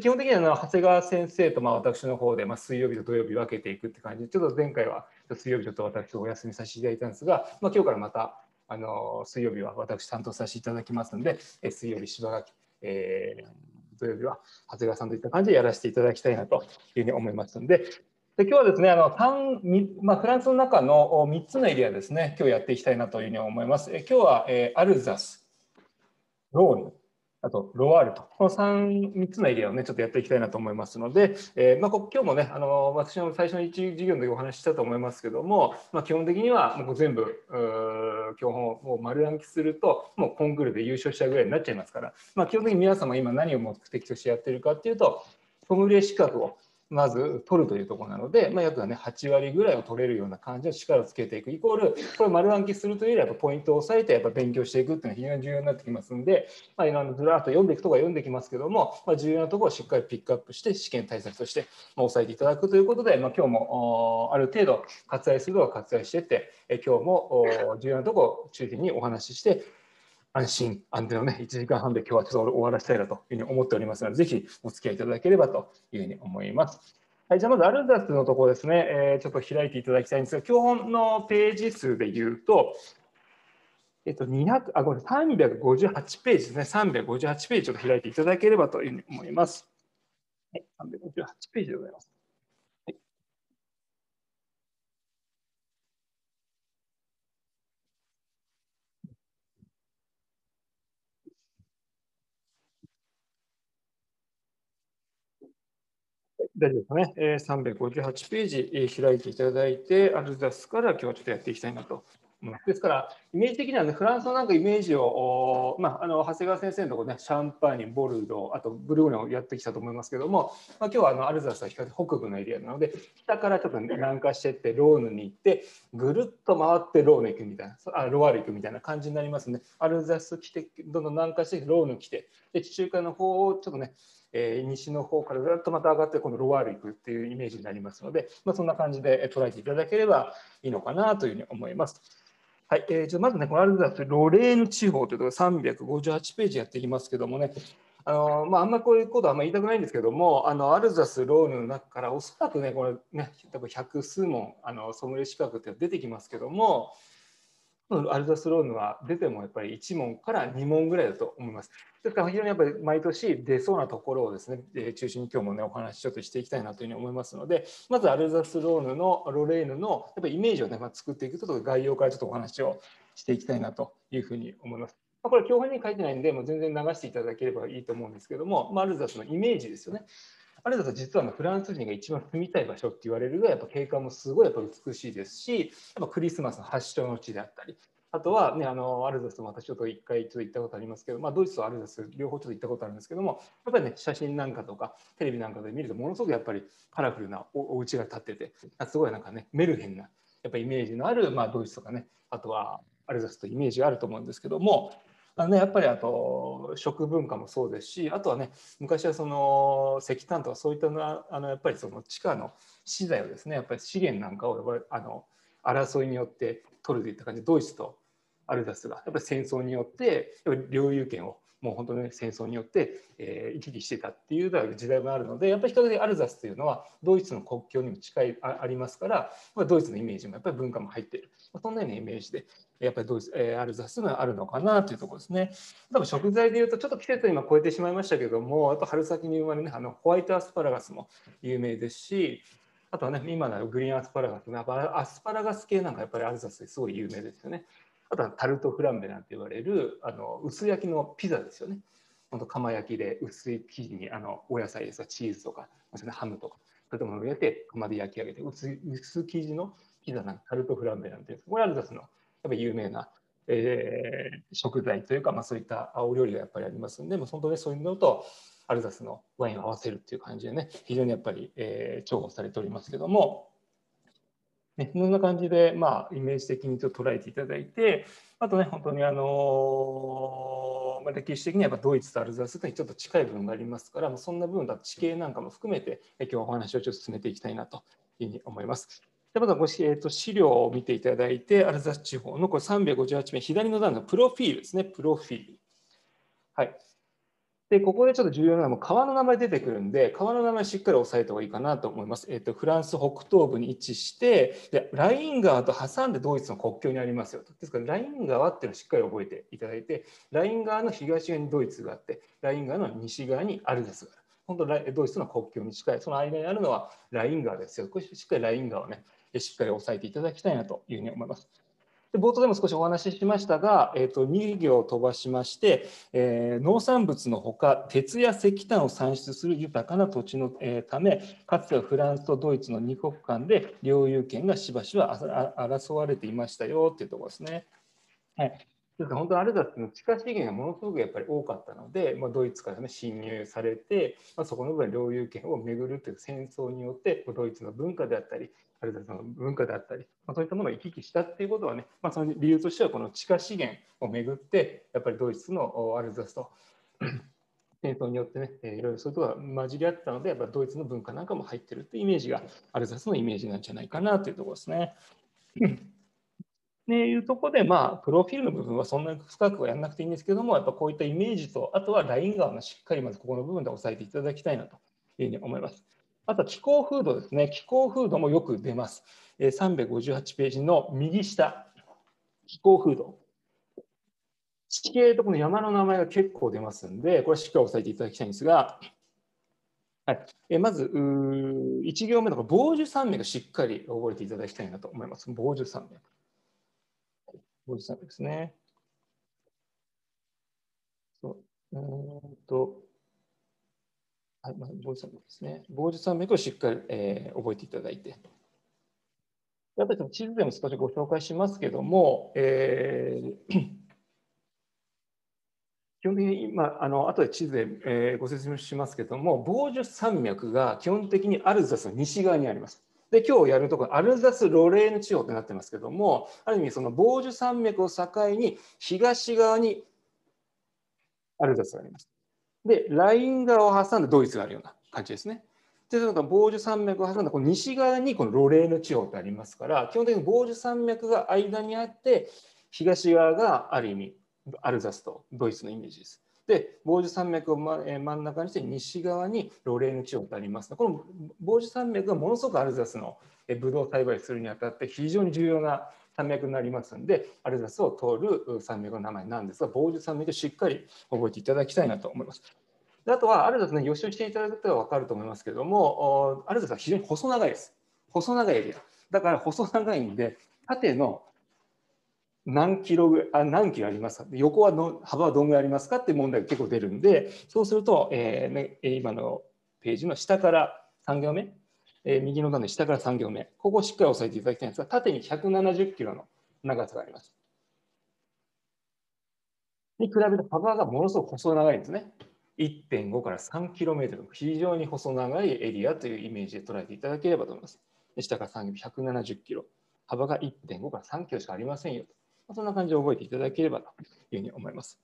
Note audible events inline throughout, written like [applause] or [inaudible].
基本的には長谷川先生とまあ私の方でまあ水曜日と土曜日分けていくって感じで、ちょっと前回は水曜日ちょっと私お休みさせていただいたんですが、まあ、今日からまたあの水曜日は私担当させていただきますので、水曜日柴垣、えー、土曜日は長谷川さんといった感じでやらせていただきたいなというふうに思いますので、で今日はですね、あのまあ、フランスの中の3つのエリアですね、今日やっていきたいなというふうに思います。え今日は、えー、アルザス、ローヌ、あとロワールと、この 3, 3つのエリアをね、ちょっとやっていきたいなと思いますので、えーまあ、今日もね、あの私の最初の1授業の時お話ししたと思いますけども、まあ、基本的にはもう全部、教本を丸暗記すると、もうコンクールで優勝したぐらいになっちゃいますから、まあ、基本的に皆様今何を目的としてやってるかっていうと、ソムリエ資格をまず取るというところなので、まあ、約ね、8割ぐらいを取れるような感じの力をつけていく。イコールこれ丸暗記するというよりはやっぱポイントを押さえてやっぱ勉強していくっていうのが非常に重要になってきますんで、まあ、いろんなずらっと読んでいくところは読んできますけども、まあ、重要なところをしっかりピックアップして試験対策として押さえていただくということで、まあ、今日もある程度割愛するのは割愛していって今日も重要なところを中心にお話しして安心安全をね、1時間半で今日はちょっと終わらせたいなというふうに思っておりますので、ぜひお付き合いいただければというふうに思います。はい、じゃあまずアルザスのところですね、えー、ちょっと開いていただきたいんですが、教本のページ数で言うと、えっと、200あごめん358ページですね、358ページちょっと開いていただければというふうに思います。はい、358ページでございます。大丈夫ですね。えー、358ページ、開いていただいて、アルザスから今日はちょっとやっていきたいなと思います。ですから、イメージ的には、ね、フランスのなんかイメージを、まあ、あの長谷川先生のところね、シャンパーニュ、ボルドー、あとブルゴーニュをやってきたと思いますけども、まあ、今日はあのアルザスは比較的北部のエリアなので、北からちょっと南下していって、ローヌに行って、ぐるっと回ってローヌ行くみたいな、あロワール行くみたいな感じになりますね。アルザス来て、どんどん南下して、ローヌ来て、で地中海の方をちょっとね、えー、西の方からずっとまた上がってこのロワール行くっていうイメージになりますので、まあ、そんな感じで捉えていただければいいのかなというふうに思います。はい、えー、じゃまずね、このアルザス、ロレーヌ地方というところ358ページやっていきますけどもね、あのまあ、あんまりこういうことはあんま言いたくないんですけども、あのアルザス、ローヌの中からおそらくね、これね、多分百数問、あのソムリエ資格って出てきますけども、アルザスローヌは出てもやっぱり1問から2問ぐらいだと思います。ですから非常にやっぱり毎年出そうなところをですね、え中心に今日もねお話ちょっとしていきたいなというふうに思いますので、まずアルザスローヌのロレーヌのやっぱりイメージをね、まあ、作っていくと概要からちょっとお話をしていきたいなというふうに思います。これ教本に書いてないんで、もう全然流していただければいいと思うんですけども、まあ、アルザスのイメージですよね。アルザスは実はフランス人が一番住みたい場所って言われるぐらいやっぱ景観もすごいやっぱ美しいですし、やっぱクリスマスの発祥の地であったり、あとは、ね、あのアルザスも私ちょっと一回ちょっと行ったことありますけど、まあ、ドイツとアルザス両方ちょっと行ったことあるんですけどもやっぱりね写真なんかとかテレビなんかで見るとものすごくやっぱりカラフルなおお家が建っててすごいなんかねメルヘンなやっぱイメージのある、まあ、ドイツとかねあとはアルザスとイメージがあると思うんですけどもあのね、やっぱりあと食文化もそうですしあとはね昔はその石炭とかそういったのあのやっぱりその地下の資材をですねやっぱり資源なんかをあの争いによって取るといった感じでドイツとアルザスがやっぱり戦争によって領有権をもう本当に戦争によって、えー、行き来してたっていう時代もあるのでやっぱり比較的アルザスというのはドイツの国境にも近いありますから、まあ、ドイツのイメージもやっぱり文化も入っている、まあ、そんなようなイメージでやっぱりドイツ、えー、アルザスがあるのかなというところですね。多分食材でいうとちょっと季節今超えてしまいましたけどもやっぱ春先に生まれる、ね、あのホワイトアスパラガスも有名ですしあとはね、今のグリーンアスパラガス、アスパラガス系なんかやっぱりアルザスですごい有名ですよね。あとはタルトフランベなんて言われるあの薄焼きのピザですよね。本当釜焼きで薄い生地にあのお野菜ですかチーズとかハムとかそういったものを入れて釜で焼き上げて薄薄生地のピザなんかタルトフランベなんてこれアルザスのやっぱ有名な、えー、食材というか、まあ、そういったお料理がやっぱりありますんでも本当にそういうのとアルザスのワインを合わせるっていう感じでね非常にやっぱり、えー、重宝されておりますけどもね、こんな感じで、まあ、イメージ的にと捉えていただいて、あとね、本当にあの、まあ、歴史的にはやっぱドイツとアルザスにちょっと近い部分がありますから、そんな部分だ地形なんかも含めて、今日はお話をちょっと進めていきたいなというふうに思います。でまずご、えーと、資料を見ていただいて、アルザス地方のこれ358名、左の段のプロフィールですね、プロフィール。はい。で、ここでちょっと重要なのは、川の名前出てくるんで、川の名前しっかり押さえた方がいいかなと思います。えっ、ー、と、フランス北東部に位置して、で、ライン川と挟んでドイツの国境にありますよと。ですから、ライン川っていうのをしっかり覚えていただいて、ライン川の東側にドイツがあって、ライン川の西側にアルザスがある。本当、ドイツの国境に近い、その間にあるのはライン川ですよ。これしっかりライン川をね、しっかり押さえていただきたいなというふうに思います。で冒頭でも少しお話ししましたが、えー、と2行飛ばしまして、えー、農産物のほか鉄や石炭を産出する豊かな土地の、えー、ためかつてはフランスとドイツの2国間で領有権がしばしば争われていましたよというところですね。はいですから本当にアルザスの地下資源がものすごくやっぱり多かったので、まあ、ドイツから、ね、侵入されて、まあ、そこの分領有権をめぐるという戦争によってドイツの文化であったりあるいはその文化であったり、まあ、そういったものを行き来したっていうことはね、まあ、その理由としてはこの地下資源をめぐってやっぱりドイツのアルザスと [clears throat] 戦争によってね、いろいろそういうことが混じり合ったので、やっぱドイツの文化なんかも入ってるっていうイメージがアルザスのイメージなんじゃないかなというところですね。っていうところで、まあ、プロフィールの部分はそんなに深くはやらなくていいんですけども、やっぱこういったイメージと、あとはライン側のしっかりまずここの部分で押さえていただきたいなというふうに思います。あとは気候風土ですね。気候風土もよく出ます。358ページの右下、気候風土。地形とこの山の名前が結構出ますんで、これしっかり押さえていただきたいんですが、はい、えまず1行目の防樹山脈しっかり覚えていただきたいなと思います。防樹山脈。おじさんですね。そう。うんと、はい、まあ、坊主山脈ですね。坊主山脈をしっかり、えー、覚えていただいて。やっぱり地図でも少しご紹介しますけども、えー、[clears throat] 基本的に、まあ、の後で地図で、えー、ご説明しますけども、ボージュ山脈が基本的にアルザスの西側にあります。で今日やるところアルザス・ロレーヌ地方ってなってますけどもある意味そのボージュ山脈を境に東側にアルザスがあります。でライン側を挟んでドイツがあるような感じですね。で、そのボージュ山脈を挟んだこの西側にこのロレーヌ地方ってありますから、基本的にボージュ山脈が間にあって、東側がある意味アルザスとドイツのイメージです。で、ボージュ山脈を真ん中にして西側にロレーヌ地方とありますこのボージュ山脈がものすごくアルザスのブドウ栽培するにあたって非常に重要な山脈になりますので、アルザスを通る山脈の名前なんですが、ボージュ山脈をしっかり覚えていただきたいなと思います。であとは、アルザスの予習していただくと分かると思いますけれども、アルザスは非常に細長いです。細長いエリア。だから細長いんで、縦の何キロあ何キロありますか？横はの幅はどんぐらいありますかって問題が結構出るんでそうすると、えーね、今のページの下から3行目、えー、右の段の下から3行目ここをしっかり押さえていただきたいんですが縦に170キロの長さがあります。に比べて幅がものすごく細長いんですね。1.5から3キロメートル非常に細長いエリアというイメージで捉えていただければと思います。下から3行目170キロ幅が1.5から3キロしかありませんよと。そんな感じで覚えていただければというふうに思います。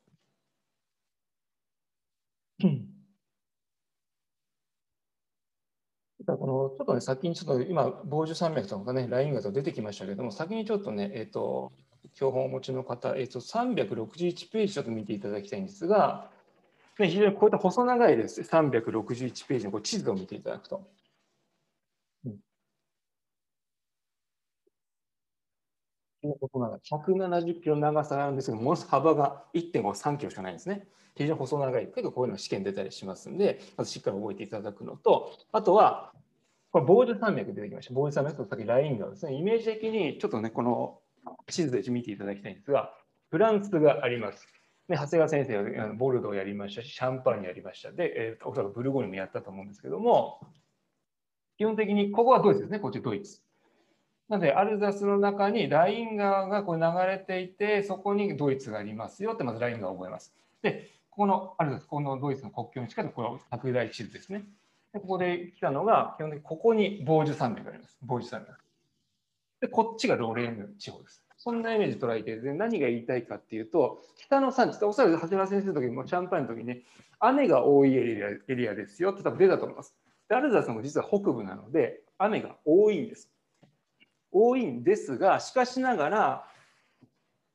このちょっとね、先にちょっと今、傍受山脈とかね、ラインが出てきましたけれども、先にちょっとね、えっ、ー、と、教本をお持ちの方、えっ、ー、と、361ページちょっと見ていただきたいんですが、ね、非常にこういった細長いです、361ページのこう地図を見ていただくと。のことながら170キロ長さがあるんですけど、ものすご幅が1.5、3キロしかないんですね。非常に細長い。結構こういうの試験出たりしますんで、まずしっかり覚えていただくのと、あとは、これ、防樹山脈出てきました。防樹山脈とさっきラインがですね、イメージ的にちょっとね、この地図で見ていただきたいんですが、フランスがあります。で長谷川先生はボルドーやりましたし、シャンパーニュやりました。で、えー、おそらくブルゴーニュもやったと思うんですけども、基本的にここはドイツですね、こっちドイツ。なので、アルザスの中にライン川がこう流れていて、そこにドイツがありますよって、まずライン川を覚えます。で、ここのアルザス、このドイツの国境に近いこの拡大地図ですね。でここで来たのが、基本的にここに防受山脈があります。防受山脈。で、こっちがロレーヌ地方です。そんなイメージ捉えて、何が言いたいかっていうと、北の産地、おそらく長谷川先生の時もシャンパンの時にね、雨が多いエリアエリアですよって多分出たと思います。でアルザスも実は北部なので、雨が多いんです。多いんですが、しかしながら、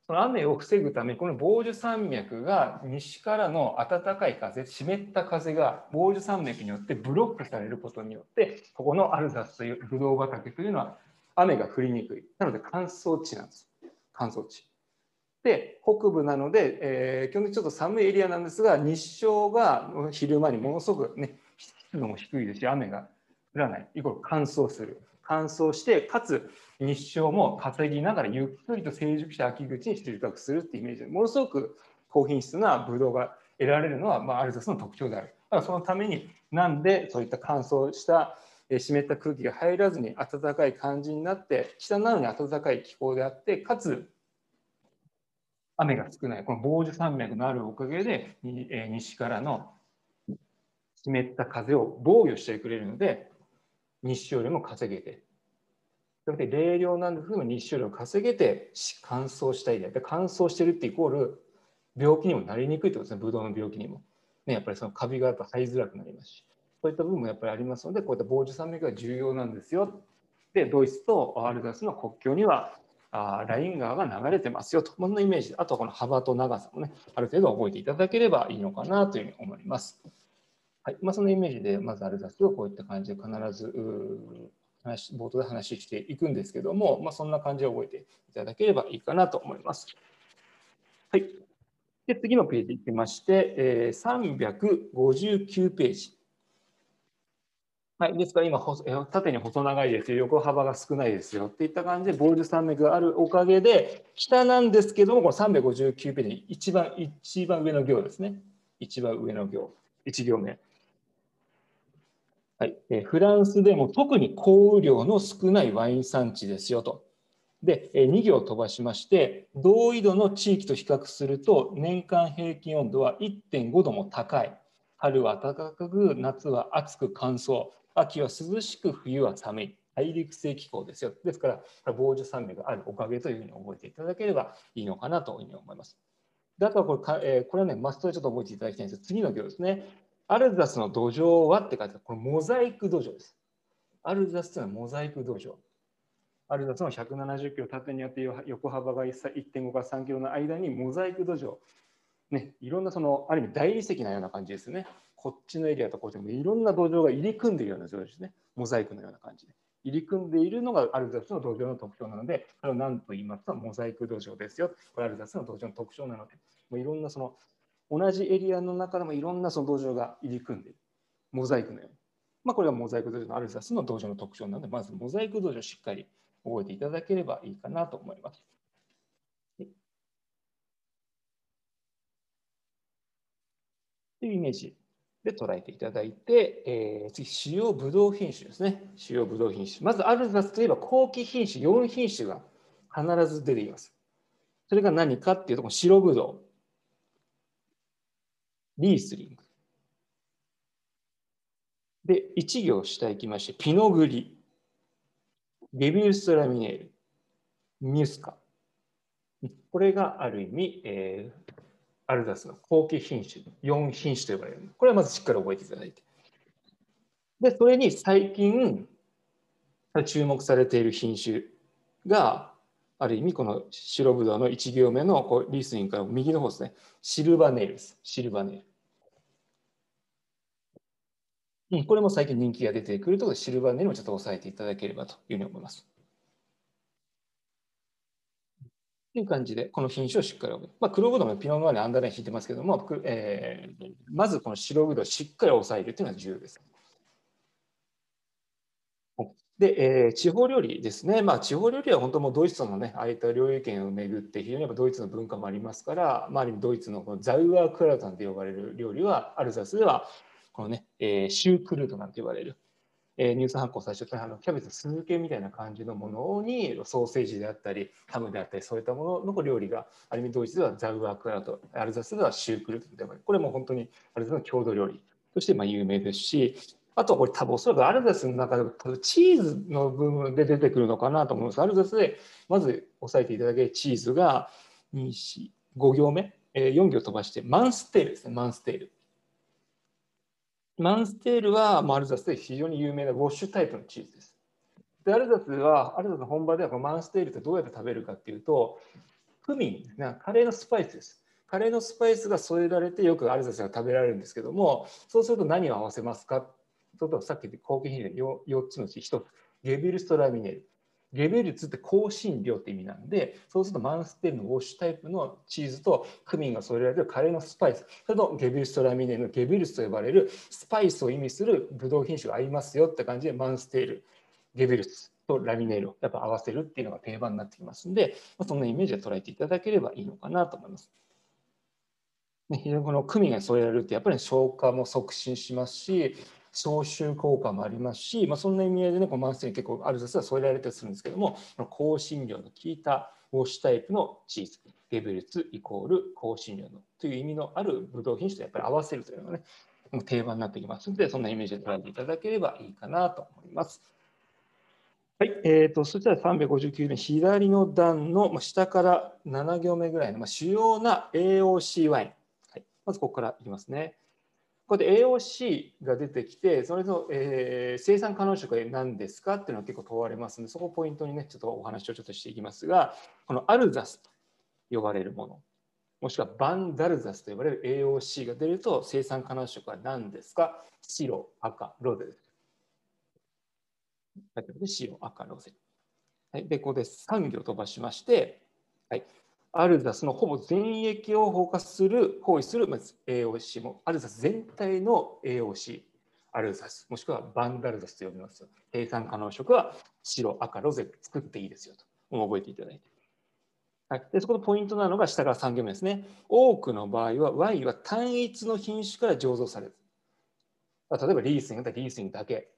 その雨を防ぐためこの防樹山脈が西からの暖かい風湿った風が防樹山脈によってブロックされることによってここのアルザスというブドウ畑というのは雨が降りにくい。なので乾燥地なんです乾燥地。で北部なので、えー、基本的にちょっと寒いエリアなんですが日照が昼間にものすごくね湿度も低いですし雨が降らない。イコール乾燥する。乾燥してかつ日照も稼ぎながらゆっくりと成熟した秋口に収穫するっていうイメージでものすごく高品質なブドウが得られるのは、まあ、アルザスの特徴である。だからそのためになんでそういった乾燥した湿った空気が入らずに暖かい感じになって北なのに暖かい気候であってかつ雨が少ないこの防樹山脈のあるおかげで西からの湿った風を防御してくれるので日照よりも稼げてそれで冷涼なんですけども日照量を稼げて乾燥したいで乾燥してるってイコール病気にもなりにくいってことですね。ブドウの病気にも、ね、やっぱりそのカビがやっぱ生えづらくなりますし。そういった部分もやっぱりありますのでこういった防除酸味が重要なんですよ。でドイツとアルザスの国境にはあライン川が流れてますよと、このイメージ。あとはこの幅と長さもね、ある程度覚えていただければいいのかなというふうに思います。はい。まあ、そのイメージで、まずアルザスをこういった感じで必ず話冒頭で話していくんですけども、まあ、そんな感じで覚えていただければいいかなと思います。はい。で、次のページいきまして、えー、359ページ。はい、ですから今、縦に細長いですよ、横幅が少ないですよっていった感じで、ボール山脈があるおかげで、北なんですけども、この359ページ、一番一番上の行ですね。一番上の行、1行目。はい、フランスでも特に降雨量の少ないワイン産地ですよと。で、え2行飛ばしまして、同緯度の地域と比較すると、年間平均温度は1.5度も高い。春は暖かく、夏は暑く乾燥、秋は涼しく、冬は寒い。大陸性気候ですよ。ですから、防除山脈があるおかげというふうに覚えていただければいいのかなというふうに思います。であとはこれ、えー、これはね、マストでちょっと覚えていただきたいんです次の行ですね。アルザスの土壌はって書いてある。これモザイク土壌です。アルザスというのはモザイク土壌。アルザスの170キロ縦にあって横幅が1.5から3キロの間にモザイク土壌。ね、いろんなそのある意味大理石のような感じですね。こっちのエリアとこっちもいろんな土壌が入り組んでいるような状態ですね。モザイクのような感じで。入り組んでいるのがアルザスの土壌の特徴なので、これを何と言いますと、モザイク土壌ですよ。これアルザスの土壌の特徴なので、もういろんなその同じエリアの中でもいろんなその土壌が入り組んでいる。モザイクのように。まあ、これがモザイク土壌のアルザスの土壌の特徴なので、まずモザイク土壌をしっかり覚えていただければいいかなと思います。というイメージで捉えていただいて、えー、次、主要ブドウ品種ですね。主要ブドウ品種。まず、アルザスといえば後期品種4品種が必ず出ています。それが何かっていうと、白ブドウ。リースリング。で、1行下行きまして、ピノグリ、ゲビウスラミネール、ミュスカ。これがある意味、えー、アルザスの後期品種、4品種と呼ばれる。これはまずしっかり覚えていただいて。で、それに最近注目されている品種が、ある意味この白ブドウの1行目のこうリースリンから右の方ですね。シルバネイルです。シルバネイル。うん、これも最近人気が出てくるところでシルバーネイルもちょっと押さえていただければというふうに思います。という感じで、この品種をしっかり覚える。まあ、黒ぶどうもピノノワールにアンダーライン引いてますけども、えー、まずこの白ぶどうをしっかり押さえるというのが重要です。で、えー、地方料理ですね、まあ、地方料理は本当もドイツのね、ああいった領有権をめぐって、非常にやっぱドイツの文化もありますから、まあ、ドイツのこのザウアークラウタンと呼ばれる料理は、アルザスではこのね、えー、シュークルートなんて言われる、えー、乳酸発酵最初あのキャベツ酢漬けみたいな感じのものにソーセージであったりハムであったりそういったものの料理がある意味ドイツではザウアークラウトアルザスではシュークルートと呼ばれるこれも本当にアルザスの郷土料理としてまあ有名ですしあとこれ多分おそらくアルザスの中でチーズの部分で出てくるのかなと思います。アルザスでまず押さえていただけチーズが2、4、5行目、4行飛ばしてマンステールですね、マンステール。マンステールはアルザスで非常に有名なウォッシュタイプのチーズです。でアルザスは、アルザスの本場ではこのマンステールってどうやって食べるかっていうと、クミン、カレーのスパイスです。カレーのスパイスが添えられてよくアルザスが食べられるんですけども、そうすると何を合わせますか？とさっき言った後継品で 4, 4つのうち1つ、ゲビルストラミネル。ゲベルツって香辛料って意味なんで、そうするとマンステルのウォッシュタイプのチーズとクミンが添えられるカレーのスパイス、それとゲビルストラミネルのゲビルスと呼ばれるスパイスを意味するブドウ品種が合いますよって感じでマンステール、ゲビルスとラミネールをやっぱ合わせるっていうのが定番になってきますんで、まあ、そんなイメージで捉えていただければいいのかなと思います。ね、非常にこのクミンが添えられるってやっぱり消化も促進しますし、消臭効果もありますし、まあ、そんな意味合いでね、このマンステに結構アルザスは添えられたりするんですけども、香辛料の効いたウォッシュタイプのチーズ、ゲブルツイコール香辛料のという意味のあるブドウ品種とやっぱり合わせるというのがね、もう定番になってきますので、そんなイメージで捉えていただければいいかなと思います。はい、えーと、そしたら359年、左の段の下から7行目ぐらいの主要な AOC ワイン。はい、まずここからいきますね。ここで AOC が出てきて、それの、えー、生産可能食は何ですかっていうのは結構問われますので、そこをポイントにね、ちょっとお話をちょっとしていきますが、このアルザスと呼ばれるもの、もしくはバンダルザスと呼ばれる AOC が出ると、生産可能食は何ですか？白、赤、ロゼ。白、赤、ロゼ。はい、で、ここで3行飛ばしまして、はい、アルザスのほぼ全域を包括する、包囲する、AOC も、アルザス全体の AOC、アルザス、もしくはバンダルザスと呼びます。計算可能色は白、赤、ロゼ作っていいですよと覚えていただいて。はい、でそこのポイントなのが下から3行目ですね。多くの場合はワイは単一の品種から醸造される。例えばリースインだったらリースインだけ。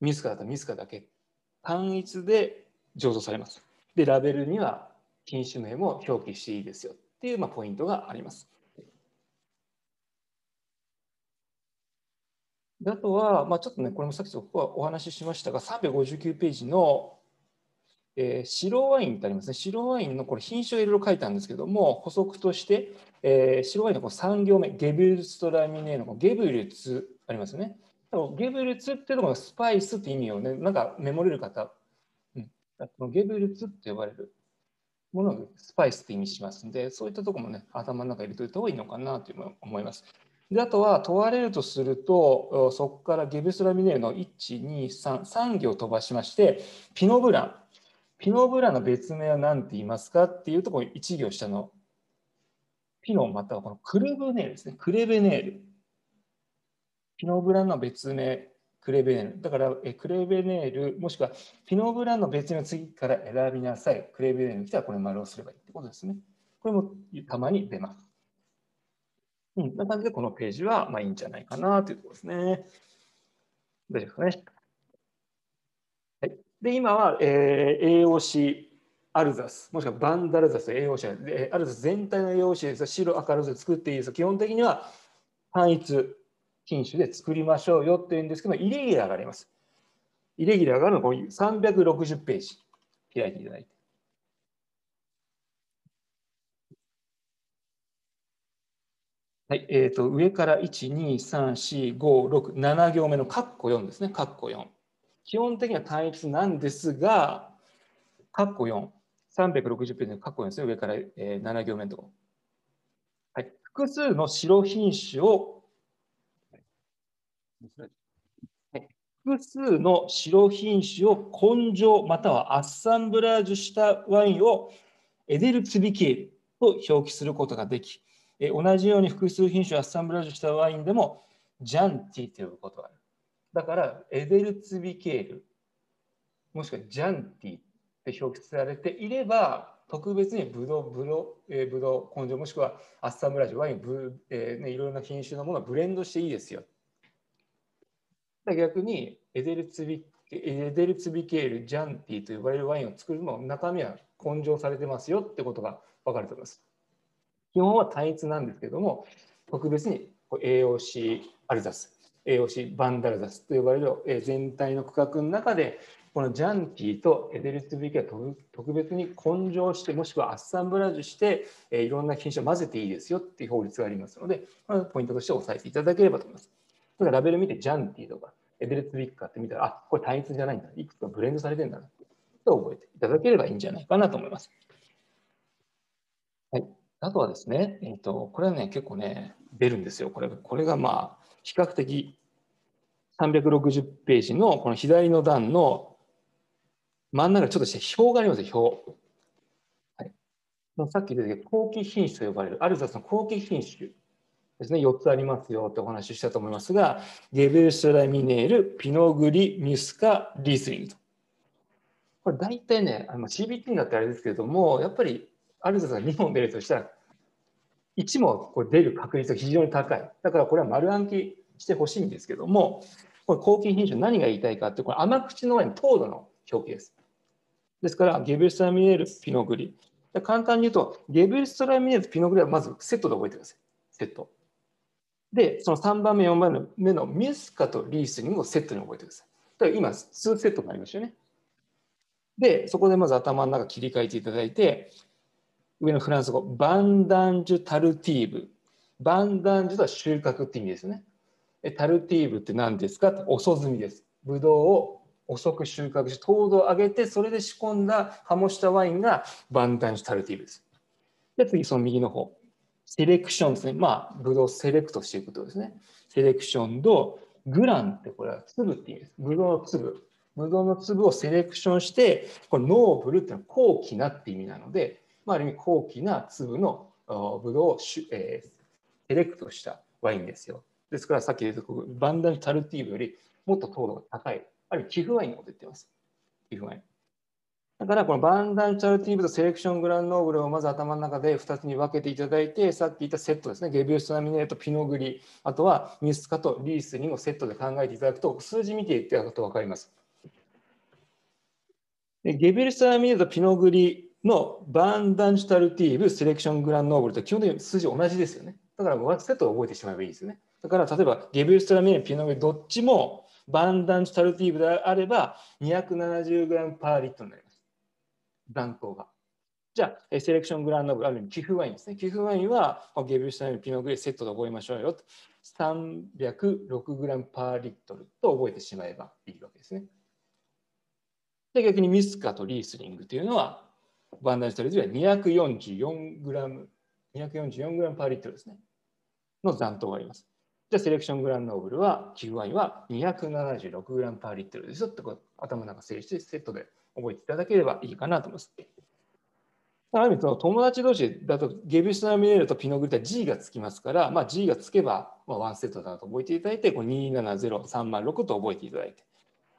ミスカだったらミスカだけ。単一で醸造されます。で、ラベルには品種名も表記していいですよっていう、まあ、ポイントがあります。あとは、まあ、ちょっとね、これもさっきここはお話ししましたが、359ページの、えー、白ワインってありますね。白ワインのこれ品種をいろいろ書いたんですけども、補足として、えー、白ワインのこの3行目、ゲブルツとラミネーのゲブルツありますね。ゲブルツっていうのがスパイスって意味をね、なんかメモれる方、うん、このゲブルツって呼ばれるものをスパイスって意味しますので、そういったところもね、頭の中に入れておいた方がいいのかなという思います。であとは問われるとすると、そこからゲブスラミネールの1、2、3、3行飛ばしまして、ピノブラン。ピノブランの別名は何て言いますかっていうところ1行下のピノまたはこのクレベネールですね。クレベネール。ピノブランの別名クレベネール。だから、えクレベネール、もしくはピノブランの別の次から選びなさい。クレベネールに来たらこれ丸をすればいいってことですね。これもたまに出ます。うん、な感じでこのページはまあいいんじゃないかなというところですね。大丈夫ですかね。はい、で、今は、えー、AOC アルザス、もしくはバンダルザス、AOC、アルザス全体の AOC です。白、赤、ロゼ作っていいです。基本的には単一品種で作りましょうよっていうんですけど、イレギュラーがあります。イレギュラーがあるのは360ページ開いていただいて。はい、えーと、上から1、2、3、4、5、6、7行目の括弧4ですね、括弧4。基本的には単一なんですが、括弧4、360ページの括弧4ですね、上から、えー、7行目のところ。はい、複数の白品種を複数の白品種を根性またはアッサンブラージュしたワインをエデルツビケールと表記することができ、同じように複数品種をアッサンブラージュしたワインでもジャンティと呼ぶことがある。だからエデルツビケールもしくはジャンティって表記されていれば特別にブドウ、ブドウ、えー、ブドウ、根性もしくはアッサンブラージュ、ワイン、ブえーね、いろいろな品種のものをブレンドしていいですよ。逆にエデルツビエデルツビケール、ジャンティと呼ばれるワインを作るのも中身は根性されてますよってことが分かると思います。基本は単一なんですけども、特別に AOC アルザス、AOC バンダルザスと呼ばれる全体の区画の中で、このジャンティとエデルツビケーは特別に根性して、もしくはアッサンブラージュして、いろんな品種を混ぜていいですよっていう法律がありますので、これポイントとして押さえていただければと思います。だからラベル見てジャンティとかエベレッツビッカーって見たら、あ、これ単一じゃないんだ。いくつかブレンドされてるんだな。と覚えていただければいいんじゃないかなと思います。はい、あとはですね、えーと、これはね、結構ね、出るんですよ。これこれがまあ、比較的360ページのこの左の段の真ん中ちょっとした表がありますよ、表。はい、さっき出てきた後期品種と呼ばれる、アルザスの後期品種ですね、4つありますよってお話ししたと思いますが、ゲベルストラミネール、ピノグリ、ミュスカ、リースリングと。これ大体ね、CBT になってあれですけれども、やっぱりアルザスが2本出るとしたら、1もこれ出る確率が非常に高い。だからこれは丸暗記してほしいんですけども、これ抗菌品種何が言いたいかって、これ甘口の前に糖度の表記です。ですから、ゲベルストラミネール、ピノグリ。簡単に言うと、ゲベルストラミネール、ピノグリはまずセットで覚えてください。セット。で、その3番目、4番目のミスカとリースリングをセットに覚えてください。だから今、2セットになりましたよね。で、そこでまず頭の中切り替えていただいて、上のフランス語、バンダンジュタルティーブ。バンダンジュとは収穫って意味ですね。タルティーブって何ですか遅摘みです。ブドウを遅く収穫し、糖度を上げて、それで仕込んだ、醸したワインがバンダンジュタルティーブです。で、次、その右の方。セレクションですね。まあ、ブドウをセレクトしていくことですね。セレクションと、グランってこれは粒って意味です。ブドウの粒。ブドウの粒をセレクションして、これノーブルっていうのは高貴なって意味なので、まあ、ある意味高貴な粒のブドウを、えー、セレクトしたワインですよ。ですからさっき言ったバンダンタルティーブよりもっと糖度が高い、あるいは寄付ワインのこと言ってます。寄付ワイン。だからこのバンダンチャルティーブとセレクショングランノーブルをまず頭の中で2つに分けていただいて、さっき言ったセットですね、ゲビウスナミネート、ピノグリ、あとはミスカとリースにもセットで考えていただくと、数字見ていただくと分かります。でゲビルスナミネート、ピノグリのバンダンチャルティーブ、セレクショングランノーブルと基本的に数字同じですよね。だからワンセットを覚えてしまえばいいですよね。だから例えばゲビルスナミネート、ピノグリどっちもバンダンチャルティーブであれば 270g パーリットになります。断頭が。じゃあ、セレクショングランドブル、ある意味、寄付ワインですね。寄付ワインは、ゲビューしたようにピノグレセットで覚えましょうよと。306g パーリットルと覚えてしまえばいいわけですね。で、逆にミスカとリースリングというのは、バンダージトレジは 244g、244g パーリットルですね。の残糖があります。じゃあ、セレクショングランノーブルは、寄付ワインは 276g パーリットルですよって頭の中整理してセットで覚えていただければいいかなと思います。ある意味友達同士だとゲビスナミネールとピノグリタ G がつきますから、まあ、G がつけば、まあ、ワンセットだと覚えていただいて、270306と覚えていただいて、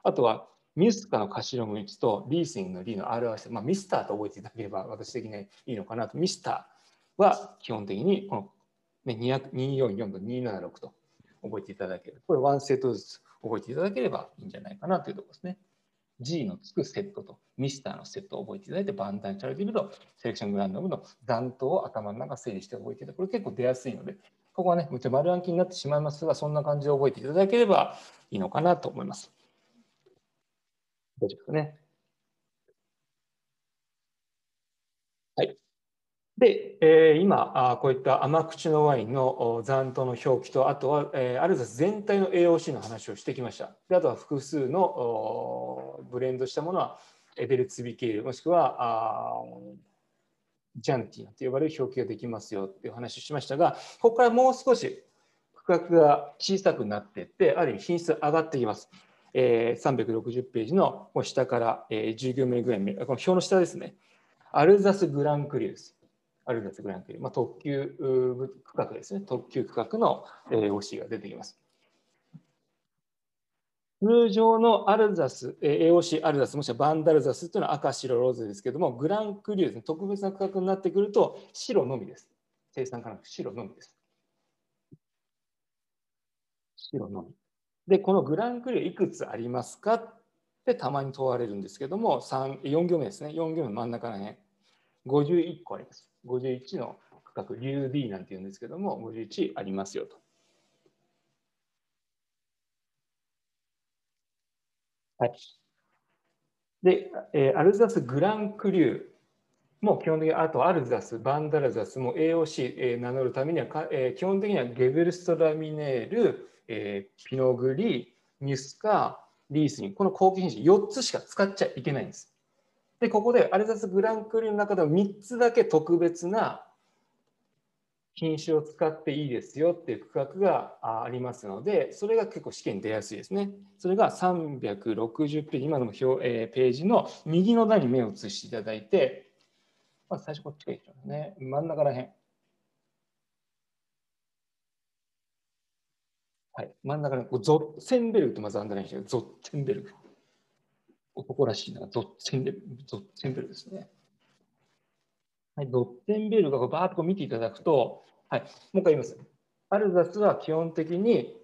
あとはミスカの頭文字とリーシングのリの R 合わせて、まあ、ミスターと覚えていただければ私的にいいのかなと。ミスターは基本的にこの、ね、244と276と覚えていただける。これワンセットずつ覚えていただければいいんじゃないかなというところですね。G のつくセットとミスターのセットを覚えていただいて、バンダイチャルティルとセレクショングランドムの残党を頭の中整理して覚えていただく。これ結構出やすいので、ここはね、むちゃ丸暗記になってしまいますが、そんな感じで覚えていただければいいのかなと思います。大丈夫ですね。はい。で、えー、今、こういった甘口のワインの残糖の表記と、あとは、えー、アルザス全体の AOC の話をしてきました。であとは複数のブレンドしたものはエベルツビケール、もしくはあジャンティンと呼ばれる表記ができますよっていう話をしましたが、ここからもう少し区画が小さくなっていって、ある意味品質上がってきます。えー、360ページの下から、えー、10行目ぐらい、この表の下ですね。アルザスグランクリュース。アルザスグランプリ、まあ、特急区画ですね、特急区画の AOC が出てきます。通常のアルザス、AOC アルザス、もしくはバンダルザスというのは赤、白、ローズですけども、グランクリューズ、特別な区画になってくると白のみです。生産から白のみです。白のみ。で、このグランクリューいくつありますかってたまに問われるんですけども、4行目ですね。4行目真ん中ら辺。51個あります。51の区画、流 D なんて言うんですけども、51ありますよと。はい。で、えー、アルザス・グランクリューも基本的に、あとアルザス、バンダラザスも AOC、えー、名乗るためにはか、えー、基本的にはゲベルストラミネール、えー、ピノグリ、ミュスカ、リースにこの後期品種4つしか使っちゃいけないんです。で、ここでアルザス・グランクリの中でも3つだけ特別な品種を使っていいですよっていう区画がありますので、それが結構試験に出やすいですね。それが360ページ、今の表、えー、ページの右の段に目を移していただいて、まず最初こっちがいいですね。真ん中らへん。はい、真ん中にゾッツェンベルグとまずアンダーラインしてゾッツェンベルグ。男らしいな、ゾッツェンベルグ、ゾッツェンベルですね。はい、ドッテンベルがバーッと見ていただくと、はい、もう一回言います。アルザスは基本的に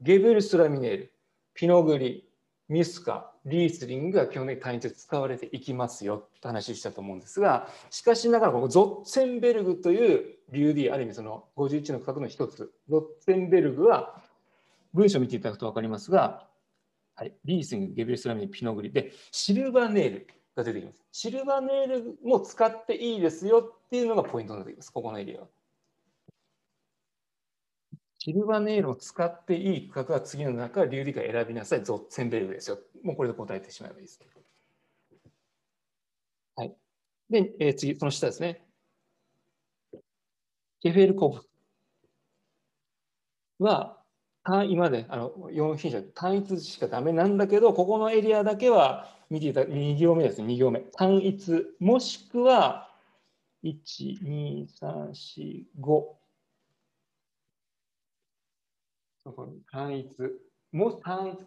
ゲベルスラミネール、ピノグリ、ミスカ、リースリングが基本的に単一で使われていきますよって話したと思うんですが、しかしながらこのゾッツェンベルグという理由である意味その51の区画の一つ、ゾッツェンベルグは文章を見ていただくと分かりますが、はい、リースング、ゲベルスラミネール、ピノグリでシルバーネイル、が出てきます。シルバーネイルも使っていいですよっていうのがポイントになってきます。ここのエリアは。シルバーネイルを使っていい区画は次の中、流理から選びなさい。ゾッツェンベルグですよ。もうこれで答えてしまえばいいです。はい。で、えー、次、その下ですね。ケフェルコフは、今まであの4品種単一しかダメなんだけど、ここのエリアだけは見ていた2行目です、2行目。単一、もしくは、1、2、3、4、5。そこに単一、も単一、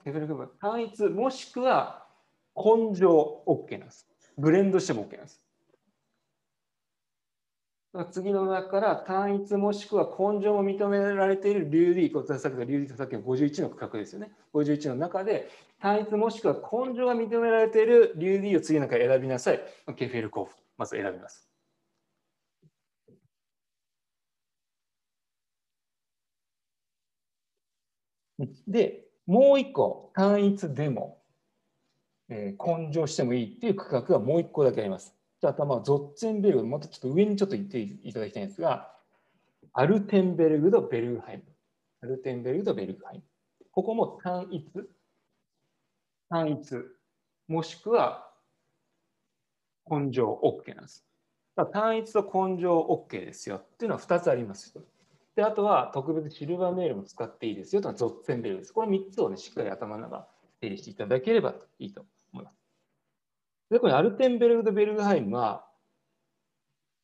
単一、もしくは根性 OK なんです。ブレンドしても OK なんです。次の中から単一もしくは根性も認められている流 D、こさっきの流 D とさっきの51の区画ですよね。51の中で単一もしくは根性が認められている流 D を次の中選びなさい。ケフェルコフ。まず選びます。で、もう一個、単一でも、えー、根性してもいいっていう区画がもう一個だけあります。頭はゾッツェンベルグ、もっとちょっと上にちょっと言っていただきたいんですが、アルテンベルグとベルグハイム。アルテンベルグとベルグハイム。ここも単一、単一、もしくは根性 OK なんです。単一と根性 OK ですよっていうのは2つあります。で、あとは特別シルバーメールも使っていいですよというのはゾッツェンベルグです。この3つをね、しっかり頭の中整理していただければいいと思います。で、これアルテンベルグとベルグハイムは、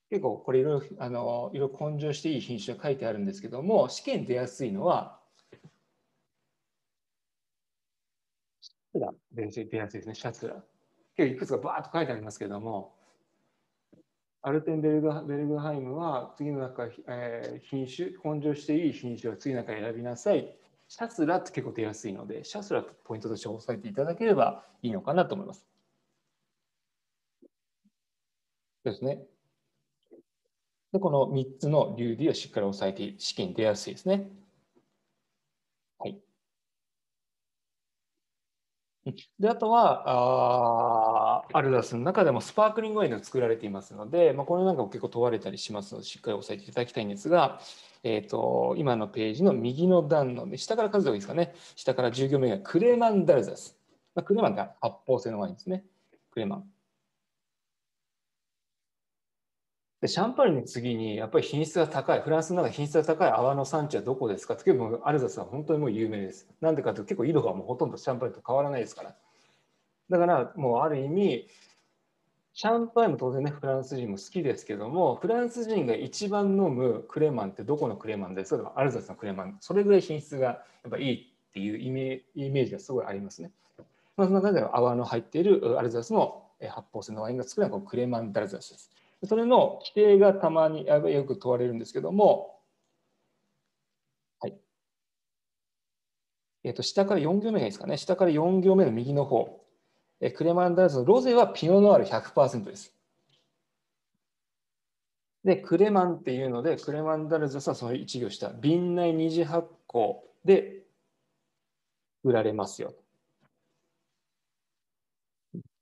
結構これいろいろあのいろいろ根性していい品種が書いてあるんですけども、試験出やすいのは、シャツラ出やすいですね、シャツラ。結構いくつかバーッと書いてありますけども、アルテンベルグベルグハイムは次の中、えー、品種、根性していい品種を次の中選びなさい。シャツラって結構出やすいので、シャツラポイントとして押さえていただければいいのかなと思います。ですね。で、この3つの流理をしっかり押さえて試験に出やすいですね。はい。であとはあ、アルダスの中でもスパークリングワインが作られていますので、まあ、これなんかも結構問われたりしますので、しっかり押さえていただきたいんですが、えーと、今のページの右の段の、ね、下から数えた方がいいですかね、下から10行目がクレマンダルザス。まあ、クレマンが発泡性のワインですね。クレマン。でシャンパーニュの次にやっぱり品質が高いフランスの中で品質が高い泡の産地はどこですか？って結構アルザスは本当にもう有名です。なんでかというと結構色がもうほとんどシャンパーニュと変わらないですから。だからもうある意味シャンパーニュも当然ねフランス人も好きですけどもフランス人が一番飲むクレマンってどこのクレマンですか？アルザスのクレマンそれぐらい品質がやっぱいいっていうイメージがすごいありますね。まあ、その中で泡の入っているアルザスの発泡性のワインが作るのはクレマンダルザスです。それの規定がたまによく問われるんですけども、はい。えっ、ー、と、下から4行目がいいですかね。下から4行目の右の方。えクレマンダーズのロゼはピノノワール100%です。で、クレマンっていうので、クレマンダルザスはその1行下、瓶内二次発酵で売られますよ。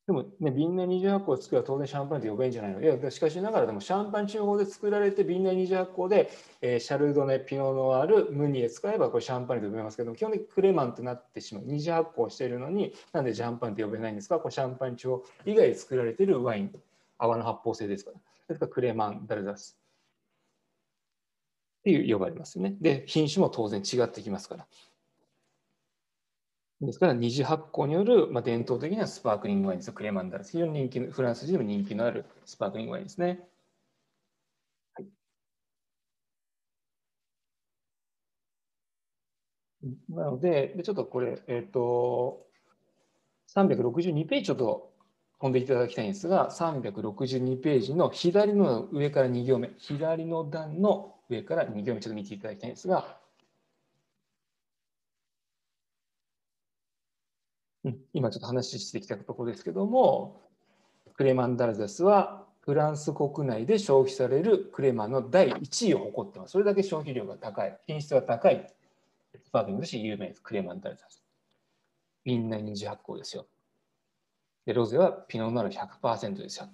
でもね、瓶内二次発酵を作るは当然シャンパンって呼べんじゃないの？いや、しかしながらでもシャンパン中法で作られて瓶内二次発酵で、えー、シャルドネ、ピノノワール、ムニエ使えばこれシャンパンって呼べますけど基本的にクレマンってなってしまう。二次発酵しているのになんでシャンパンって呼べないんですか？これシャンパン中法以外で作られているワイン、泡の発泡性ですから。ですからクレマン、ダルザス。っていう呼ばれますよね。で、品種も当然違ってきますから。ですから、二次発酵による、まあ、伝統的なスパークリングワインですクレマンダル。非常に人気の、フランス人でも人気のあるスパークリングワインですね。はい、なので、でちょっとこれ、えっ、ー、と、362ページちょっと飛んでいただきたいんですが、362ページの左の上から2行目、左の段の上から2行目ちょっと見ていただきたいんですが、今ちょっと話してきたところですけども、クレマンダルザスはフランス国内で消費されるクレマンの第1位を誇ってます。それだけ消費量が高い、品質が高いスパークリングとし有名です。クレマンダルザス。みんな二次発酵ですよ。で、ロゼはピノノール100%ですよ。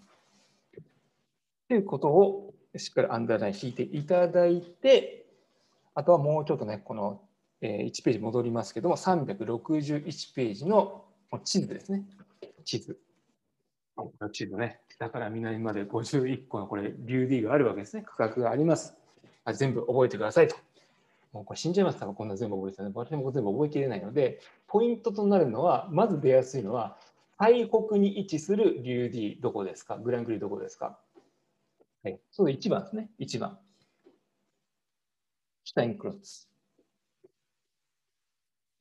ということをしっかりアンダーライン引いていただいて、あとはもうちょっとね、この1ページ戻りますけども、361ページの地図ですね。地図。地図ね、北から南まで51個のこれ、リューディがあるわけですね。区画があります。全部覚えてくださいと。もうこれ死んじゃいますから、こんな全部覚えてたね。私も全部覚えきれないので、ポイントとなるのは、まず出やすいのは、最北に位置するリューディどこですか？グランクリどこですか？はい、そう1番ですね。1番。シュタインクロッツ。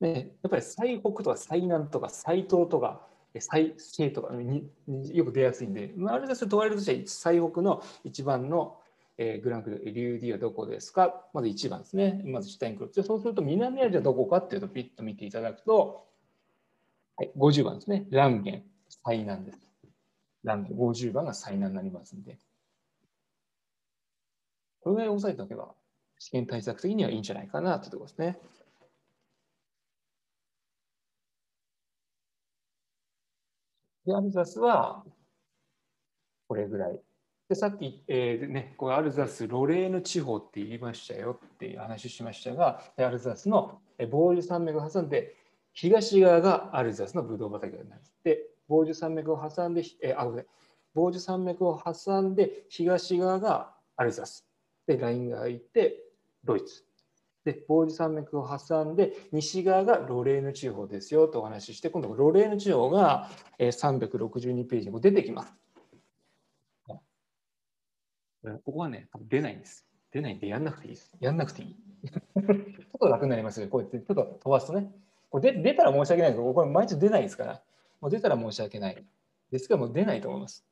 ね、やっぱり最北とか最南とか最東とか最西とかによく出やすいんで、まあ、あれですと問われるとして最北の一番の、えー、グランクル、リューディはどこですか？まず1番ですね。まずシュタインクロッツ。そうすると南アジアどこかっていうとピッと見ていただくと、はい、50番ですね。ランゲン、最南です。ランゲン、50番が最南になりますんで。これぐらい押さえておけば、試験対策的にはいいんじゃないかなというところですね。で、アルザスはこれぐらい。で、さっき、えー、ね、これアルザス、ロレーヌ地方って言いましたよっていう話しましたが、アルザスのボージュ山脈を挟んで、東側がアルザスのブドウ畑になる。で、ボージュ山脈を挟んで、えー、あ、ごめん、ボージュ山脈を挟んで、東側がアルザス。で、ラインが入ってドイツ。で、ボージュ山脈を挟んで、西側がロレーヌ地方ですよとお話しして、今度ロレーヌ地方が362ページに出てきます。ここはね、出ないんです。出ないんでやんなくていいです。やんなくていい。[laughs] ちょっと楽になりますよ。こうやってちょっと飛ばすとね。これ出たら申し訳ないけど、これ毎日出ないですから。もう出たら申し訳ない。ですからもう出ないと思います。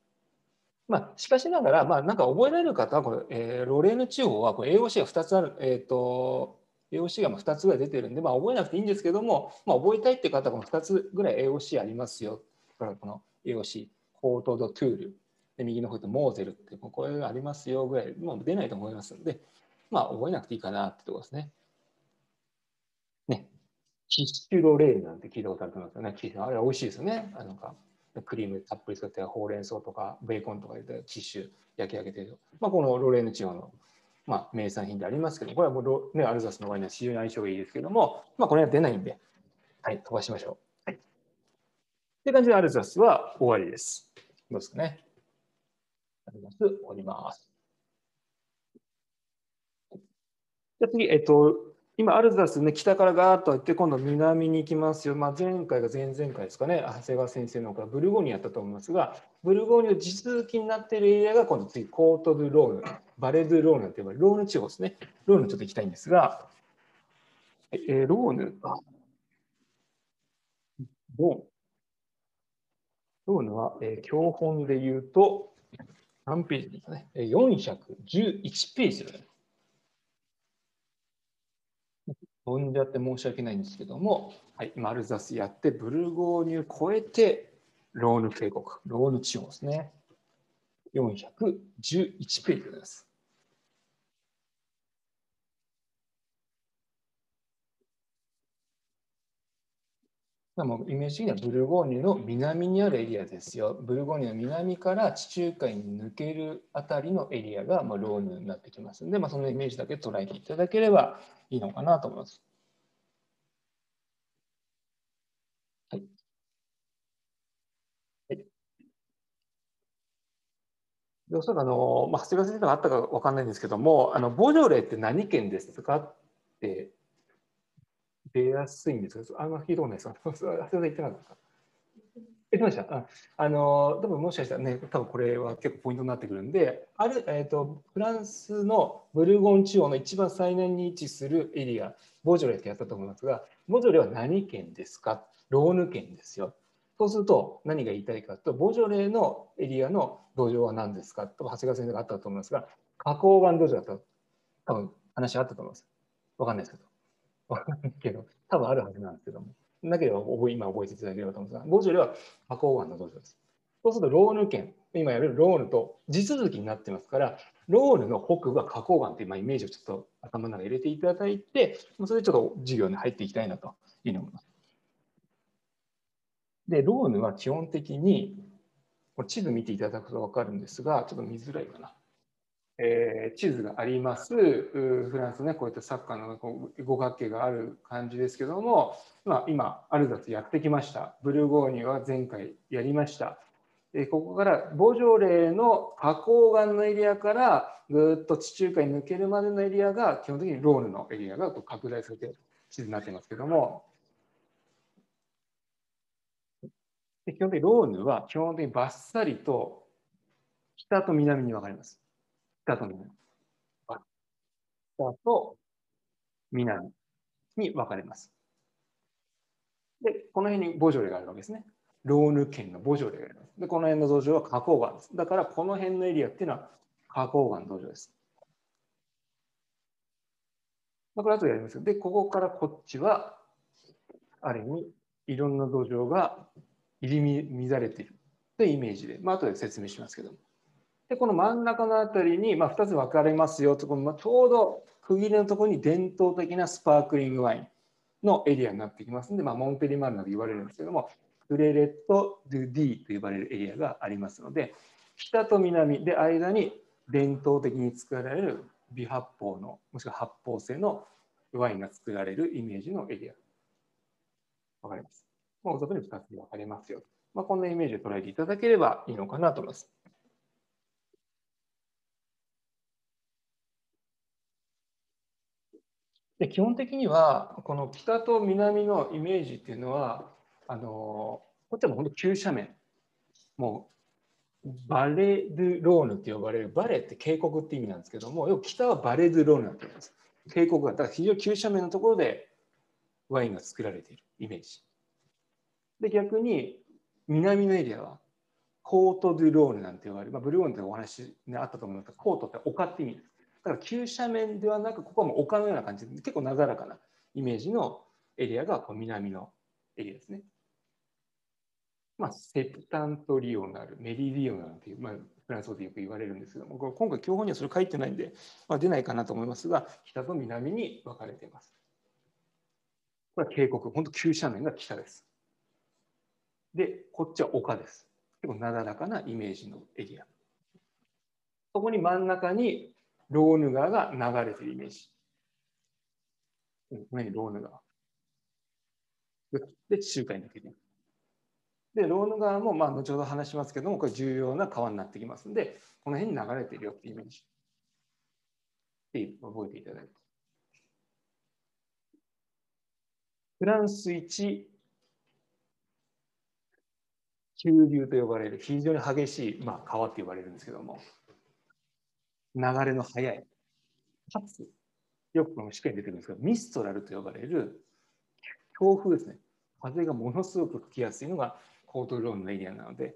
まあ、しかしながら、まあ、なんか覚えられる方はこれ、えー、ロレーヌ地方はこれ AOC が2つある、えーと AOC が2つぐらい出てるんで、まあ、覚えなくていいんですけども、まあ、覚えたいって方はこの2つぐらい AOC ありますよ。だからこの AOC、コートドトゥール、で右の方とモーゼルって、これがありますよぐらい、もう出ないと思いますので、まあ、覚えなくていいかなってところですね。ね。キッシュロレールなんて聞いたことあると思いますよね。あれは美味しいですよね。あのかクリームたっぷり使ってほうれん草とかベーコンとか入れてキッシュ焼き上げてる。まあ、このロレーヌ地方のまあ、名産品でありますけど、これはもう、ね、アルザスのワインは非常に相性がいいですけども、まあ、これは出ないんで、はい、飛ばしましょう。はい。って感じで、アルザスは終わりです。どうですかね。アルザス終わります。じゃ次、えっと、今、アルザスね、北からガーッと行って、今度南に行きますよ。まあ、前回が前々回ですかね、長谷川先生の方からブルゴーニュやったと思いますが、ブルゴーニュの地続きになっているエリアが、今度次、コート・ドゥ・ローヌ、バレ・ドゥ・ローヌと呼ばれるローヌ地方ですね。ローヌちょっと行きたいんですが、え、ローヌ、ローヌ。ローヌは、えー、教本で言うと、何ページですかね、411ページですね。飛んじゃって申し訳ないんですけども、はい、マルザスやって、ブルゴーニュ超えて、ローヌ渓谷、ローヌ地方ですね。411ページです。もイメージ的にはブルゴーニュの南にあるエリアですよ。ブルゴーニュの南から地中海に抜けるあたりのエリアが、まあ、ローヌになってきますので、まあ、そのイメージだけ捉えていただければいいのかなと思います。はい。はい、おそらくあの、まあ、長谷川先生があったか分かんないんですけども、あのボジョレーって何県ですか？って出やすいんです、あんま聞いたことないですか？長谷川さん言ってなかったですか？言ってました？あの多分もしかしたらね、多分これは結構ポイントになってくるんで、ある、えーと、フランスのブルゴン地方の一番最南に位置するエリア、ボジョレってやったと思いますが、ボジョレは何県ですか？ローヌ県ですよ。そうすると何が言いたいかと、ボジョレのエリアの土壌は何ですか？と、長谷川先生があったと思いますが、花崗岩土壌だと多分話あったと思います。わかんないですけど。わかんないけど、多分あるはずなんですけども。なければ覚え今覚えていただければと思うんですが、ボジョレは花崗岩の土壌です。そうするとローヌ県、今やるローヌと地続きになってますから、ローヌの北部は花崗岩というまあイメージをちょっと頭の中に入れていただいて、それでちょっと授業に入っていきたいなというふうに思います。で、ローヌは基本的に、地図見ていただくと分かるんですが、ちょっと見づらいかな。えー、地図があります。フランスね、こういったサッカーの五角形がある感じですけども、まあ、今、アルザツやってきました。ブルゴーニュは前回やりました。でここからボジョレーの花崗岩のエリアからぐっと地中海に抜けるまでのエリアが基本的にローヌのエリアが拡大されている地図になっていますけども、で基本的にローヌは基本的にバッサリと北と南に分かれます。北と南。北と南に分かれます。で、この辺にボジョレがあるわけですね。ローヌ県のボジョレがあります。で、この辺の土壌は花崗岩です。だから、この辺のエリアっていうのは花崗岩の土壌です。これ後でやりますで、ここからこっちは、ある意味、いろんな土壌が入り乱れているというイメージで、まあ後で説明しますけども。で、この真ん中のあたりに、まあ、2つ分かれますよと、このまちょうど区切りのところに伝統的なスパークリングワインのエリアになってきますので、まあ、モンペリマルなど言われるんですけども、クレレット・ドゥ・ディと呼ばれるエリアがありますので、北と南で間に伝統的に作られる微発泡の、もしくは発泡性のワインが作られるイメージのエリア。わかります。もうそこに2つに分かれますよ。まあ、こんなイメージで捉えていただければいいのかなと思います。で基本的にはこの北と南のイメージっていうのはあのこっちはもう本当急斜面。もうバレ・ドゥ・ローヌって呼ばれるバレって渓谷って意味なんですけどもよく北はバレ・ドゥ・ローヌなんて言います。渓谷がだから非常に急斜面のところでワインが作られているイメージ。で逆に南のエリアはコート・ドゥ・ローヌなんて呼ばれる、まあ、ブルーオンってお話、ね、あったと思うんですがコートって丘って意味です。だから急斜面ではなく、ここはもう丘のような感じで、結構なだらかなイメージのエリアがこう南のエリアですね。まあ、セプタントリオナル、メリディオナルという、まあ、フランス語でよく言われるんですけども、今回教本にはそれ書いてないんで、まあ、出ないかなと思いますが、北と南に分かれています。これは渓谷、本当急斜面が北です。で、こっちは丘です。結構なだらかなイメージのエリア。そこに真ん中にローヌ川が流れてるイメージ。この辺にローヌ川。で、地中海に抜けていく。で、ローヌ川も、まあ、後ほど話しますけども、これ重要な川になってきますので、この辺に流れているよってイメージ。で、覚えていただいて。フランス一急流と呼ばれる非常に激しい、まあ、川って呼ばれるんですけども、流れの速い、かつ、よくこの試験に出てくるんですけど、ミストラルと呼ばれる強風ですね。風がものすごく吹きやすいのがコートローンのエリアなので、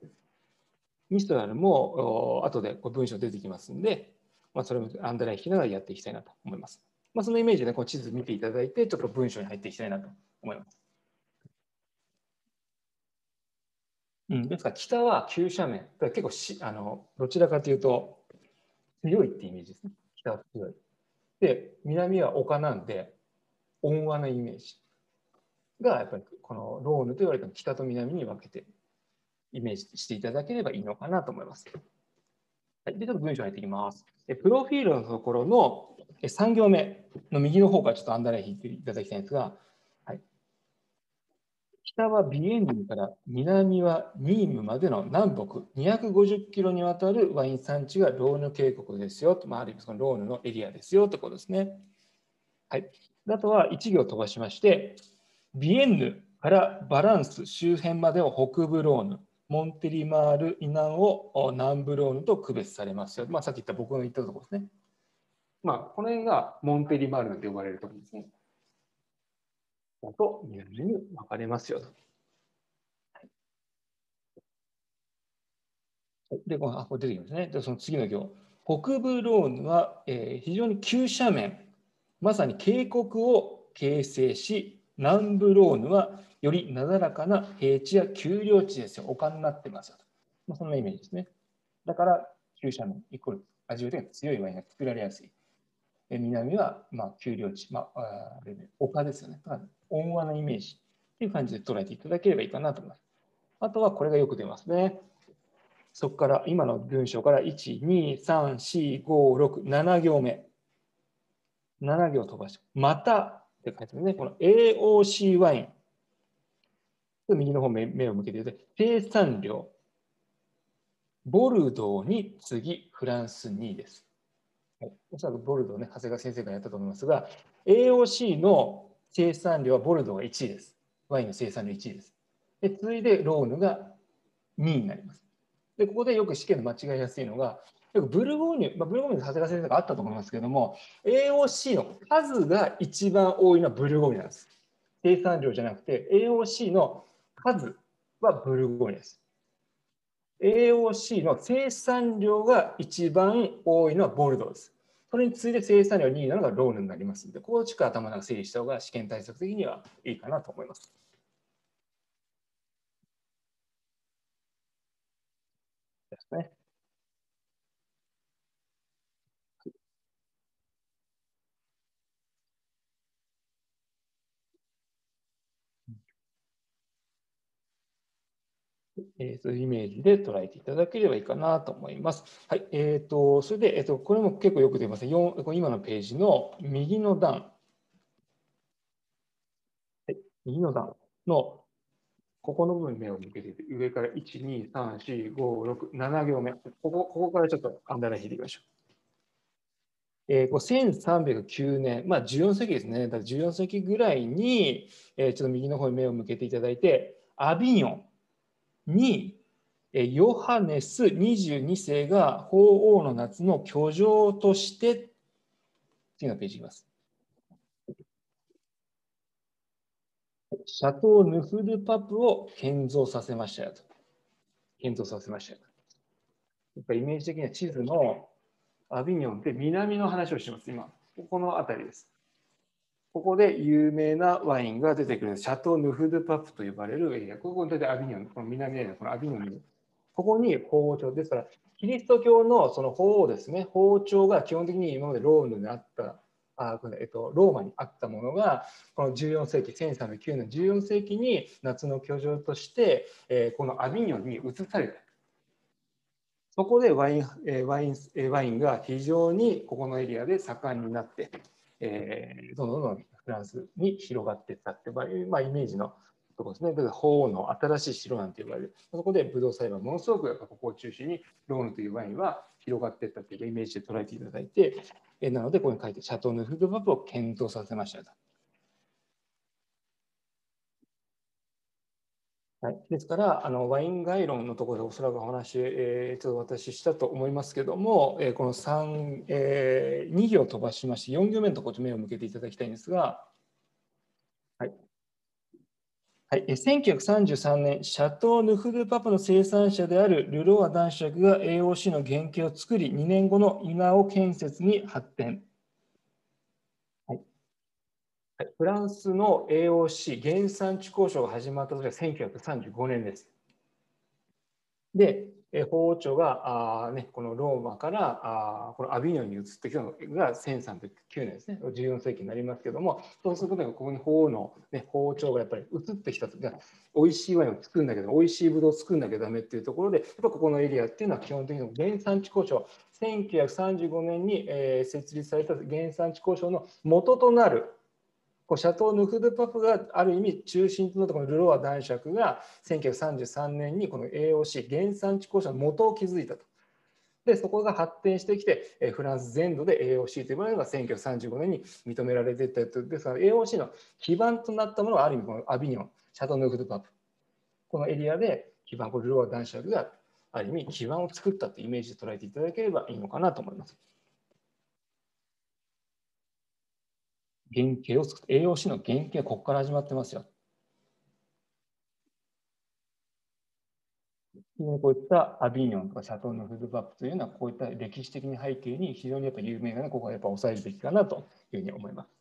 ミストラルも後でこう文章出てきますんで、まあ、それもアンダーライン引きながらやっていきたいなと思います。まあ、そのイメージで、ね、こう地図見ていただいて、ちょっと文章に入っていきたいなと思います。うん、ですから北は急斜面、結構しあのどちらかというと強いってイメージですね。北は強い。で、南は丘なんで、温和なイメージが、やっぱりこのローヌと言われた北と南に分けてイメージしていただければいいのかなと思います。はい、で、ちょっと文章に入っていきます。プロフィールのところの3行目の右の方からちょっとアンダーライン引いていただきたいんですが、北はビエンヌから南はニームまでの南北250キロにわたるワイン産地がローヌ渓谷ですよと、まあ、ある意味そのローヌのエリアですよということですね。はい、あとは1行飛ばしまして、ビエンヌからバランス周辺までを北部ローヌ、モンテリマール以南を南部ローヌと区別されますよ。まあ、さっき言った僕の言ったところですね。まあ、この辺がモンテリマールなんて呼ばれるところですね。と南に分かれますよと。で、このあこ出てきますね。で、その次の行。北部ローヌは、えー、非常に急斜面、まさに渓谷を形成し、南部ローヌはよりなだらかな平地や丘陵地ですよ。丘になってますよと。まあ、そんなイメージですね。だから、急斜面イコール味わいが強いワインが作られやすい。南はまあ丘陵地、まああね、丘ですよね。だから温和なイメージという感じで捉えていただければいいかなと思います。あとはこれがよく出ますね。そこから今の文章から1、2、3、4、5、6、7行目。7行飛ばして、またって書いてあるね。この AOC ワイン。右の方目目を向けていただ生産量。ボルドーに次、フランス2位です。はい、おそらくボルドーね、長谷川先生がやったと思いますが、AOC の生産量はボルドーが1位です。ワインの生産量1位です。で次いでローヌが2位になります。で、ここでよく試験で間違いやすいのが、よくブルゴーニュ、まあ、ブルゴーニュ長谷川先生があったと思いますけれども、AOC の数が一番多いのはブルゴーニュなんです。生産量じゃなくて、AOC の数はブルゴーニュです。AOC の生産量が一番多いのはボルドーです。それに次いで生産量2位なのがローヌになりますので、ここをしっかり頭の整理した方が試験対策的にはいいかなと思います。ですね。えー、そういうイメージで捉えていただければいいかなと思います。はい。えっ、ー、と、それで、えっ、ー、と、これも結構よく出ます。今のページの右の段。はい。右の段の、ここの部分に目を向けて上から1、2、3、4、5、6、7行目。ここ、ここからちょっとアンダーライン引いていきましょう。えー、1309年、まあ、14世紀ですね。だから14世紀ぐらいに、えー、ちょっと右の方に目を向けていただいて、アビニョン。にヨハネス22世が法王の夏の居城として次のページいきます。シャトー・ヌフルパプを建造させましたよと。建造させましたよと。やっぱイメージ的には地図のアビニョンって南の話をしてます、今。ここの辺りです。ここで有名なワインが出てくるシャトー・ヌフ・ドゥ・パプと呼ばれるエリア。ここにアビニョン、この南エリア、このアビニョンに、ここに法王朝ですから、キリスト教のその法王ですね、法朝が基本的に今までローヌにあった、あえっと、ローマにあったものが、この14世紀、1309年、14世紀に夏の居城として、えー、このアビニョンに移された。そこでワインワインワインが非常にここのエリアで盛んになって、えー、どんどんどんフランスに広がっていったって、いう、まあ、イメージのところですね。だから法王の新しい城なんて呼ばれる。そこでブドウ栽培ものすごくやっぱここを中心にローヌというワインは広がっていったというイメージで捉えていただいて、えなのでここに書いてシャトーヌ・フードパップを検討させましたと。はい、ですから、あのワイン概論のところでおそらくお話、えー、ちょっと私したと思いますけども、えー、この3、えー、2行飛ばしまして、4行目のところに目を向けていただきたいんですが、はい。はい、1933年、シャトー・ヌフルパパの生産者であるルローア男爵が AOC の原型を作り、2年後の稲尾建設に発展。フランスの AOC 原産地交渉が始まった時は1935年です。で、法王朝があ、ね、このローマからあこのアビニョンに移ってきたのが1309年ですね。14世紀になりますけどもそうすることがここに法王の、ね、法王朝がやっぱり移ってきた時が美味しいワインを作るんだけど美味しいブドウを作るんだけどダメっていうところでやっぱここのエリアっていうのは基本的に原産地交渉1935年に、えー、設立された原産地交渉の元となるこうシャトー・ヌフドゥパプがある意味中心となったこのルロワ男爵が1933年にこの AOC 原産地交渉の元を築いたと。でそこが発展してきてフランス全土で AOC と呼ばれるのが1935年に認められていったですから AOC の基盤となったものはある意味このアビニョンシャトー・ヌフドゥパプこのエリアで基盤これルロワ男爵がある意味基盤を作ったというイメージで捉えていただければいいのかなと思います。原型を作って AOC の原型はここから始まってますよ。こういったアビニョンとかシャトーのフードバップというのはこういった歴史的な背景に非常にやっぱ有名なのここはやっぱ抑えるべきかなというふうに思います。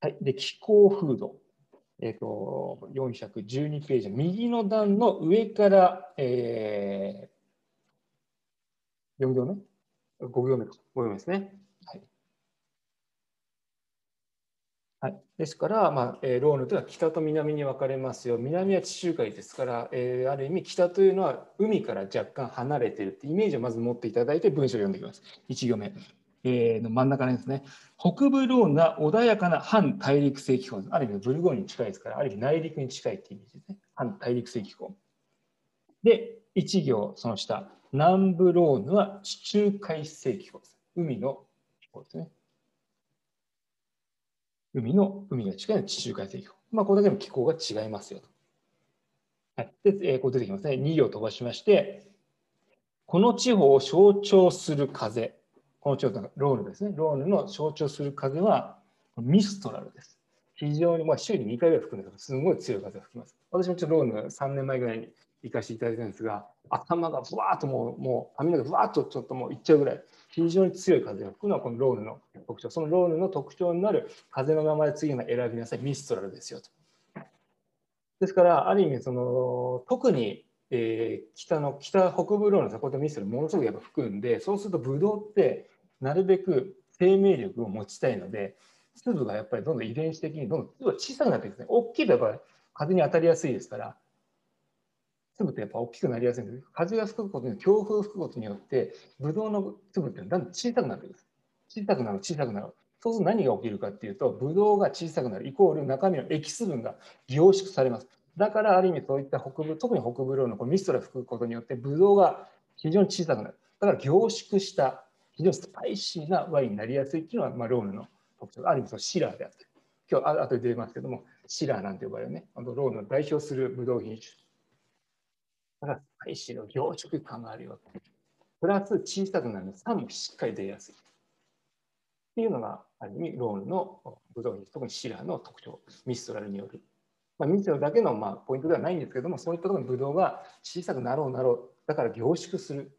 はい、で気候風土、えーと、412ページ右の段の上から、えー、4行目5行目か、5行目ですね。はい。はい、ですから、まあえー、ローヌというのは北と南に分かれますよ。南は地中海ですから、えー、ある意味北というのは海から若干離れているというイメージをまず持っていただいて文章を読んでいきます。1行目。えー、の真ん中ですね。北部ローヌは穏やかな反大陸性気候ある意味ブルゴーニュに近いですから、ある意味内陸に近いっていうイメージですね。反大陸性気候。で、1行その下。南部ローヌは地中海性気候です。海の気候ですね。海の、海が近いの地中海性気候。まあ、これだけの気候が違いますよと。はい。で、えー、こう出てきますね。2行飛ばしまして、この地方を象徴する風。この地方、ローヌですね。ローヌの象徴する風はミストラルです。非常に、まあ、週に2回ぐらい吹くんですけど、すごい強い風が吹きます。私もちょっとローヌ3年前ぐらいに行かせていただいたんですが、頭がぶわーっともう、もう髪の毛ぶわーっとちょっともういっちゃうぐらい、非常に強い風が吹くのはこのローヌの特徴。そのローヌの特徴になる風の名前次の選びなさい、ミストラルですよと。ですから、ある意味、その特に、えー、北の北北部ローヌのこういったミストラルものすごくやっぱ吹くんで、そうするとブドウってなるべく生命力を持ちたいので、粒がやっぱりどんどん遺伝子的にどんどん小さくなっていくんですね。大きいとやっぱり風に当たりやすいですから、粒ってやっぱ大きくなりやすいんです。風が吹くことに強風吹くことによって、ブドウの粒ってだんだん小さくなってくる。小さくなる、小さくなる。そうすると何が起きるかっていうと、ブドウが小さくなるイコール中身のエキス分が凝縮されます。だからある意味そういった北部、特に北部ローヌのこうミストラルが吹くことによって、ブドウが非常に小さくなる。だから凝縮した非常にスパイシーなワインになりやすいっていうのは、まあ、ローヌの特徴ある意味そのシラーであったり。今日あ後で出ますけども、シラーなんて呼ばれるねあの、ローヌの代表するブドウ品種。だからスパイシの凝縮感があるよ。プラス小さくなるの酸もしっかり出やすい。っていうのがある意味ローンのブドウ品特にシラーの特徴、ミストラルによる。まあ、ミストラルだけのまあポイントではないんですけども、そういったところのブドウが小さくなろうなろう、だから凝縮する。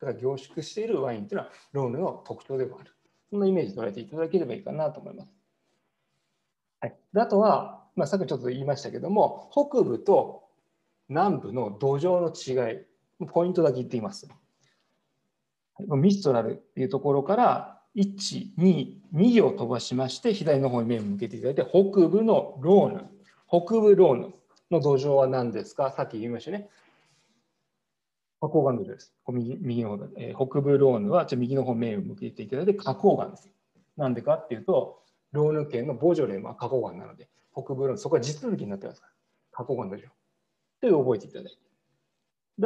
だから凝縮しているワインというのはローンの特徴でもある。そんなイメージ捉えていただければいいかなと思います。はい、あとは、まあ、さっきちょっと言いましたけども、北部と南部の土壌の違い、ポイントだけ言っています。ミストラルっていうところから1、2、2行飛ばしまして、左の方に目を向けていただいて、北部のローヌ、北部ローヌの土壌は何ですか？さっき言いましたね。花崗岩土壌です。右右の方、えー、北部ローヌは、じゃ右の方に目を向けていただいて、花崗岩です。なんでかっていうと、ローヌ県のボジョレーは花崗岩なので、北部ローヌ、そこは地続きになってますから、花崗岩土壌。という覚えていただいて。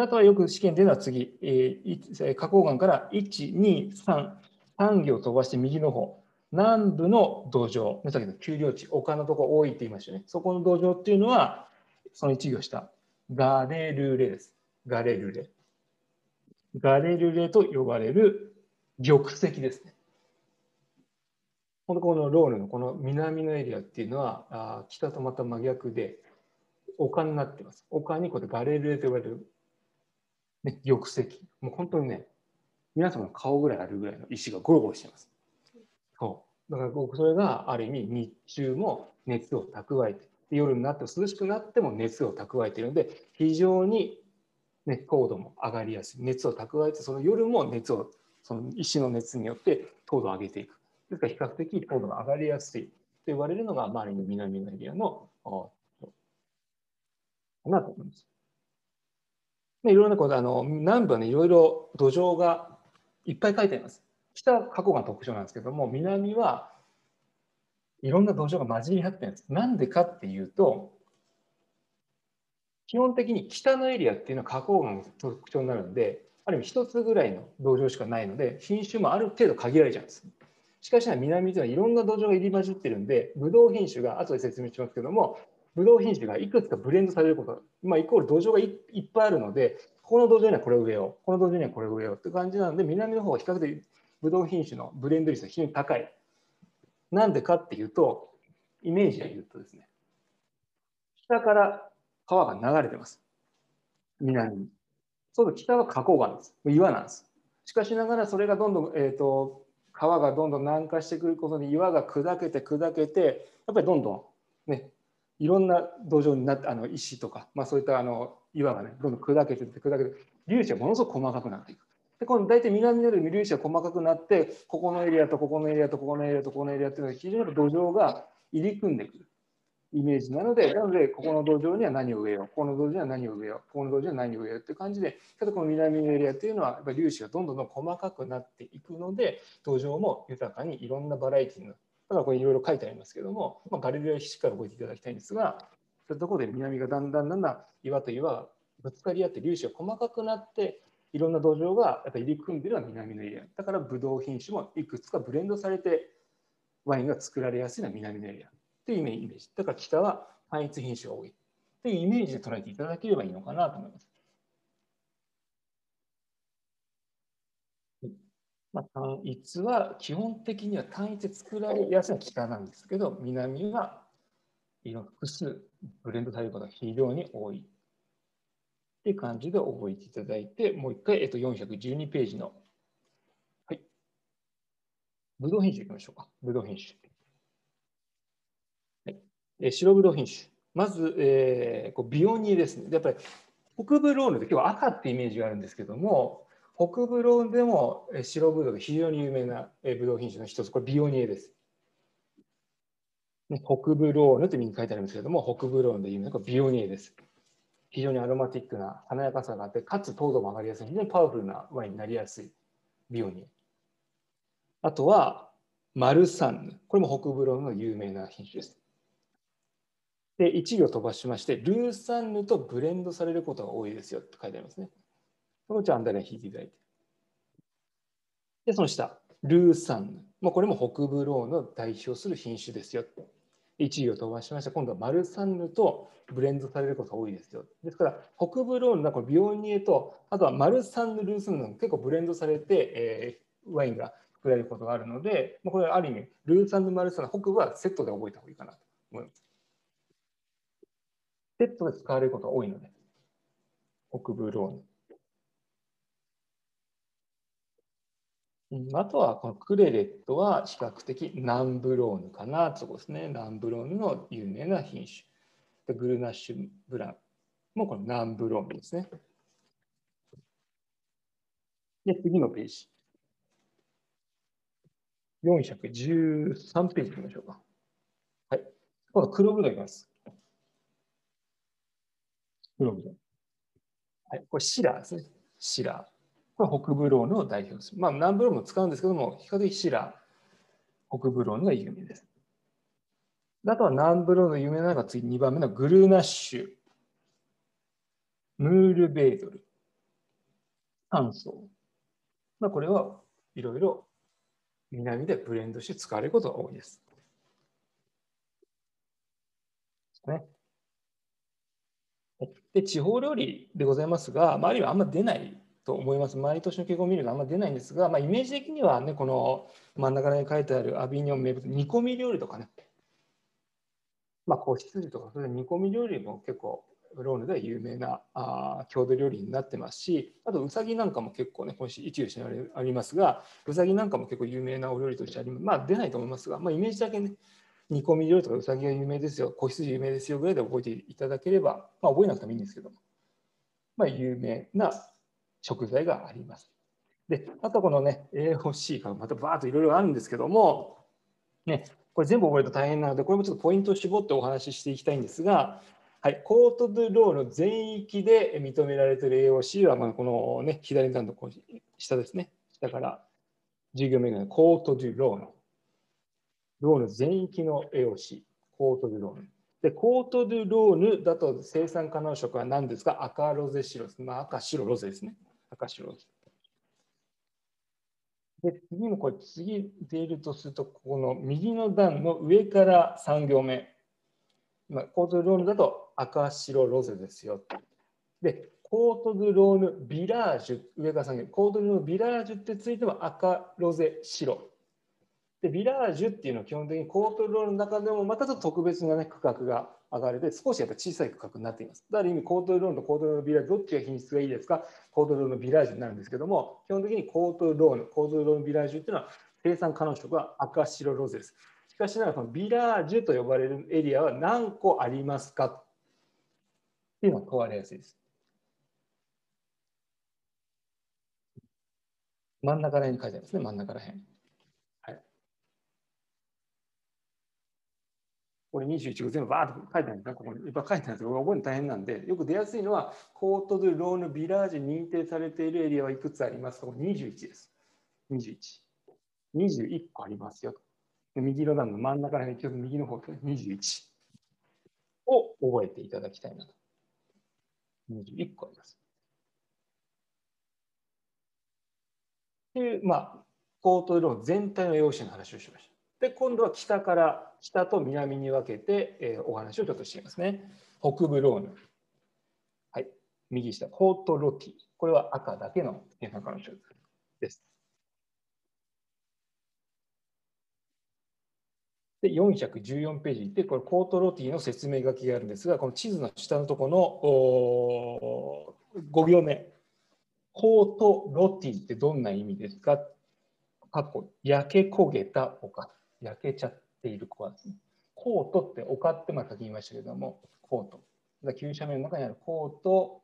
あとはよく試験でいうのは次、えー、花崗岩から1、2、3、3行飛ばして右の方、南部の土壌、さっきの丘陵地、丘のところ多いって言いましたね。そこの土壌っていうのは、その1行下、ガレルレです。ガレルレ。ガレルレと呼ばれる玉石ですね。このロールのこの南のエリアっていうのはあ北とまた真逆で丘になってます。丘にこうやってガレルレと呼ばれる、ね、玉石。もう本当にね、皆さんの顔ぐらいあるぐらいの石がゴロゴロしてます。そう。だから僕それがある意味日中も熱を蓄えて、夜になって涼しくなっても熱を蓄えているので、非常に、ね、高度も上がりやすい。熱を蓄えて、その夜も熱を、その石の熱によって糖度を上げていく。ですから比較的糖度が上がりやすいと言われるのが周りの南のエリアのかなと思います。いろんなこと、あの南部はね、いろいろ土壌がいっぱい書いてあります。北は花崗岩特徴なんですけども、南はいろんな土壌が混じり合ってるんです。なんでかっていうと、基本的に北のエリアっていうのは花崗岩の特徴になるんで、ある意味一つぐらいの土壌しかないので、品種もある程度限られちゃうんです。しかしながら南ではいろんな土壌が入り混じってるんで、ブドウ品種が後で説明しますけども、ブドウ品種がいくつかブレンドされること、まあ、イコール土壌がいっぱいあるので、この土壌にはこれを植えよう、この土壌にはこれを植えようって感じなので、南の方は比較的ブドウ品種のブレンド率が非常に高い。なんでかっていうと、イメージで言うとですね、北から川が流れてます。南に。そうすると北は花崗岩です。岩なんです。しかしながらそれがどんどん、えーと、川がどんどん南下してくることで岩が砕けて砕けてやっぱりどんどんねいろんな土壌になってあの石とか、まあ、そういったあの岩がねどんどん砕けてって砕けて粒子がものすごく細かくなっていく。で今度大体南より粒子が細かくなってここのエリアとここのエリアとここのエリアとここのエリアっていうのは非常に土壌が入り組んでくる。イメージなので、なので、ここの土壌には何を植えよう、ここの土壌には何を植えよう、ここの土壌には何を植えようっていう感じで、ただこの南のエリアというのは、やっぱり粒子がどんどんどん細かくなっていくので、土壌も豊かにいろんなバラエティーの、だこれいろいろ書いてありますけども、まあ、ガリレオしっかり覚えていただきたいんですが、そういうところで南がだんだんだんだん岩と岩がぶつかり合って粒子が細かくなって、いろんな土壌がやっぱ入り組んでいるのは南のエリア。だからブドウ品種もいくつかブレンドされてワインが作られやすいのは南のエリアっていうイメージ。だから北は単一品種が多いというイメージで捉えていただければいいのかなと思います。まあ、単一は基本的には単一で作られやすいのは北なんですけど、南はいろんな複数ブレンドされることが非常に多いっていう感じで覚えていただいて、もう一回、えっと、412ページの、はい。ブドウ品種いきましょうか。ブドウ品種。はいえ白ブドウ品種。まず、えー、こうビオニエですね。やっぱり北部ローヌで今日は赤ってイメージがあるんですけども、北部ローヌでも白ブドウが非常に有名なブドウ品種の一つ、これビオニエです。北部ローヌって右に書いてありますけれども、北部ローヌで有名なこれビオニエです。非常にアロマティックな華やかさがあって、かつ糖度も上がりやすい、非常にパワフルなワインになりやすいビオニエ。あとは、マルサンヌ。これも北部ローヌの有名な品種です。で、1行飛ばしまして、ルーサンヌとブレンドされることが多いですよって書いてありますね。このちアンダーライン引いていただいて。で、その下、ルーサンヌ。まあ、これも北部ローヌの代表する品種ですよ。1行飛ばしました。今度はマルサンヌとブレンドされることが多いですよ。ですから、北部ローヌのこれヴィオニエと、あとはマルサンヌ、ルーサンヌ結構ブレンドされて、えー、ワインが作られることがあるので、まあ、これはある意味、ルーサンヌ、マルサンヌ、北部はセットで覚えた方がいいかなと思います。セットで使われることが多いので、北部ローヌ。あとは、このクレレットは比較的南部ローヌかなとこですね。南部ローヌの有名な品種。でグルナッシュブランもこの南部ローヌですね。で、次のページ。413ページいきましょうか。はい。今度黒ブドウいきます。ブログで。はい、これシラーですね。シラー。これ北部ローヌを代表する。まあ南部ローヌも使うんですけども、比較的シラー、北部ローヌが有名です。あとは南部ローヌの有名なのが次2番目のグルーナッシュ、ムールベードル、炭素。まあ、これはいろいろ南でブレンドして使われることが多いです。ね。で、地方料理でございますが、まあ、あるいはあんま出ないと思います。毎年の傾向を見るとあんまり出ないんですが、まあ、イメージ的にはね、この真ん中に書いてあるアビニョン名物、煮込み料理とかね、まあ、子羊とか、それ煮込み料理も結構、ローヌでは有名なあ郷土料理になってますし、あとうさぎなんかも結構ね、今週一流しにありますが、うさぎなんかも結構有名なお料理としてあります。まあ出ないと思いますが、まあ、イメージだけね、煮込み料理とかうさぎが有名ですよ、子羊有名ですよぐらいで覚えていただければ、まあ、覚えなくてもいいんですけども、まあ、有名な食材があります。で、あとこのね、AOC がまたバーッといろいろあるんですけども、ね、これ全部覚えると大変なので、これもちょっとポイントを絞ってお話ししていきたいんですが、はい、コート・デュ・ローヌの全域で認められている AOC は、まあ、この、ね、左側の下ですね、下から事業名がコート・デュ・ローヌ。ローヌ全域の AOC、コート・デュ・ローヌ。で、コート・デュ・ローヌだと生産可能色は何ですか？赤、ロゼ、白です。まあ、赤、白、ロゼですね。赤、白、ロゼ。で、次もこれ、次出るとすると、ここの右の段の上から3行目。まあ、コート・デュ・ローヌだと赤、白、ロゼですよ。で、コート・ド・ローヌ・ビラージュ、上から3行目、コート・ド・ローヌ・ビラージュってついても赤、ロゼ、白。で、ビラージュっていうのは基本的にコート・ド・ローヌの中でもまたちょっと特別な、ね、区画が上がれて、少しやっぱ小さい区画になっています。だから意味、コート・ローヌとコート・ローヌ・ビラージュ、どっちが品質がいいですか？コート・ローヌ・ビラージュになるんですけども、基本的にコート・ローヌ、コート・ローヌ・ビラージュっていうのは生産可能色は赤、白、ロゼです。しかしながら、このビラージュと呼ばれるエリアは何個ありますか？っていうのが問われやすいです。真ん中ら辺に書いてありますね、真ん中ら辺。はい。これ21個全部バーッと書いてあるんですね、ここに。いっぱい書いてあるんですけど、覚えるの大変なんで、よく出やすいのは、コート・ドゥ・ローヌ・ビラージュ認定されているエリアはいくつありますか ?21 です。21。21個ありますよ。右の段の真ん中ら辺、ちょっと右の方で21を覚えていただきたいなと。21個あります。っていう、まあ、コートドゥロー全体の用紙の話をしました。で、今度は北から北と南に分けて、えー、お話をちょっとしていますね。北部ローヌ。はい。右下、コートロティ。これは赤だけの原産化の種です。で、414ページで、これ、コートロティの説明書きがあるんですが、この地図の下のところの5行目。コートロティってどんな意味ですか？過去、焼け焦げた丘。焼けちゃっている子ですね。コートって丘ってまあ書きましたけども、コート。急斜面の中にあるコート、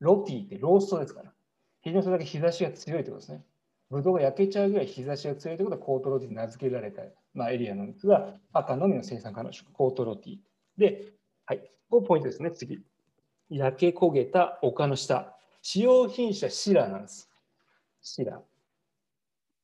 ロティってローストですから。非常にそれだけ日差しが強いということですね。ブドウが焼けちゃうぐらい日差しが強いということはコートロティに名付けられた、まあ、エリアなんですが、赤のみの生産可能種、コートロティ。で、はい、ここポイントですね、次。焼け焦げた丘の下。使用品種はシラなんです。シラ。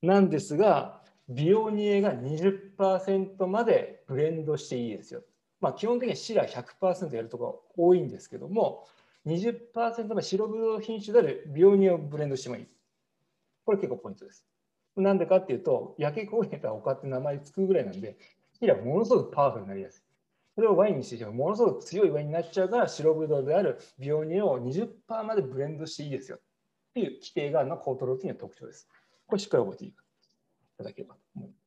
なんですが、ビオニエが20%までブレンドしていいですよ。まあ、基本的にはシラ100%やるところ多いんですけども、20%まで白ブドウ品種であるビオニエをブレンドしてもいい。これ結構ポイントです。なんでかっていうと、焼け焦げた丘って名前つくぐらいなんで、シラものすごくパワフルになりやすい。それをワインにしてもものすごく強いワインになっちゃうから白ブドウであるビオニエを20%までブレンドしていいですよっていう規定があるのがコートローティンの特徴です。これしっかり覚えていただければと思います。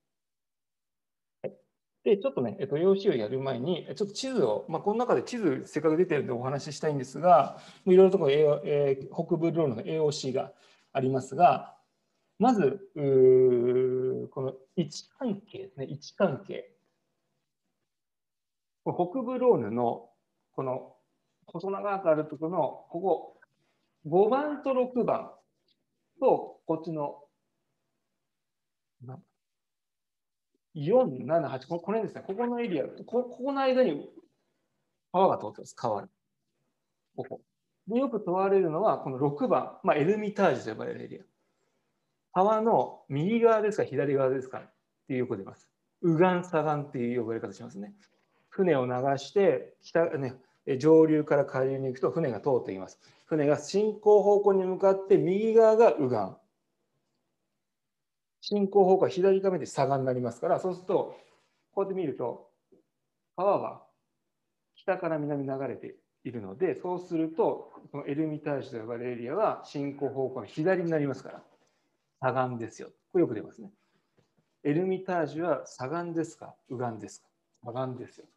で、ちょっとね、えっと、用紙をやる前に、ちょっと地図を、まあ、この中で地図せっかく出てるんでお話ししたいんですが、いろいろところ、えー、北部ロールの AOC がありますが、まず、この位置関係ですね、位置関係。北部ローヌのこの細長くあるところのここ5番と6番とこっちの4、7、8、この辺ですね。ここのエリア、こここの間に川が通ってます、川に。ここ。でよく問われるのは、この6番、まあ、エルミタージュと呼ばれるエリア。川の右側ですか、左側ですかっていうよく出ます。右岸左岸っていう呼ばれ方しますね。船を流して北、ね、上流から下流に行くと船が通っています。船が進行方向に向かって右側が右岸。進行方向は左側で下がになりますから、そうすると、こうやって見ると、川は北から南に流れているので、そうすると、このエルミタージュと呼ばれるエリアは進行方向の左になりますから、左岸ですよ。これよく出ますね。エルミタージュは左岸ですか？右岸ですか？左岸ですよ。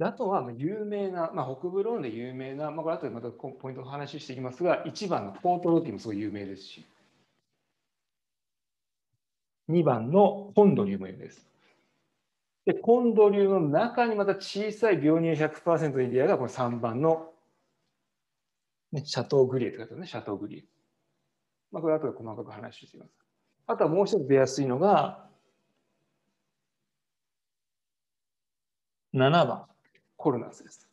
あとは有名な、まあ、北部ローンで有名な、まあ、これ後でまたポイントを話していきますが、1番のポートローティもすごい有名ですし、2番のコンドリューも有名です。で、コンドリューの中にまた小さい病乳100%のエリアがこの3番の、ね、シャトーグリエって書いてあるね、シャトーグリエ。まあ、これ後で細かく話していきます。あとはもう一つ出やすいのが、7番、コルナスです。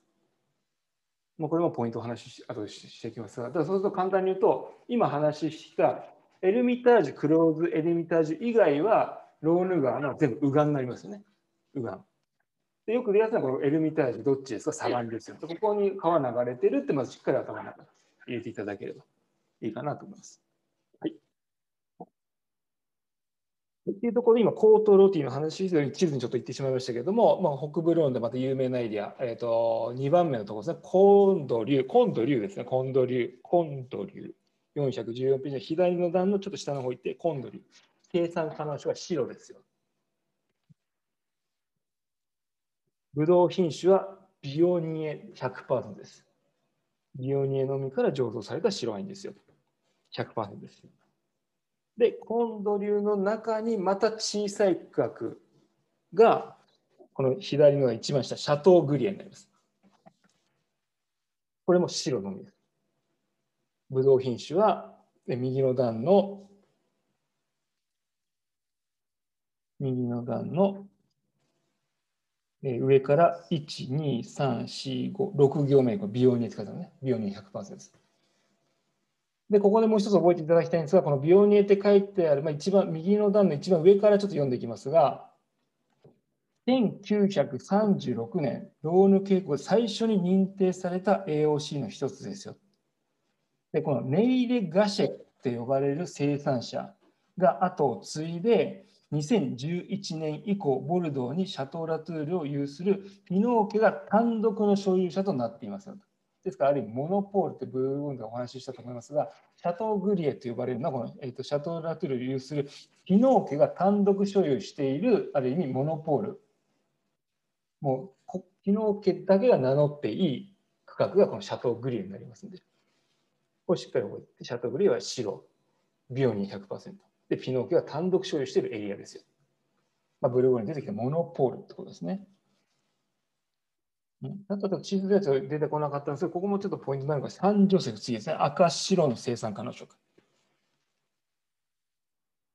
もうこれもポイントを話し後でしていきますが、だそうすると簡単に言うと、今話したエルミタージュ、クローズエルミタージュ以外は、ローヌ川の全部右岸になりますよね。右岸。でよく出やすいのはこのエルミタージュ、どっちですか？サガンですよ。ここに川流れてるって、まずしっかり頭の中に入れていただければいいかなと思います。っていうところで今、コートロティの話、地図にちょっと言ってしまいましたけれども、まあ、北部ローンでまた有名なエリア、えーと、2番目のところですね、コンド流、コンド流ですね、コンド流、コンド流、414ページの左の段のちょっと下の方行って、コンド流、計算可能性は白ですよ。ブドウ品種はビオニエ100%です。ビオニエのみから醸造された白ワインですよ。100%です。で、コンド流の中にまた小さい区画が、この左の一番下、シャトーグリエになります。これも白のみです。ブドウ品種は、右の段の、右の段の上から1、2、3、4、5、6行目、美容に使ったね。美容に100%です。で、ここでもう一つ覚えていただきたいんですが、この美容にって書いてある、まあ、一番右の段の一番上からちょっと読んでいきますが、1936年、ローヌ傾向で最初に認定された AOC の一つですよ。で、このネイレ・ガシェって呼ばれる生産者が後を継いで、2011年以降、ボルドーにシャトー・ラトゥールを有するピノー家が単独の所有者となっています。ですから、ある意味、モノポールってブルーンでお話ししたと思いますが、シャトーグリエと呼ばれるのは、この、えーと、シャトー・ラトゥルを有するピノー家が単独所有している、ある意味、モノポール。もう、ピノー家だけが名乗っていい区画がこのシャトーグリエになりますので、これしっかり覚えて、シャトーグリエは白、ビオニー100%。で、ピノー家が単独所有しているエリアですよ。まあ、ブルーゴーに出てきたモノポールってことですね。あと地図では出てこなかったんですけど、ここもちょっとポイントなのが、サンジョセフ、次ですね、赤白の生産可能色。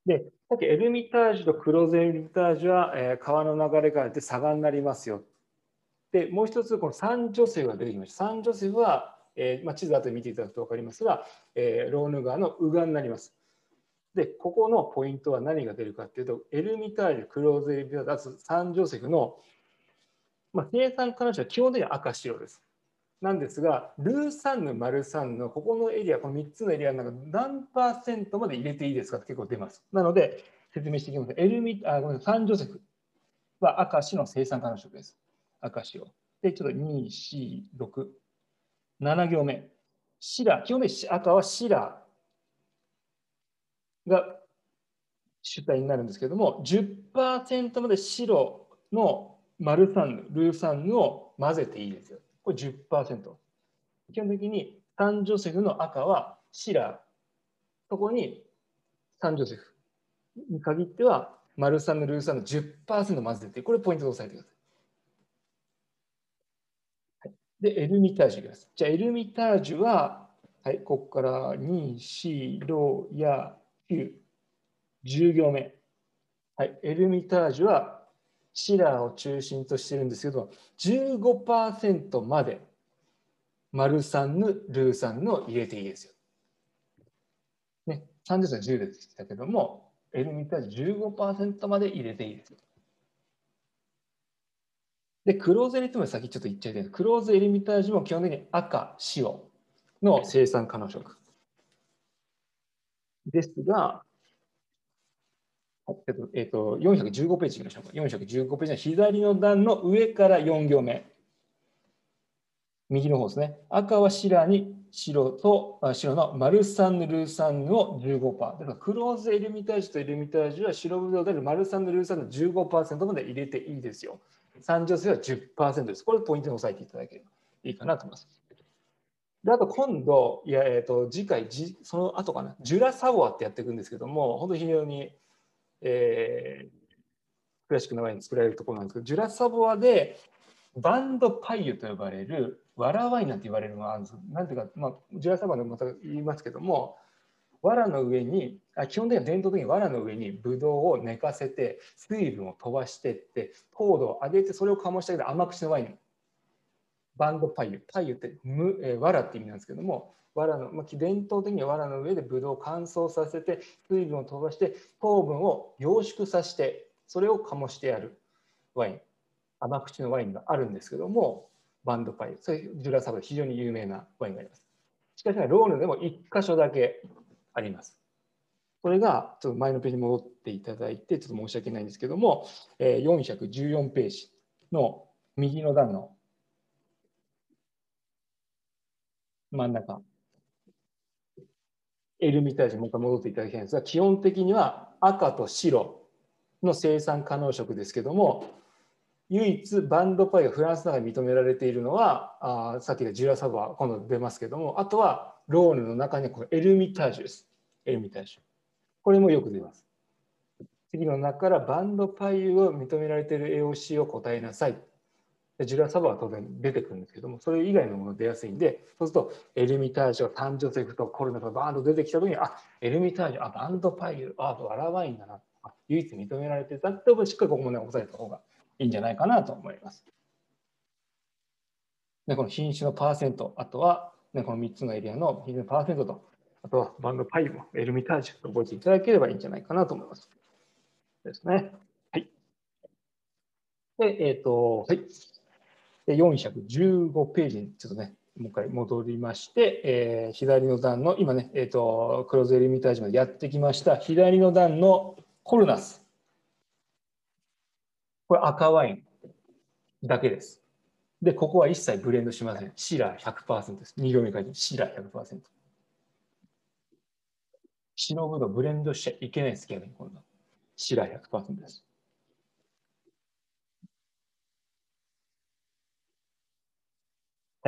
で、さっきエルミタージュとクローズエルミタージュは、えー、川の流れから出て差がになりますよ。で、もう一つ、このサンジョセフが出てきました。サンジョセフは、えーまあ、地図後で見ていただくと分かりますが、えー、ローヌ川の右岸になります。で、ここのポイントは何が出るかというと、エルミタージュ、クローズエルミタージュ、サンジョセフのまあ、生産可能者は基本的には赤白です。なんですが、ルーサンヌ、マルサンヌ、ここのエリア、この3つのエリアの中何パーセントまで入れていいですかって結構出ます。なので、説明していきます。エルミあごめんなさい、サンジョセフは赤白の生産可能色です。赤白。で、ちょっと2、4、6、7行目。シラ、基本的に赤はシラが主体になるんですけれども、10%まで白のマルサン、ルーサンヌを混ぜていいですよ。これ10%。基本的にサンジョセフの赤はシラー。そこにサンジョセフに限ってはマルサンヌ、ルーサンヌ10%混ぜて、これポイントで押さえてください。で、エルミタージュです。じゃあ、エルミタージュは、はい、ここから2、4、6、や9、10行目。はい、エルミタージュはシラーを中心としてるんですけど15%までマルサンヌルーサンを入れていいですよ。ね、30歳10でしたけどもエルミタージュ15%まで入れていいですよ。で、クローズエリトム先ちょっと言っちゃいたいクローズエリミタージュも基本的に赤、白の生産可能色。ですが、えっとえっと、415ページいきましょうか。415ページの左の段の上から4行目。右の方ですね。赤は白に白と白のマルサンヌ・ルーサンヌを15%。だからクローズエルミタージュとエルミタージュは白ブドウであるマルサンヌ・ルーサンヌ15%まで入れていいですよ。三女性は10%です。これポイントに押さえていただければいいかなと思います。であと今度、いやえーと、と次回じ、その後かな、ジュラサボアってやっていくんですけども、本当に非常にえー、クラシックのワイン作られるところなんですけど、ジュラサボアでバンドパイユと呼ばれるわらワインなんて言われるのがあるんです。なんていうか、まあ、ジュラサボアでまた言いますけども、藁の上にあ基本的には伝統的に藁の上にブドウを寝かせて水分を飛ばしてって糖度を上げてそれを醸したけど甘口のワインバンドパイユ。パイユってむ、えー、藁って意味なんですけども、藁の、まあ、伝統的には藁の上でブドウを乾燥させて、水分を飛ばして、糖分を凝縮させて、それを醸してやるワイン。甘口のワインがあるんですけども、バンドパイ。それジュラサブで非常に有名なワインがあります。しかし、ローヌでも1箇所だけあります。これが、ちょっと前のページに戻っていただいて、ちょっと申し訳ないんですけども、414ページの右の段の真ん中、エルミタージュ、もう一回戻っていただきたいんですが、基本的には赤と白の生産可能色ですけども、唯一バンドパイがフランスの中で認められているのは、あさっきのジュラサバ、今度出ますけども、あとはローヌの中にこのエルミタージュです。エルミタージュ。これもよく出ます。次の中からバンドパイを認められている AOC を答えなさい。ジュラサバは当然出てくるんですけども、それ以外のもの出やすいんで、そうするとエルミタージュが誕生するとコロナがバーンと出てきた時に、あ、エルミタージュ、あ、バンドパイル、あ、バラワインだな、唯一認められてるだったらしっかりここもね、押さえた方がいいんじゃないかなと思います。で、この品種のパーセント、あとは、ね、この3つのエリアの品種のパーセントと、あとはバンドパイもエルミタージュと覚えていただければいいんじゃないかなと思います。ですね。はい。で、えっ、ー、と、はい。で、415ページにちょっとね、もう一回戻りまして、えー、左の段の、今ね、え、ー、と、クローズエルミタージュまでやってきました、左の段のコルナス。これ赤ワインだけです。で、ここは一切ブレンドしません。シラー100%です。2行目書いてシラー100%。白ぶどうブレンドしちゃいけないです、逆に今度。シラー100%です。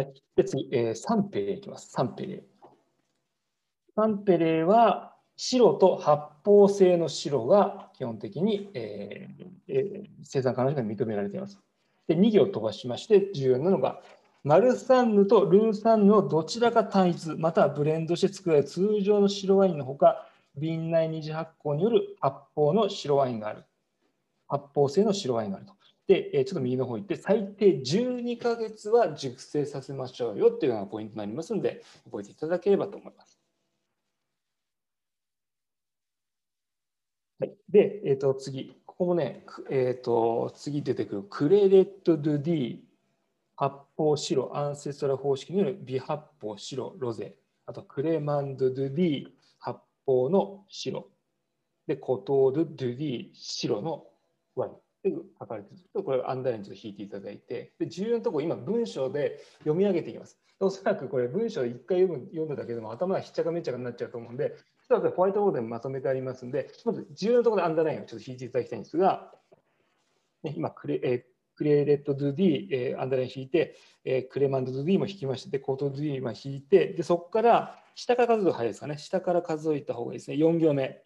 はい。で、次、えー、サンペレいきます。サンペレ。サンペレは、白と発泡性の白が基本的に、えーえー、生産可能性が認められています。で、2行飛ばしまして、重要なのが、マルサンヌとルーサンヌをどちらか単一、またはブレンドして作られる通常の白ワインのほか、瓶内二次発酵による発泡の白ワインがある。発泡性の白ワインがあると。で、ちょっと右の方行って、最低12ヶ月は熟成させましょうよっていうのがポイントになりますので、覚えていただければと思います。はい、で、えー、と次、ここもね、えー、と次出てくるクレレット・ドゥ・ディ発泡白アンセストラ方式による微発泡白ロゼ。あとクレマン・ドゥ・ディ発泡の白。でコトー・ドゥ・ディ白のワイン。で書かれているこれアンダーラインちょっと引いていただいてで重要なところ今文章で読み上げていきますおそらくこれ文章1回読む読むだけでも頭がひっちゃかめっちゃかになっちゃうと思うんでちょっとホワイトボードでまとめてありますんでまず重要なところでアンダーラインをちょっと引いていただきたいんですが、ね、今クレ、えクレレットドゥディ、え、アンダーライン引いて、え、クレマンドドゥディも引きまして、コートドゥディも引いて、でそこから下から数えると早いですかね。下から数えた方がいいですね。4行目。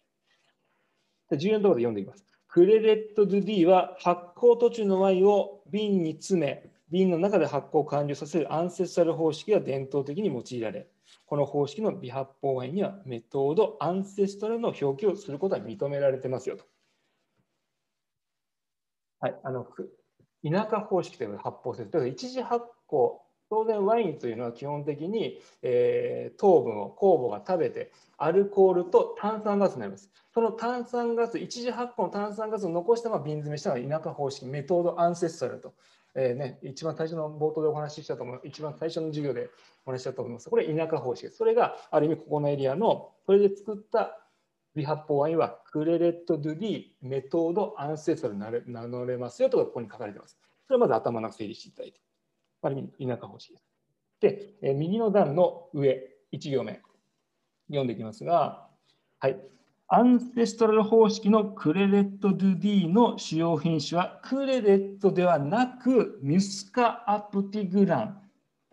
で重要なところで読んでいきます。クレレットドゥディは発酵途中のワインを瓶に詰め、瓶の中で発酵を完了させるアンセストラル方式が伝統的に用いられ、この方式の微発泡ワインにはメトードアンセストルの表記をすることは認められてますよと。はい、あの田舎方式という発泡性。だから一次発酵、当然ワインというのは基本的に、えー、糖分を酵母が食べてアルコールと炭酸ガスになります。その炭酸ガス、一次発酵の炭酸ガスを残したまま瓶詰めしたのが田舎方式、メトードアンセストラルと。えーね、一番最初の冒頭でお話ししたと思う、一番最初の授業でお話ししたと思います。これ田舎方式です。それがある意味ここのエリアの、それで作った微発泡ワインはクレレット・ドゥ・ディ・メトード・アンセストルに名乗れますよとここに書かれてます。それをまず頭の中整理していただいて。ある意味、田舎方式です。で、え右の段の上、1行目、読んでいきますが、はい。アンセストラル方式のクレレット・ドゥ・ディの主要品種は、クレレットではなく、ミュスカ・アプティグラン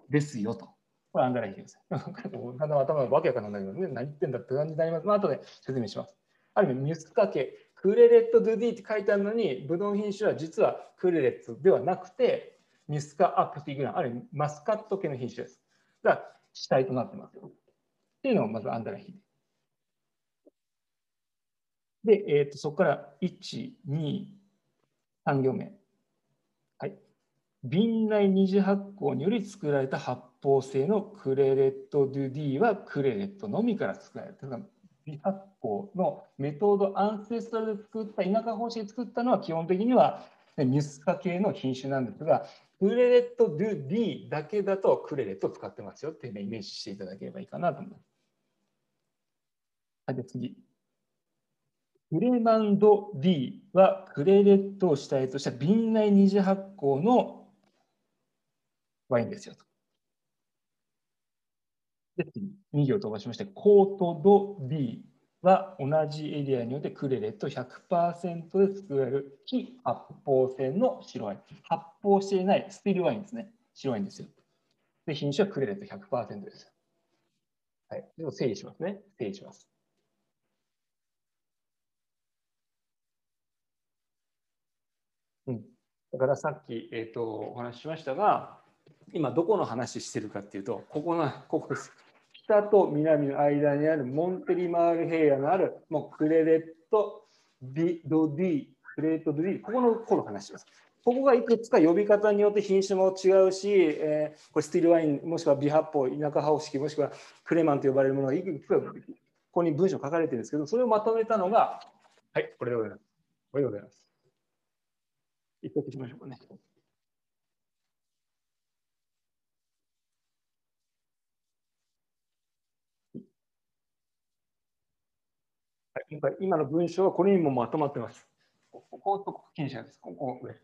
ですよと。これアンダーラインです。頭がわけわかんないので、ね、何言ってんだって感じになります。まあ後で説明します。ある意味、ミュスカ系、クレレット・ドゥ・ディって書いてあるのに、ブドウ品種は実はクレレットではなくて、ミュスカ・アプティグラン、ある意味、マスカット系の品種です。が主体となってますよ。っていうのをまずアンダラインで、えー、とそこから1、2、3行目。はい。瓶内二次発酵により作られた発泡性のクレレット・ドゥ・ディはクレレットのみから作られた。微発泡のメトードアンセストラで作った田舎方式で作ったのは基本的にはミュスカ系の品種なんですが、クレレット・ドゥ・ディだけだとクレレットを使ってますよっていうのをイメージしていただければいいかなと思います。はい、で次。クレマンド D はクレレットを主体とした瓶内二次発酵のワインですよと。で、次、2行飛ばしまして、コートド D は同じエリアによってクレレット100%で作られる非発泡性の白ワイン。発泡していないスティールワインですね。白ワインですよ。で、品種はクレレット100%です。はい。でも整理しますね。整理します。うん、だからさっき、えーと、お話ししましたが、今どこの話してるかっていうと、ここの、ここです。北と南の間にあるモンテリマール平野のある、もうクレレット、ドゥディ、クレレットドディ、ここのこの話します。ここがいくつか呼び方によって品種も違うし、えー、これスティルワイン、もしくは微発泡、田舎方式、もしくはクレマンと呼ばれるものがいくつかここに文章書かれてるんですけど、それをまとめたのが、はい、これでございます。これでございます。一回しましょうかね。今回、今の文章はこれにもまとまってます。こことです。ここ上。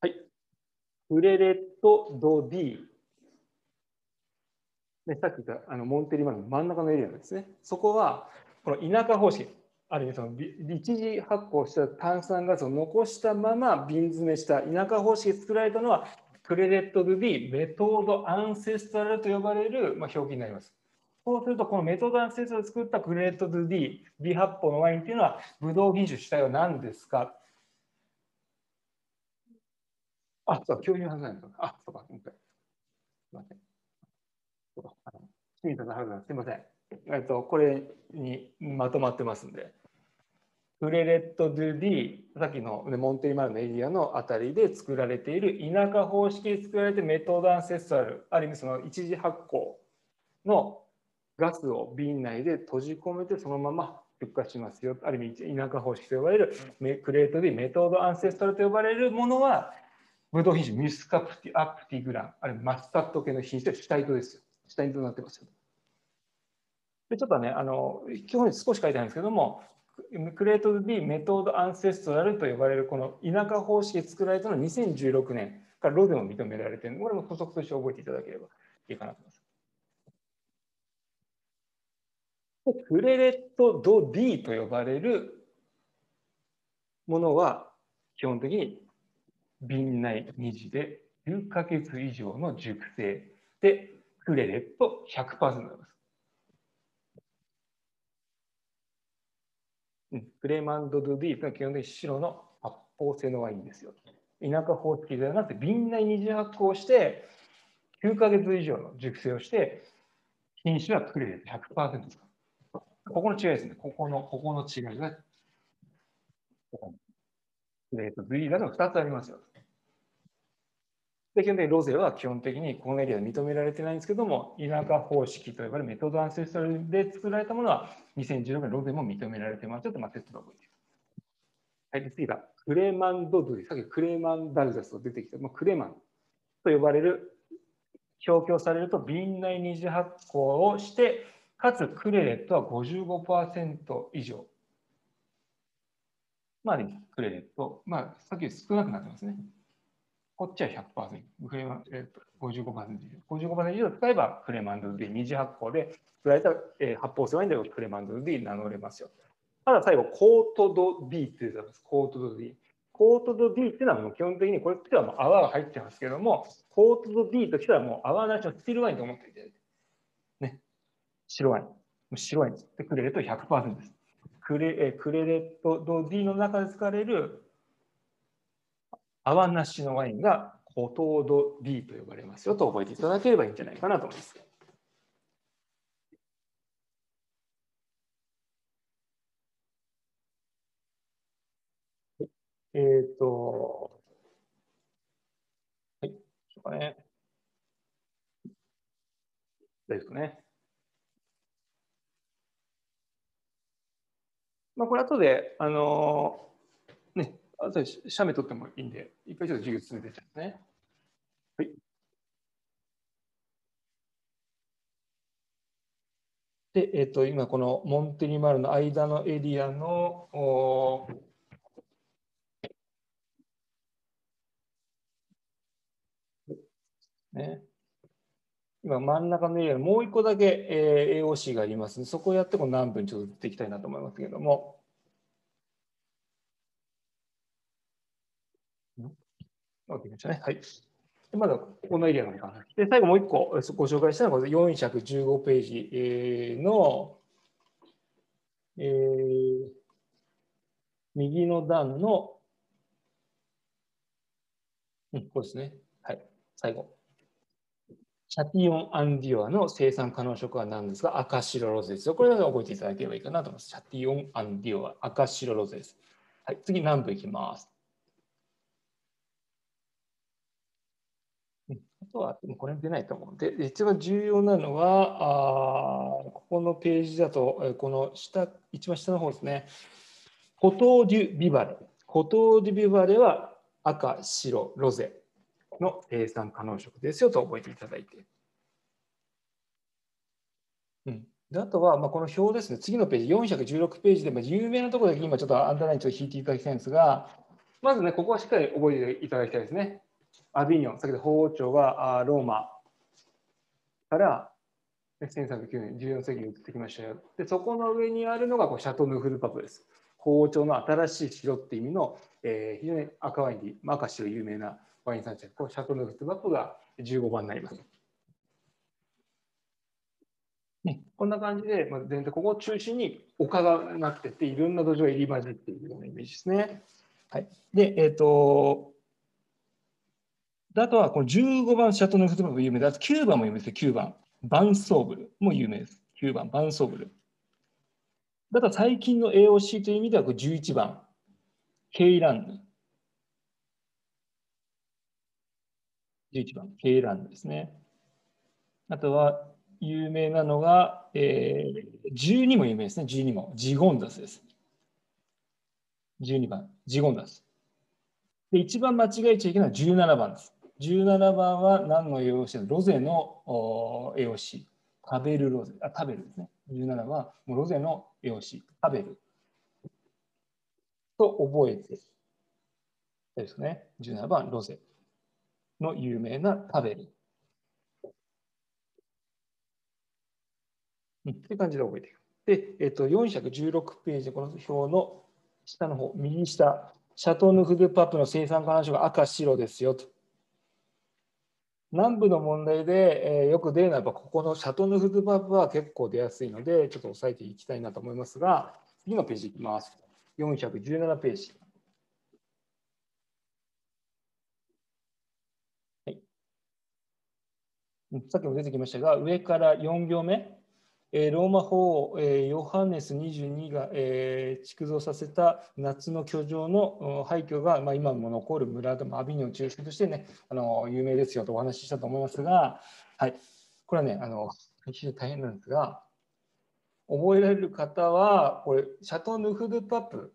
はい。クレレット・ド・ディ。ね、さっき言ったあのモンテリマールの真ん中のエリアですね。そこは、この田舎方式。ある意味その一次発酵した炭酸ガスを残したまま瓶詰めした田舎方式で作られたのはクレレット・ドゥ・ディ・メトード・アンセストラルと呼ばれる、まあ、表記になります。そうするとこのメトード・アンセストラルで作ったクレレット・ドゥ・ディ微発泡のワインっていうのはブドウ品種主体は何ですか？あ、そう、共有はずなんですあ、そうか、今回。すみません。清水さん、すみません。えっと、これにまとまってますんで。フレレット・ドゥ・ディ、さっきのねモンテリマルのエリアのあたりで作られている田舎方式で作られてメトードアンセストラル、ある意味その一次発酵のガスを瓶内で閉じ込めてそのまま出荷しますよ。ある意味田舎方式と呼ばれるクレートでメトードアンセストラルと呼ばれるものはブドウ品種ミスカプティアプティグラン、あるいはマスタッド系の品種で主体とですよ。主体となってますよ。でちょっとね、あの基本に少し書いてあるんですけども、クレート B メトードアンセストラルと呼ばれるこの田舎方式で作られたのは2016年からロゼも認められているこれも補足として覚えていただければいいかなと思います。クレレット・ド・ディと呼ばれるものは基本的に瓶内2次で9ヶ月以上の熟成でクレレット100%になります。クレマンド・ド・ディーは基本的に白の発泡性のワインですよ。田舎方式ではなくて瓶内二次発酵して9ヶ月以上の熟成をして品種はクレレット100%です。ここの違いですね。ここの、ここの違いが、クレート・ドゥ・ディーが2つありますよ。で基本的にロゼは基本的にこのエリアで認められてないんですけども、田舎方式と呼ばれるメトドアンセストルで作られたものは2016年ロゼも認められてます。ちょっとまあ説明を覚えてはい、次がクレマンドドゥリ、さっきクレマンダルザスと出てきた、もうクレマンと呼ばれる、表記されると瓶内二次発酵をして、かつクレレットは55%以上。まあ、クレレット、まあ、さっき少なくなってますね。こっちは100%、フレマえー、と55%以上。55%以上使えばクレマンドル D、二次発酵で作られた、えー、発泡性ワインでクレマンドル D 名乗れますよ。ただ最後、コートド D って言ってます。コートド D。コートド D っていうのはもう基本的にこれってはもう泡が入ってますけども、コートド D ときたらもう泡なしのスティールワインと思っていただいて。白ワイン。白ワインでクレレット100%です。クレえクレレットド D の中で使われる泡なしのワインがコトード D と呼ばれますよと覚えていただければいいんじゃないかなと思います。えっ、ー、と、かね。大丈夫ですかね。まあ、これ後で、あのー、ね、後で写メ撮ってもいいんで、一回ちょっと授業進めていきますね。はい。で、えっ、ー、と、今このモンテリマルの間のエリアの、おね。今真ん中のエリアもう一個だけ、え、AOC がありますので、そこをやっても何分ちょっと打っていきたいなと思いますけれども。ましたね。はい。でまだこのエリアのかな。で、最後もう一個ご紹介したのは、これ415ページの、えー、右の段の、うん、こうですね。はい。最後。シャティオン・アンディオアの生産可能色は何ですか？赤白ロゼですよ。これだけ覚えていただければいいかなと思います。シャティオン・アンディオア、赤白ロゼです。はい、次南部いきます。あとは、これ出ないと思うので、一番重要なのは、あここのページだと、この下、一番下の方ですね。コトーデュ・ビバレ。コトーデュ・ビバレは赤、白、ロゼ。の生産可能色ですよと覚えていただいて。うん、であとは、まあ、この表ですね、次のページ、416ページで、まあ、有名なところだけ今ちょっとアンダーラインちょっと引いていただきたいんですが、まずね、ここはしっかり覚えていただきたいですね。アビニョン、先ほど法王庁はローマから1309年、14世紀に移ってきましたよ。で、そこの上にあるのがこうシャトーヌフ・デュ・パプです。法王朝の新しい城っていう意味の、えー、非常に赤ワインで、赤白有名なワイン産地こうシャトルフットマップが15番になります。ね、こんな感じで、まあ、全体ここを中心に丘がなってて、いろんな土壌が入り混じっているようなイメージですね。はい、で、えっ、ー、と、あとはこの15番シャトルフットマップ有名で、あと9番も有名です9番。バンソーブルも有名です。9番、バンソーブル。だから最近の AOC という意味ではこれ11番、ケイラン11番、ケイランですね。あとは、有名なのが、えー、12も有名ですね、12も。ジゴンダスです。12番、ジゴンダス。で、一番間違えちゃいけないのは17番です。17番は何の AOC ロゼの AOC。食べるロゼ。あ、食べるですね。17はもうロゼの AOC。食べる。と覚えて。ですね。17番、ロゼ。の有名な食べ。うん、っていう感じで覚えていく。で、えっと、416ページ、この表の下の方、右下、シャトーヌフドパップの生産関数が赤、白ですよと。南部の問題で、えー、よく出るのはやっぱここのシャトーヌフドパップは結構出やすいので、ちょっと押さえていきたいなと思いますが、次のページいきます。417ページ。さっきも出てきましたが、上から4行目、えローマ法王、えヨハネス22が、え築造させた夏の居城の廃墟が、まあ、今も残る村でもアビニョンを中心としてね、あの有名ですよとお話ししたと思いますが、はい、これはね、あの非常に大変なんですが、覚えられる方は、これ、シャトーヌフドゥパプ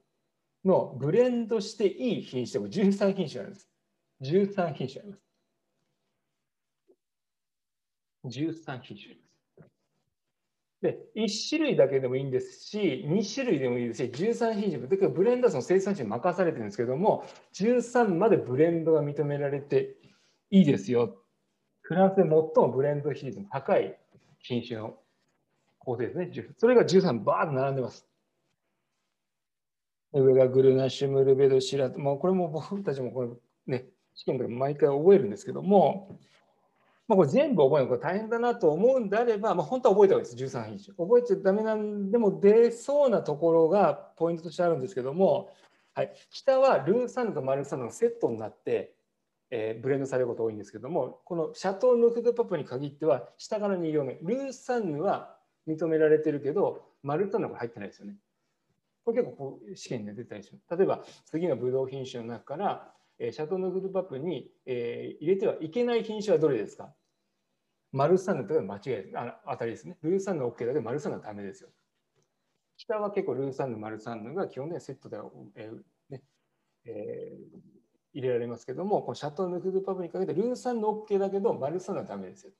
のブレンドしていい品種13品種あるんです。13品種あります。13品種です。1種類だけでもいいんですし、2種類でもいいですし、13品種、だからブレンドの生産地に任されてるんですけども、13までブレンドが認められていいですよ。フランスで最もブレンド比率の高い品種の構成ですね。それが13バーッと並んでます。上がグルナシュムルベドシラもうこれも僕たちもこれね、試験で毎回覚えるんですけども、まあ、これ全部覚えるのこれ大変だなと思うんであれば、まあ、本当は覚えた方がいいです、13品種。覚えちゃダメなんでも出そうなところがポイントとしてあるんですけども、はい、下はルーサンドとマルサンドのセットになって、えー、ブレンドされること多いんですけども、このシャトー・ヌフドパプに限っては、下から2行目、ルーサンヌは認められてるけど、マルサンドが入ってないですよね。これ結構こう試験で出たりします。例えば次のブドウ品種の中から、えシャトーヌグルパプに、え入れてはいけない品種はどれですかマルサンヌという間違いあ当たりですね。ルーサンヌ OK だけどマルサンヌはダメですよ。下は結構ルーサンヌ、マルサンヌが基本的にセットで、えーねえー、入れられますけども、このシャトーヌグルパブにかけてルーサンヌ OK だけどマルサンヌはダメですよ。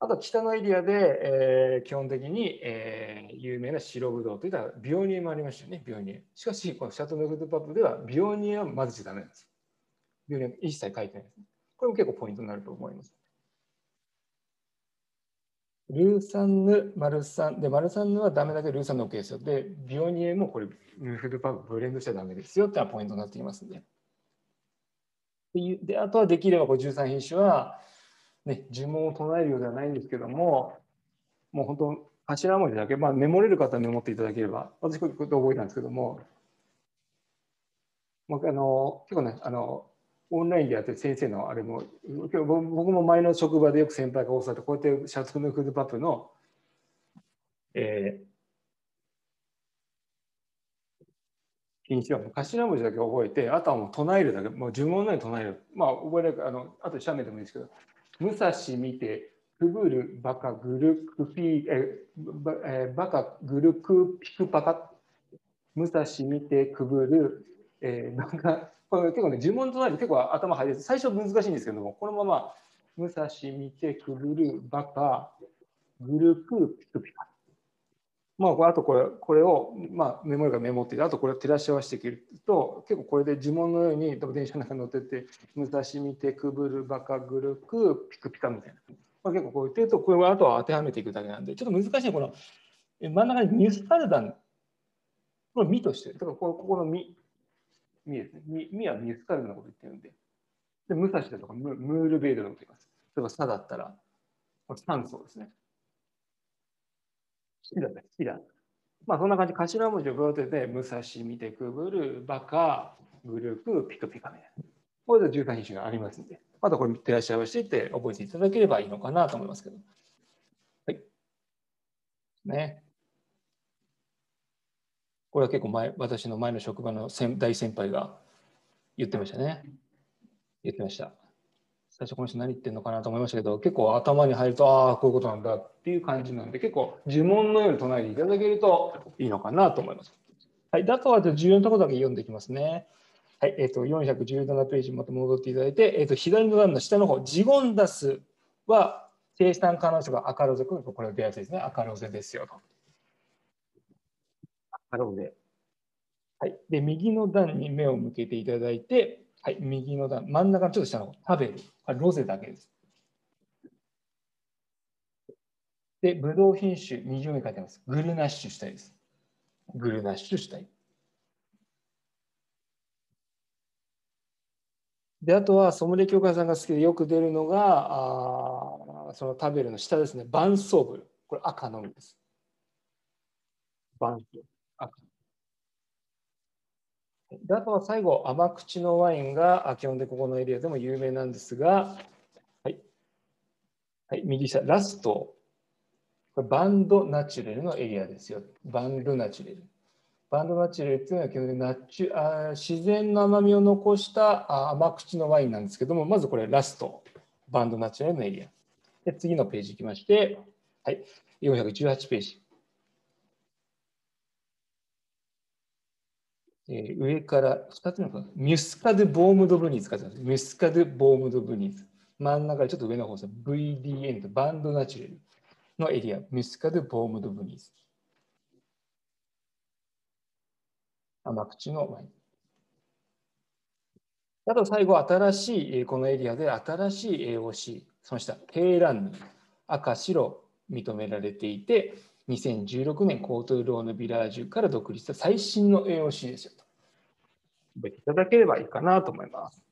あと北のエリアで、えー、基本的に、えー、有名な白ぶどうといったらビオニエもありましたよね、ビオニエ。しかし、このシャトーヌグルパブではビオニエは混ぜちゃダメなんです。ビオニエ一切書いてないです、ね。これも結構ポイントになると思います。ルーサンヌ、マルサン、で、マルサンヌはダメだけど、ルーサンヌ OK ですよ。で、ビオニエもこれ、ルフルパブブレンドしちゃダメですよってのはポイントになってきますんで。で、あとはできればこれ13品種は、ね、呪文を唱えるようではないんですけども、もう本当、頭文字だけ、まあ、メモれる方はメモっていただければ、私、こういうこと覚えたんですけども、まあ、あの結構ね、あのオンラインでやってる先生のあれも、僕も前の職場でよく先輩が教わって、こうやってシャツのクールパップの、えー、品種は頭文字だけ覚えて、あとはもう唱えるだけ、もう呪文のように唱える。まあ、覚える、あの、あと写メでもいいですけど、武蔵見て、くぐる、バカ、グルクピー、え、バカ、グルクピクパカ、武蔵見て、くぐる、えー、バカ、これ結構ね、呪文となり結構頭入る。最初難しいんですけども、このまま、武蔵見てくぐる、バカ、グルク、ピクピカ。まあ、あとこれこれを、まあ、メモリがメモってあとこれを照らし合わせていくと結構これで呪文のように電車の中に乗ってて武蔵見てくぶるバカグルクピクピカみたいな、まあ、結構こう言ってるとこれはあとは当てはめていくだけなんでちょっと難しいこの真ん中にミュースカルダンこれ「ミ」としてだからここの「ミ」ミですね。ミミはミスカルのこと言ってるんで。で、武蔵だとかムムールベイドのこと言います。例えば、サだったら、酸素ですね。好きだった、好きだ。まあ、そんな感じ、頭文字を分けて、武蔵、見てくぶる、バカ、グループ、ピクピカみたいな。これで13品種がありますんで、またこれ照らし合わせていって覚えていただければいいのかなと思いますけど。はい。ね。これは結構前、私の前の職場の先大先輩が言ってましたね。言ってました。最初この人何言ってんのかなと思いましたけど、結構頭に入ると、ああ、こういうことなんだっていう感じなんで、結構呪文のように唱えていただけるといいのかなと思います。はい、だとは重要なところだけ読んでいきますね。はい、えっ、ー、と、417ページまた戻っていただいて、えっ、ー、と、左の段の下の方、ジゴンダスは生産可能色が赤ロゼ、これは出やすいですね。赤ロゼですよと。ハローで。はい。で、右の段に目を向けていただいて、はい、右の段、真ん中のちょっと下の、タヴェル。これロゼだけです。で、ブドウ品種、二重に書いてます。グルナッシュ主体です。グルナッシュ主体。で、あとはソムリエ協会さんが好きでよく出るのが、あその食べるの下ですね、バンソーブル。これ赤のみです。バンソーブル。であとは最後、甘口のワインが基本でここのエリアでも有名なんですが、はい、はい、右下、ラスト。これバンドナチュレルのエリアですよ。バンドナチュレル。バンドナチュレルっていうのは基本的にナチュあ自然の甘みを残した甘口のワインなんですけども、まずこれラスト、バンドナチュレルのエリア。で次のページ行きまして、はい、418ページ。えー、上から2つ目のミュスカド・ボームド・ブニーズ書いてます。ミュスカド・ボームド・ブニーズ。真ん中でちょっと上の方です VDN とバンドナチュラルのエリア。ミュスカド・ボームド・ブニーズ。甘口のワイン。あと最後、新しい、このエリアで新しい AOC、その下、テーランヌ、赤、白、認められていて、2016年コートローのビラージュから独立した最新の AOC ですよと。覚えていただければいいかなと思います。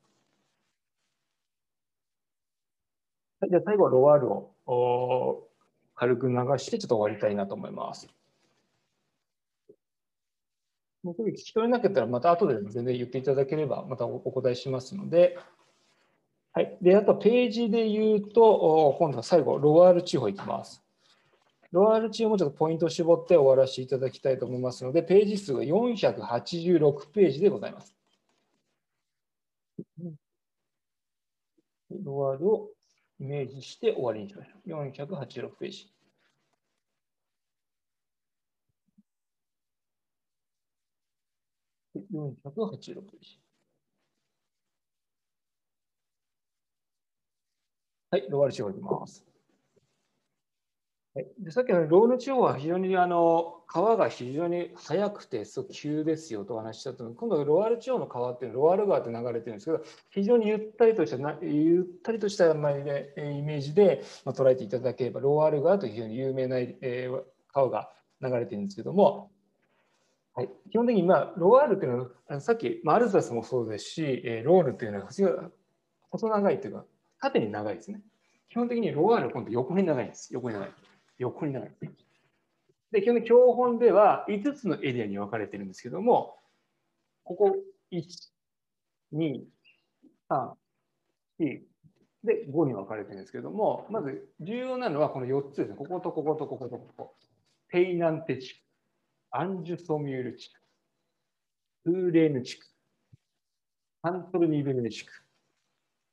はい、じゃあ最後はロワールを軽く流してちょっと終わりたいなと思います。もう聞き取れなかったらまた後で全然言っていただければまたお答えしますので。はい。で、あとページで言うと、今度は最後、ロワール地方行きます。ローアルチームもちょっとポイントを絞って終わらせていただきたいと思いますので、ページ数が486ページでございます。ロワードをイメージして終わりにしましょう。486ページ。486ページ。はい、ロワール地方いきます。でさっきのロール地方は非常にあの川が非常に速くてそう急ですよとお話ししたと今度ロワール地方の川っていうのはロワール川って流れてるんですけど非常にゆったりとしたゆったりとしたイメージで、まあ、捉えていただければロワール川という非常に有名な、えー、川が流れてるんですけども、はい、基本的に、まあ、ロワールっていうのはさっき、まあ、アルザスもそうですし、えー、ロールっていうのは細長いというか縦に長いですね。基本的にロワールは今度横に長いんです。横に長い。横に長い。で、基本的に教本では5つのエリアに分かれてるんですけども、ここ1、2、3、4、で5に分かれてるんですけども、まず重要なのはこの4つですね。こことこことこことここ。ペイナンテ地区、アンジュソミュール地区、ウーレーヌ地区、パントルニベルネ地区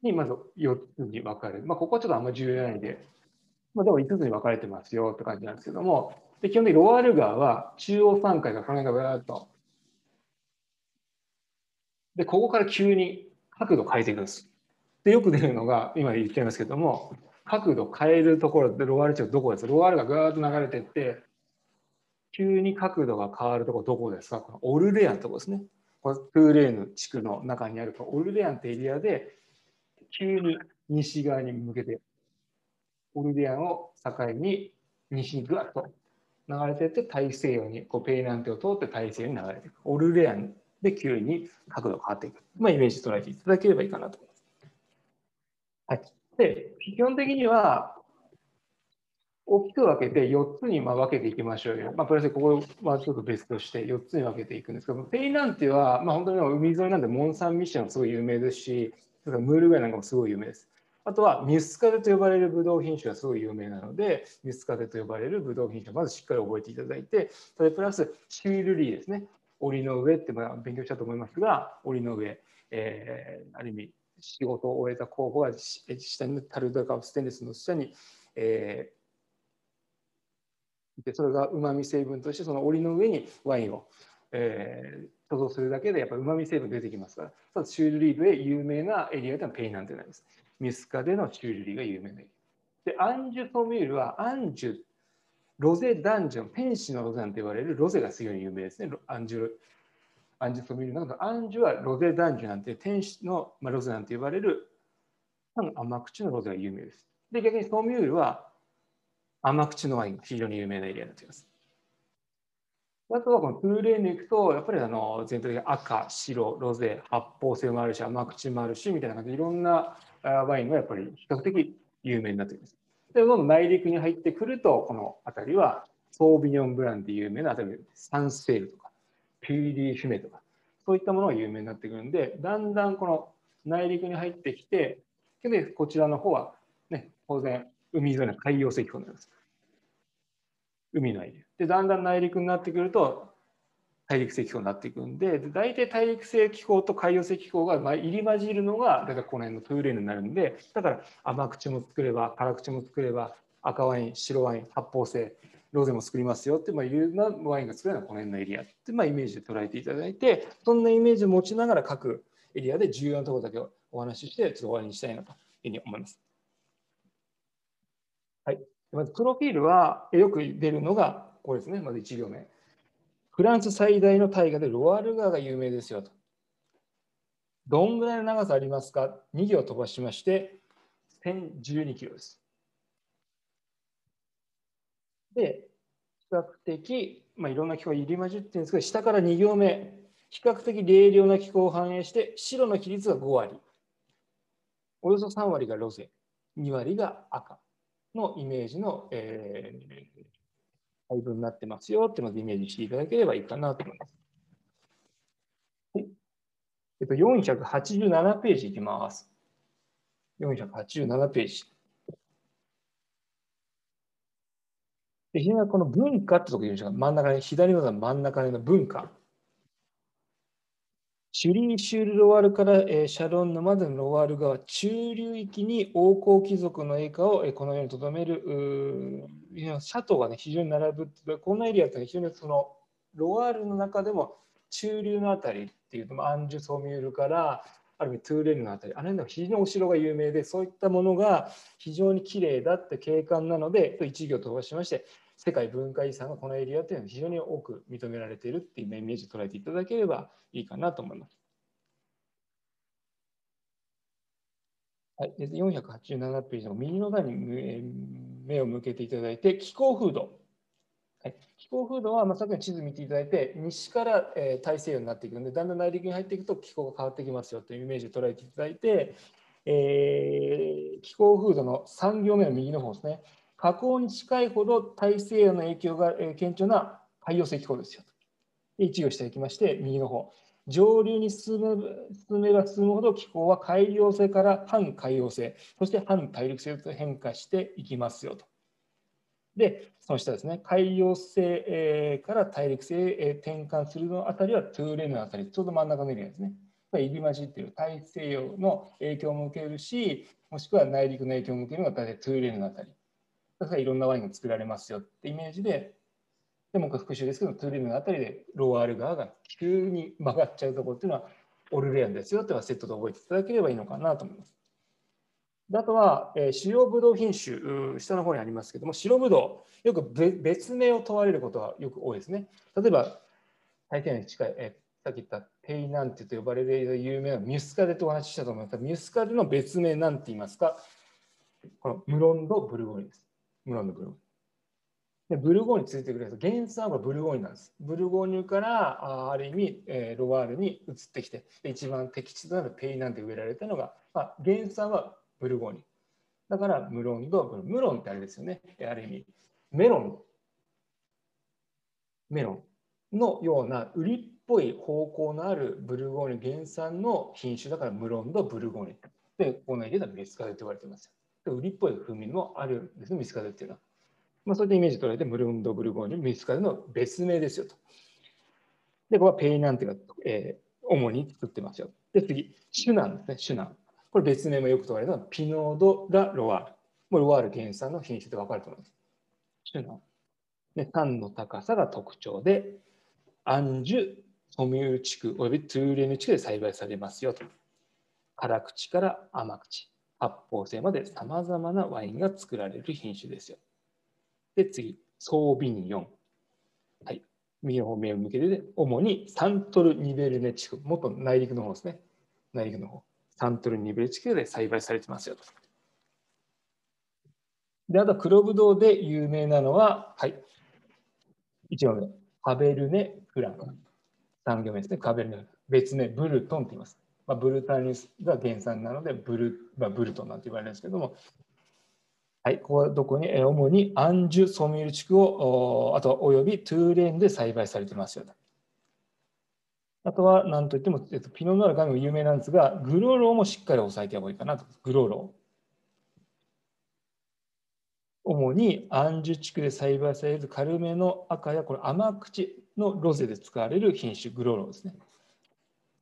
にまず4つに分かれる。まあ、ここはちょっとあんまり重要ないんで、まあ、でも5つに分かれてますよって感じなんですけども、で基本的にロワール川は中央山海がこの辺がブーっと。で、ここから急に角度変えていくんです。で、よく出るのが、今言っちゃいますけども、角度変えるところでロワール地方どこですロワールがぐーっと流れていって、急に角度が変わるところどこですか？このオルレアンのとこですね。このトゥーレーヌ地区の中にあるオルレアンってエリアで、急に西側に向けてオルディアンを境に西にぐわっと流れていって大西洋にこうペイナンテを通って大西洋に流れていく。オルレアンで急に角度が変わっていく。まあ、イメージ捉えていただければいいかなと思います。はい、で基本的には大きく分けて4つにま分けていきましょうよ。まあ、プラスここはちょっと別として4つに分けていくんですけど、ペイナンテは、まあ、本当に海沿いなんでモンサンミッションすごい有名ですし、ムールウェイなんかもすごい有名です。あとはミスカデと呼ばれるブドウ品種がすごい有名なので、ミスカデと呼ばれるブドウ品種をまずしっかり覚えていただいて、それプラスシュールリーですね。檻の上ってまあ勉強したと思いますが、檻の上、えー、ある意味仕事を終えた候補が下にタルダカステンレスの下に、えー、でそれがうまみ成分としてその檻の上にワインを、えー、貯蔵するだけでやっぱりうまみ成分出てきますからただ、シュール・リーで有名なエリアではペイ・ナンテになります。ミュスカデのシュール・リーが有名なで、アンジュ・ソミュールはアンジュ、ロゼ・ダンジョン、ペンシのロゼなんて言われるロゼがすごい有名ですね。アンジュ、アンジュ・ソミュールの中アンジュはロゼ・ダンジュなんて、天使の、まあ、ロゼなんて言われる甘口のロゼが有名です。で、逆にソミュールは甘口のワインが非常に有名なエリアになっています。あとはこのプーレーに行くと、やっぱりあの全体的に赤、白、ロゼ、発泡性もあるし、甘口もあるし、みたいな感じでいろんなワインがやっぱり比較的有名になっています。で、どんどん内陸に入ってくると、この辺りはソービニョンブランで有名な、例えばサンセールとか、ピューリーフィメとか、そういったものが有名になってくるんで、だんだんこの内陸に入ってきて、で、こちらの方は、ね、当然、海沿いの海洋石湖になります。海のエリア。で、だんだん内陸になってくると、大陸性気候になっていくんで、大体大陸性気候と海洋性気候が入り混じるのが、だからこの辺のトゥーレになるんで、だから甘口も作れば、辛口も作れば、赤ワイン、白ワイン、発泡性、ロゼも作りますよって、まあ、いうなワインが作れるのはこの辺のエリアって、まあ、イメージで捉えていただいて、そんなイメージを持ちながら各エリアで重要なところだけお話しして、ちょっと終わりにしたいなというふうに思います。はい。まず、プロフィールはよく出るのが、これですね。まず1行目。フランス最大の大河でロワール川が有名ですよと。どんぐらいの長さありますか ?2 行飛ばしまして、1012キロです。で、比較的、まあ、いろんな気候入り混じってるんですけど、下から2行目、比較的冷涼な気候を反映して、白の比率が5割。およそ3割がロゼ、2割が赤のイメージの、えー、配分になってますよってまずイメージしていただければいいかなと思います。はいえっと、487ページいきます。487ページ。で、今この文化ってとこ言うんですが、真ん中に、左の真ん中の文化。シュリーシュール・ロワールから、えー、シャロンのまでのロワール川中流域に王侯貴族の栄華を、えー、このようにとどめるシャトーが、ね、非常に並ぶこのエリアって非常にそのロワールの中でも中流のあたりっていうとアンジュ・ソミュールからある意味トゥーレルのあたりあれの非常にお城が有名でそういったものが非常に綺麗だって景観なので一行飛ばしまして世界文化遺産がこのエリアというのは非常に多く認められているっていうイメージを捉えていただければいいかなと思います。はい、487ページの右の段に目を向けていただいて気候風土。はい、気候風土は、まあ、さっきの地図見ていただいて西から、えー、大西洋になっていくのでだんだん内陸に入っていくと気候が変わってきますよというイメージを捉えていただいて、えー、気候風土の3行目の右の方ですね河口に近いほど大西洋の影響が顕著な海洋性気候ですよと。1行していきまして、右の方。上流に進め進めば進むほど気候は海洋性から反海洋性、そして反大陸性と変化していきますよと。で、その下ですね、海洋性から大陸性へ転換するのあたりはトゥーレンのあたり、ちょうど真ん中のエリアですね。入り混じっている大西洋の影響も受けるし、もしくは内陸の影響も受けるのが大体トゥーレーヌのあたり。だからいろんなワインが作られますよってイメージで、でも復習ですけど、トゥーレーヌのあたりでロワール川が急に曲がっちゃうところっていうのはオルレアンですよってはセットで覚えていただければいいのかなと思います。あとは、えー、主要ブドウ品種、下の方にありますけども、白ブドウ、よく別名を問われることがよく多いですね。例えば、大西洋に近い、えー、さっき言ったペイ・ナンテと呼ばれる有名なミュスカデとお話ししたと思いますが、ミュスカデの別名なんて言いますか、このムロン・ド・ブルゴーニュです。ムロンのブルゴーニュ。でブルゴーニュついてくると原産はブルゴーニュなんです。ブルゴーニュからあある意味、えー、ロワールに移ってきて一番適地となるペイ・ナンテ植えられたのが、まあ、原産はブルゴーニュ。だからムロンとムロンってあれですよね。ある意味メロンメロンのような売りっぽい方向のあるブルゴーニュ原産の品種だからムロンとブルゴーニュ。で、この家では別カと言われてます売りっぽい風味もあるんですね、ミスカデっていうのは。まあ、そういったイメージ取られて、ムルンド・ブルゴーニュ、ミスカデの別名ですよと。で、これはペイナンテが、えー、主に作ってますよ。で、次、シュナンですね、シュナン。これ別名もよく問われるのは、ピノード・ラ・ロワール。もうロワール原産の品種で分かると思います。シュナン。で、単の高さが特徴で、アンジュ、ソミュー地区およびトゥーレヌ地区で栽培されますよと。辛口から甘口。発泡性までさまざまなワインが作られる品種ですよ。で、次、ソービニヨン。はい。右の方面を向けて、主にサントル・ニベルネ地区、もっと内陸の方ですね。内陸の方。サントル・ニベル地区で栽培されてますよと。で、あと黒ブドウで有名なのは、はい。1番目、カベルネ・フランク。3行目ですね。カベルネフラン。別名、ブルトンと言います。まあ、ブルタニスが原産なのでブル,、まあ、ブルトンなんて言われるんですけども、はい、ここはどこに、主にアンジュ・ソミュール地区を、あとおよびトゥーレーンで栽培されてますよと。あとは何といっても、えっと、ピノノールが有名なんですが、グロローもしっかり押さえておいいかなと。グロロー。主にアンジュ地区で栽培される軽めの赤やこれ甘口のロゼで使われる品種、グロローですね。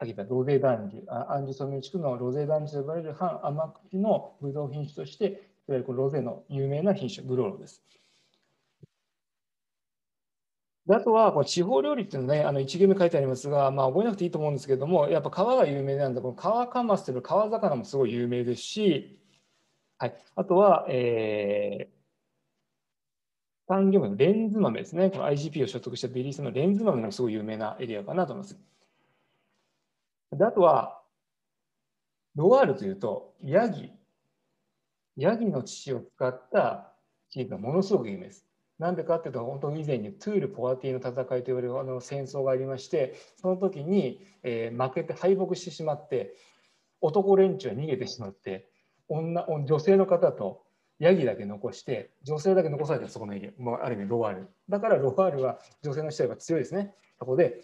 先言ったロゼ団樹、アンジュソミュ地区のロゼ団樹と呼ばれる半甘口のブドウ品種として、いわゆるこのロゼの有名な品種、グローロです。であとはこの地方料理っていうのね、あの1行目書いてありますが、まあ、覚えなくていいと思うんですけども、やっぱ川が有名なんで、この川カマスという川魚もすごい有名ですし、はい、あとは、えー、3行目のレンズ豆ですね。この IGP を取得したベリー産のレンズ豆もすごい有名なエリアかなと思います。であとは、ロワールというと、ヤギ。ヤギの乳を使った地域がものすごく有名です。なんでかっていうと、本当に以前にトゥール・ポワティの戦いと言われるあの戦争がありまして、その時に、えー、負けて敗北してしまって、男連中は逃げてしまって、女女性の方とヤギだけ残して、女性だけ残されてそこの家、もうある意味ロワール。だからロワールは女性の人が強いですね。そこで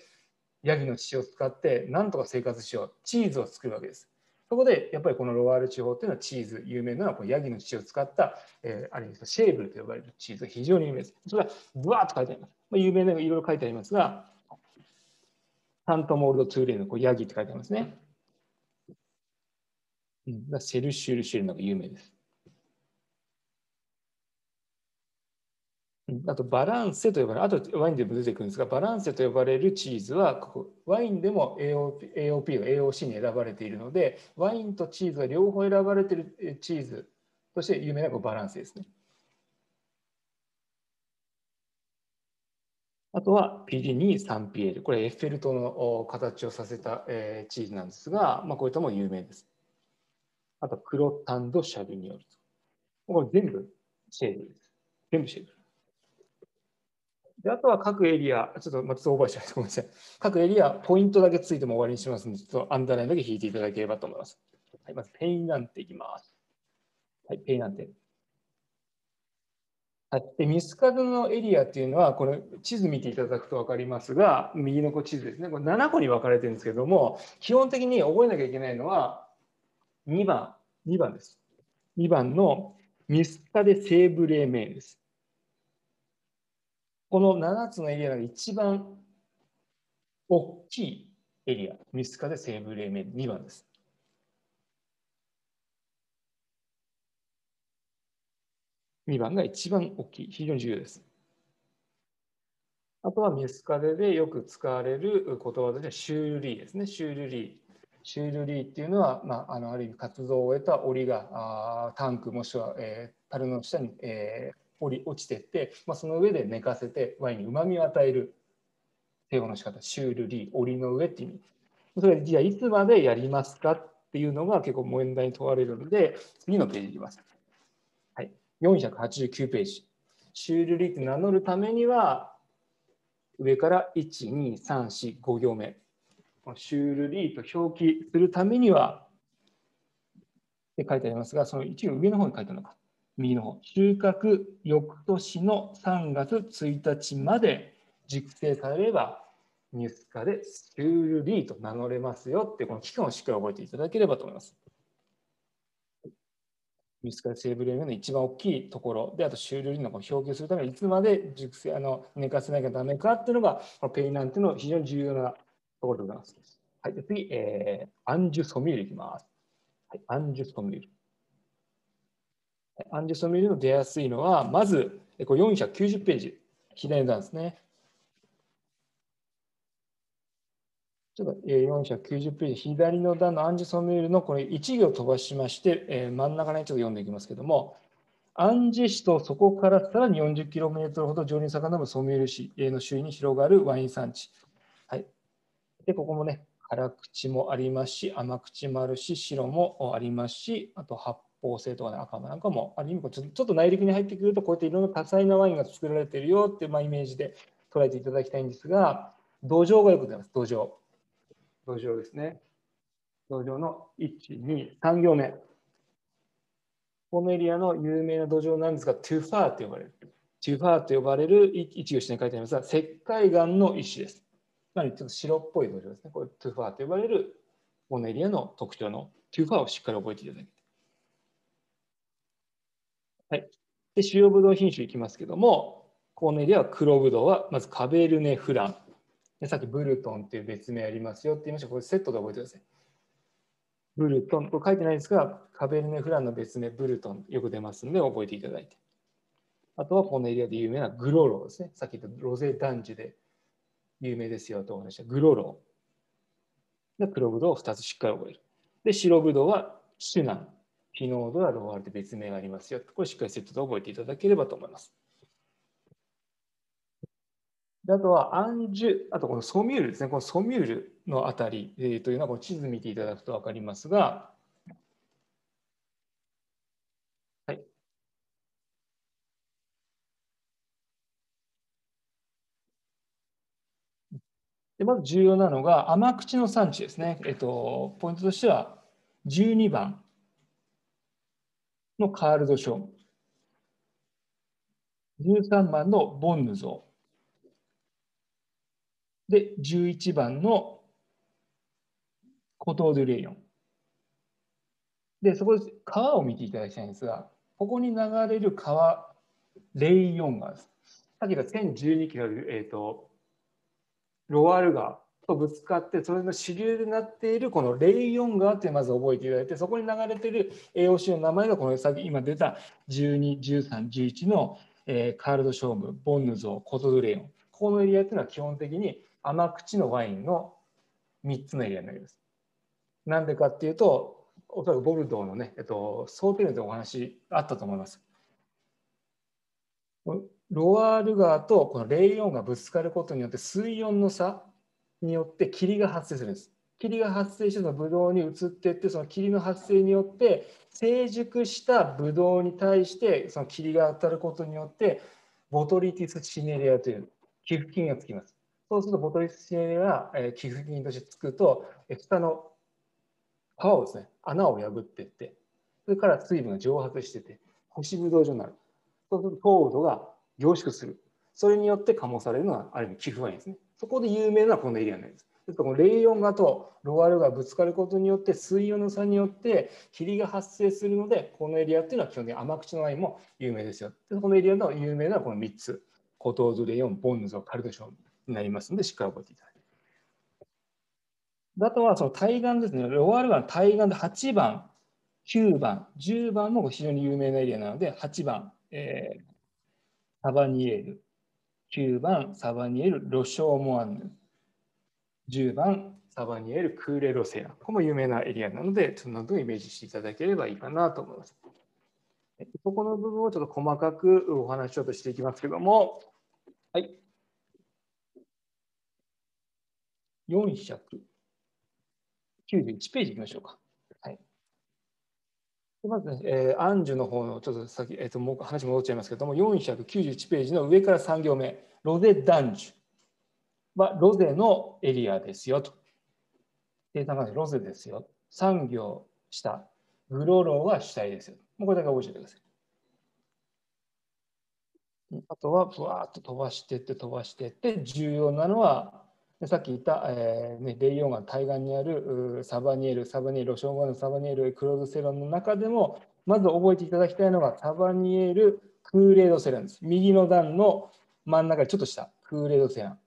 ヤギの血を使ってなんとか生活しようチーズを作るわけです。そこでやっぱりこのロワール地方っていうのはチーズ有名なのはこのヤギの血を使った、えー、ある意味シェーブルと呼ばれるチーズが非常に有名です。それはブワーッと書いてあります。まあ、有名なのがいろいろ書いてありますがサントモール・ド・トゥーレーヌのこうヤギって書いてありますね。うん、セル・シュール・シェールのが有名です。あとバランセと呼ばれる、あとワインでも出てくるんですが、バランセと呼ばれるチーズは、ここワインでも AOP, AOP が AOC に選ばれているので、ワインとチーズが両方選ばれているチーズとして有名なバランセですね。あとはプリニー・サンピエール。これエッフェル塔の形をさせた、チーズなんですが、まあ、こういったも有名です。あと、クロタン・ド・シャヴィニョルと。これ全部シェーヴルです。全部シェーヴル。であとは各エリア、ちょっとまたオーバーしちゃいごめんなさい。各エリア、ポイントだけついても終わりにしますので、ちょっとアンダーラインだけ引いていただければと思います。はい、まずペイ・ナンテいきます。はい、ペイ・ナンテ。はい、でミスカドのエリアっていうのは、これ地図見ていただくと分かりますが、右の地図ですね。これ7個に分かれてるんですけども、基本的に覚えなきゃいけないのは2番、2番です。2番のミスカデ・セーブレーメンです。この7つのエリアが一番大きいエリア、ミスカで西部黎明2番です。2番が一番大きい、非常に重要です。あとはミスカデでよく使われる言葉でシュールリーですね。シュールリー。シュールリーっていうのは、まあ、あのある意味活動を終えた檻があタンクもしくは、えー、樽の下に、えー、降り落ちていって、まあ、その上で寝かせてワインにうまみを与える。手法の仕方シュールリー檻の上っていう意味。それじゃあいつまでやりますかっていうのが結構問題に問われるので次のページいきます、はい、489ページ。シュールリーって名乗るためには上から12345行目。シュールリーと表記するためにはって書いてありますがその一応上の方に書いてあるのか。右の方、収穫翌年の3月1日まで熟成されれば、ニュース化でスュールリーと名乗れますよって、この期間をしっかり覚えていただければと思います。ニュース化でセーブレームの一番大きいところで、あとシュールリーの表記するためにいつまで熟成あの寝かせなきゃダメかっていうのが、このペイナンていうのは非常に重要なところでございます。はい、次、えー、アンジュソミールいきます。はい、アンジュソミール。アンジソミルの出やすいのは、まず、これ490ページ、左の段ですね。ちょっと490ページ、左の段のアンジェソミュールのこれ1行飛ばしまして、え真ん中にちょっと読んでいきますけども、アンジェ市とそこからさらに 40km ほど上に遡るソミュール市の周囲に広がるワイン産地。はい、でここもね、辛口もありますし、甘口もあるし、白もありますし、あと発構成とか、ね、赤なんかもある意味ちょっと内陸に入ってくるとこうやっていろんな多彩なワインが作られてるよっていう、まあ、イメージで捉えていただきたいんですが土壌がよく出ます。土壌土壌ですね。土壌の123行目。このエリアの有名な土壌なんですがトゥファーと呼ばれる。トゥファーと呼ばれる一行下に書いてありますが石灰岩の一種です。つまりちょっと白っぽい土壌ですね。これトゥファーと呼ばれるこのエリアの特徴のトゥファーをしっかり覚えていただきはい、で主要ブドウ品種いきますけども、このエリアは黒ブドウはまずカベルネ・フラン。でさっきブルトンっていう別名ありますよって言いましたこれセットで覚えてください。ブルトン、これ書いてないですが、カベルネ・フランの別名ブルトンよく出ますので覚えていただいて。あとはこのエリアで有名なグロロですね。さっき言ったロゼダンジュで有名ですよとお話したグロロ。で黒ブドウを2つしっかり覚える。で、白ブドウはシュナン。ピノードやロワールで別名がありますよ。これしっかりセットで覚えていただければと思います。であとはアンジュ、あとこのソミュールですね。このソミュールのあたり、えー、というのはこの地図見ていただくと分かりますが、はい。でまず重要なのが甘口の産地ですね。えっ、ー、と、ポイントとしては12番のカールド・ショーム。13番のボンヌ像。で、11番のコトー・ドゥ・レイヨン。で、そこで川を見ていただきたいんですが、ここに流れる川、レイヨン川です。さっき言った1012キロある、えーと、ロワール川とぶつかってそれの主流になっているこのレイヨン川ってまず覚えていただいてそこに流れている AOC の名前がこの先今出た12、13、11の、えー、カールド・ショーム、ボンヌゾー、コトドレイヨンこのエリアっていうのは基本的に甘口のワインの3つのエリアになります。なんでかっていうとおそらくボルドーのね、えっと、ソーテルでお話あったと思います。ロワール川とこのレイヨンがぶつかることによって水温の差によって霧が発生するんです。霧が発生してそのブドウに移っていってその霧の発生によって成熟したブドウに対してその霧が当たることによってボトリティスシネリアという寄付金がつきます。そうするとボトリティスシネリアが寄付金としてつくと下の皮をですね穴を破っていってそれから水分が蒸発してて干しブドウ状になる。そうすると糖度が凝縮する。それによって醸されるのはある意味寄付ワインですね。そこで有名なこのエリアになります。ですからこのレイオンガとロワールがぶつかることによって水温の差によって霧が発生するのでこのエリアっていうのは基本的に甘口のワインも有名ですよ。でこのエリアの有名なこの3つコトーズレイオン、ボンヌゾ、カルドションになりますのでしっかり覚えていただいて。あとはその対岸ですね。ロワール川の対岸で8番、9番、10番も非常に有名なエリアなので8番、えー、サバニエール、9番サバニエル・ロショーモアンヌ、10番サバニエル・クーレロセア。ここも有名なエリアなので、その分イメージしていただければいいかなと思います。そこの部分をちょっと細かくお話しようとしていきますけども、はい。491ページいきましょうか。まずね、えー、アンジュの方のちょっと先、えー、ともう話戻っちゃいますけども、491ページの上から3行目、ロゼダンジュはロゼのエリアですよと。データがロゼですよ。3行下、グロローは主体ですよ。もうこれだけ覚えておいてください。あとは、ぶわーっと飛ばしていって、飛ばしていって、重要なのは、さっき言った、えーね、レイヨン川対岸にあるサバニエル、サバニエル、ロションのサバニエル、クローズセロンの中でも、まず覚えていただきたいのがサバニエル、クーレードセランです。右の段の真ん中ちょっと下、クーレードセラン。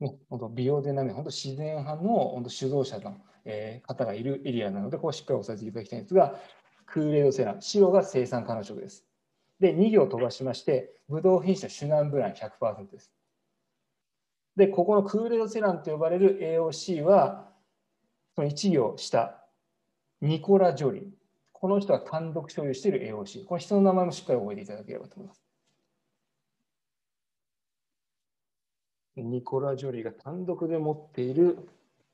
ね、本当美容でなめ、本当自然派の本当指導者の、えー、方がいるエリアなので、ここしっかり押さえていただきたいんですが、クーレードセラン、白が生産可能色です。で、2行飛ばしまして、ブドウ品種のシュナンブラン100%です。で、ここのクーレドセランと呼ばれる AOC は、その1行下、ニコラ・ジョリー。この人が単独所有している AOC。この人の名前もしっかり覚えていただければと思います。ニコラ・ジョリーが単独で持っている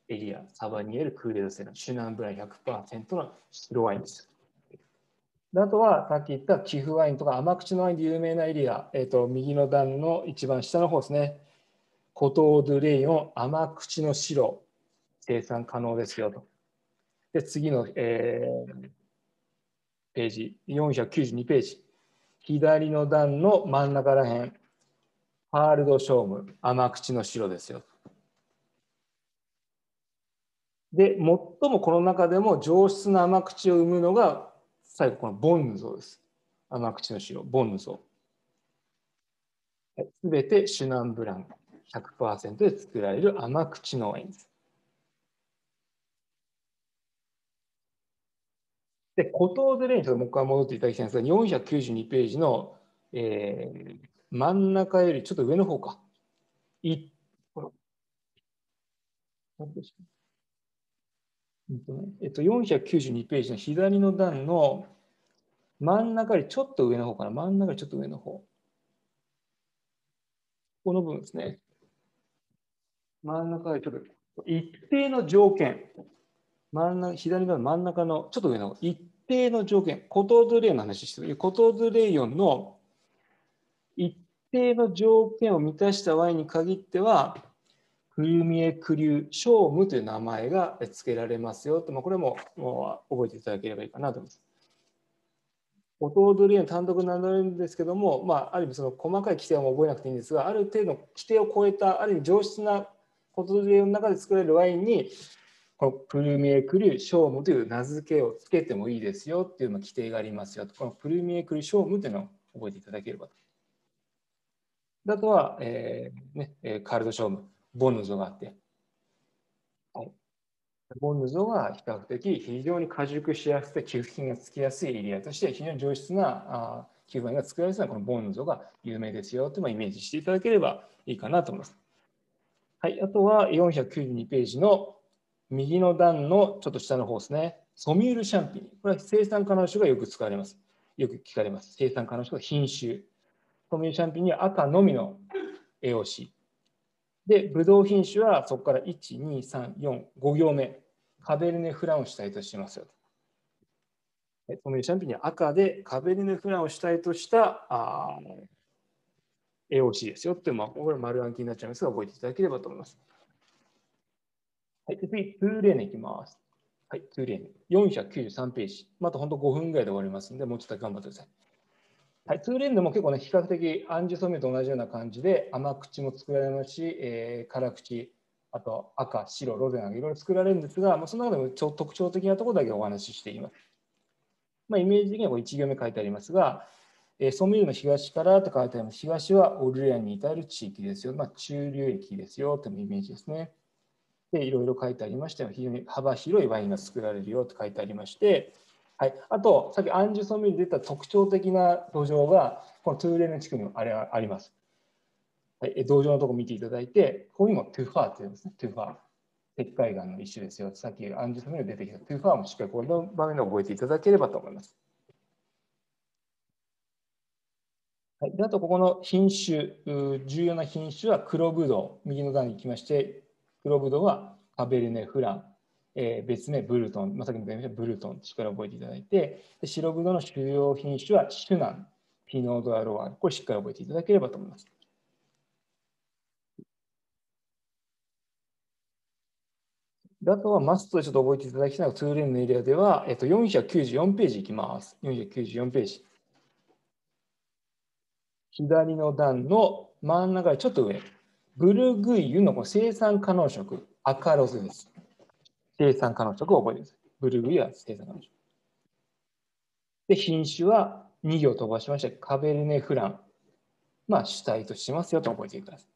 エリア、サヴニエール・クーレ・ド・セラン、シュナンブラン100%の白ワインです。あとは、さっき言った貴腐ワインとか甘口のワインで有名なエリア、えーと右の段の一番下の方ですね。コトー・デュ・レイヨン甘口の白生産可能ですよと。で次の、えー、ページ492ページ左の段の真ん中らへんハールドショーム甘口の白ですよ。で最もこの中でも上質な甘口を生むのが最後このボンヌゾです。甘口の白ボンヌゾ。すべてシュナンブラン100%で作られる甘口のワインです。で、コトーズレン、ちょっともう一回戻っていただきたいんですが、492ページの、えー、真ん中よりちょっと上の方か。いえっと、492ページの左の段の真ん中よりちょっと上の方かな。真ん中よりちょっと上の方。この部分ですね。真ん中でちょっと一定の条件、真ん中左の真ん中のちょっと上の一定の条件、コトーズレイの話してる。コトーズレイヨンの一定の条件を満たしたワインに限っては、クリュミエクリュショームという名前が付けられますよと、まあ、これももう覚えていただければいいかなと思います。コトーズレイヨン単独になるんですけども、まあ、ある意味その細かい規定は覚えなくていいんですが、ある程度規定を超えた、ある意味上質なコトレの中で作られるワインにこのプルミエクリュショームという名付けをつけてもいいですよっていうの規定がありますよとこのプルミエクリュショームというのを覚えていただければと。あとは、えーね、カルドショーム、ボンヌゾがあって、はい、ボンヌゾは比較的非常に過熟しやすくて寄付金がつきやすいエリアとして非常に上質なあ寄付金が作られやすいのはこのボンヌゾが有名ですよというのをイメージしていただければいいかなと思います。はい、あとは492ページの右の段のちょっと下の方ですね。ソミュールシャンピニ。これは生産可能種がよく使われます。よく聞かれます。生産可能種が品種。ソミュールシャンピニは赤のみの AOC。で、ブドウ品種はそこから1、2、3、4、5行目。カベルネ・フランを主体としますよ。ソミュールシャンピニは赤でカベルネ・フランを主体としたあ AOC ですよって、まあ、これ丸暗記になっちゃいますが、覚えていただければと思います。はい、次、トゥーレーネいきます。はい、トゥーレーネ。493ページ。また本当5分ぐらいで終わりますので、もうちょっと頑張ってください。はい、トゥーレーネも結構ね、比較的アンジュソミュと同じような感じで、甘口も作られますし、えー、辛口、あと赤、白、ロゼなどいろいろ作られるんですが、まあ、その中でも特徴的なところだけお話ししています。まあ、イメージ的には1行目書いてありますが、え、ソミュールの東からと書いてあります。東はオルレアンに至る地域ですよ。まあ、中流域ですよというイメージですね。で、いろいろ書いてありまして、非常に幅広いワインが作られるよと書いてありまして、はい、あと、さっきアンジュソミュールで出た特徴的な土壌が、このトゥーレーヌ地区にもあれあります。はい、土壌のところ見ていただいて、ここにもトゥファーって言うんですね、トゥファー。石灰岩の一種ですよ。さっきアンジュソミュール出てきたトゥファーもしっかりこの場面で覚えていただければと思います。はい、であと、ここの品種、重要な品種は黒ぶどう。右の段に行きまして、黒ぶどうはカベルネ・フラン、えー、別名ブルトン、まあ、さっきも言ったブルトン、力を覚えていただいて、で白ぶどうの主要品種はシュナン、ピノードアロワール。これしっかり覚えていただければと思います。あとはマストでちょっと覚えていただきたいのは、ツーレーンのエリアでは、えっと、494ページいきます。494ページ。左の段の真ん中ちょっと上、ブルグイユのこの生産可能色、赤ロゼです。生産可能色を覚えてください。ブルグイユは生産可能色。で、品種は2行飛ばしまして、カベルネ・フラン。まあ、主体としますよと覚えてください。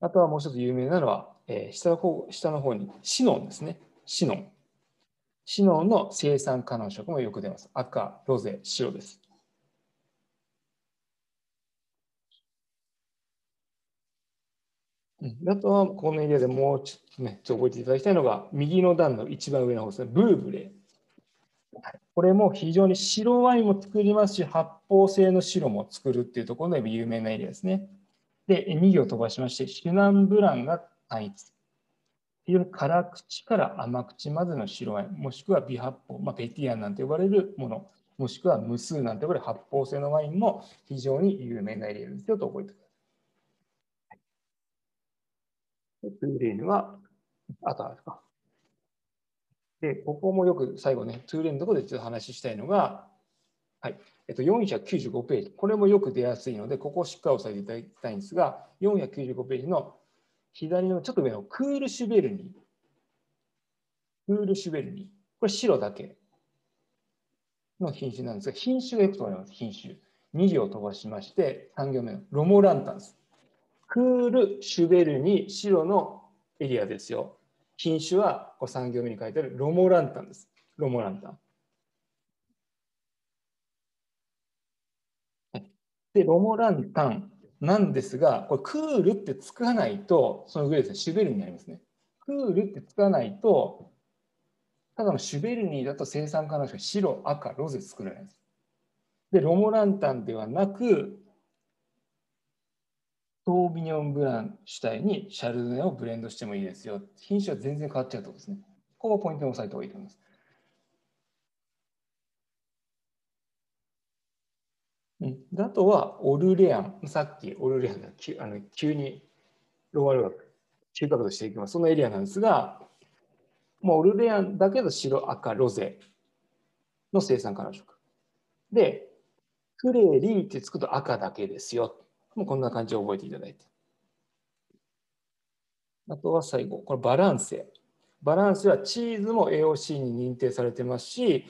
あとはもう一つ有名なのは、えー、下の方下の方にシノンですね。シノン。シノンの生産可能色もよく出ます。赤、ロゼ、白です。あとはこのエリアでもうちょっとね、ちょっと覚えていただきたいのが、右の段の一番上の方ですね、ブーブレ。これも非常に白ワインも作りますし、発泡性の白も作るっていうところで有名なエリアですね。で、2行飛ばしまして、シュナンブランが単一。非常に辛口から甘口までの白ワイン、もしくは微発泡、まあ、ペティアンなんて呼ばれるもの、もしくは無数なんて呼ばれる発泡性のワインも非常に有名なエリアですよと覚えてください。トゥーレーヌは、あとあるか。で、ここもよく最後ね、トゥーレーヌのところでちょっと話したいのが、はい、えっと、495ページ。これもよく出やすいので、ここをしっかり押さえていただきたいんですが、495ページの左のちょっと上のクールシュベルニー。クールシュベルニー。これ白だけの品種なんですが、品種がよく問われます、品種。2行飛ばしまして、3行目のロモランタンです。クール・シュベルに白のエリアですよ。品種はこう3行目に書いてあるロモランタンです。ロモランタン。で、ロモランタンなんですが、これクールってつかないと、その上ですね、シュベルニになりますね。クールってつかないと、ただのシュベルニーだと生産可能しか白、赤、ロゼ作られないです。で、ロモランタンではなく、トービニョンブラン主体にシャルドネをブレンドしてもいいですよ。品種は全然変わっちゃうとですね。ここをポイントに押さえた方がいいと思います。うん、あとは、オルレアン。さっきオルレアンがあの急にローマル学、急角度していきます。そのエリアなんですが、もうオルレアンだけど白、赤、ロゼの生産可能色。で、クレーリーってつくと赤だけですよ。もうこんな感じを覚えていただいて。あとは最後、これバランセ。バランスはチーズも AOC に認定されてますし、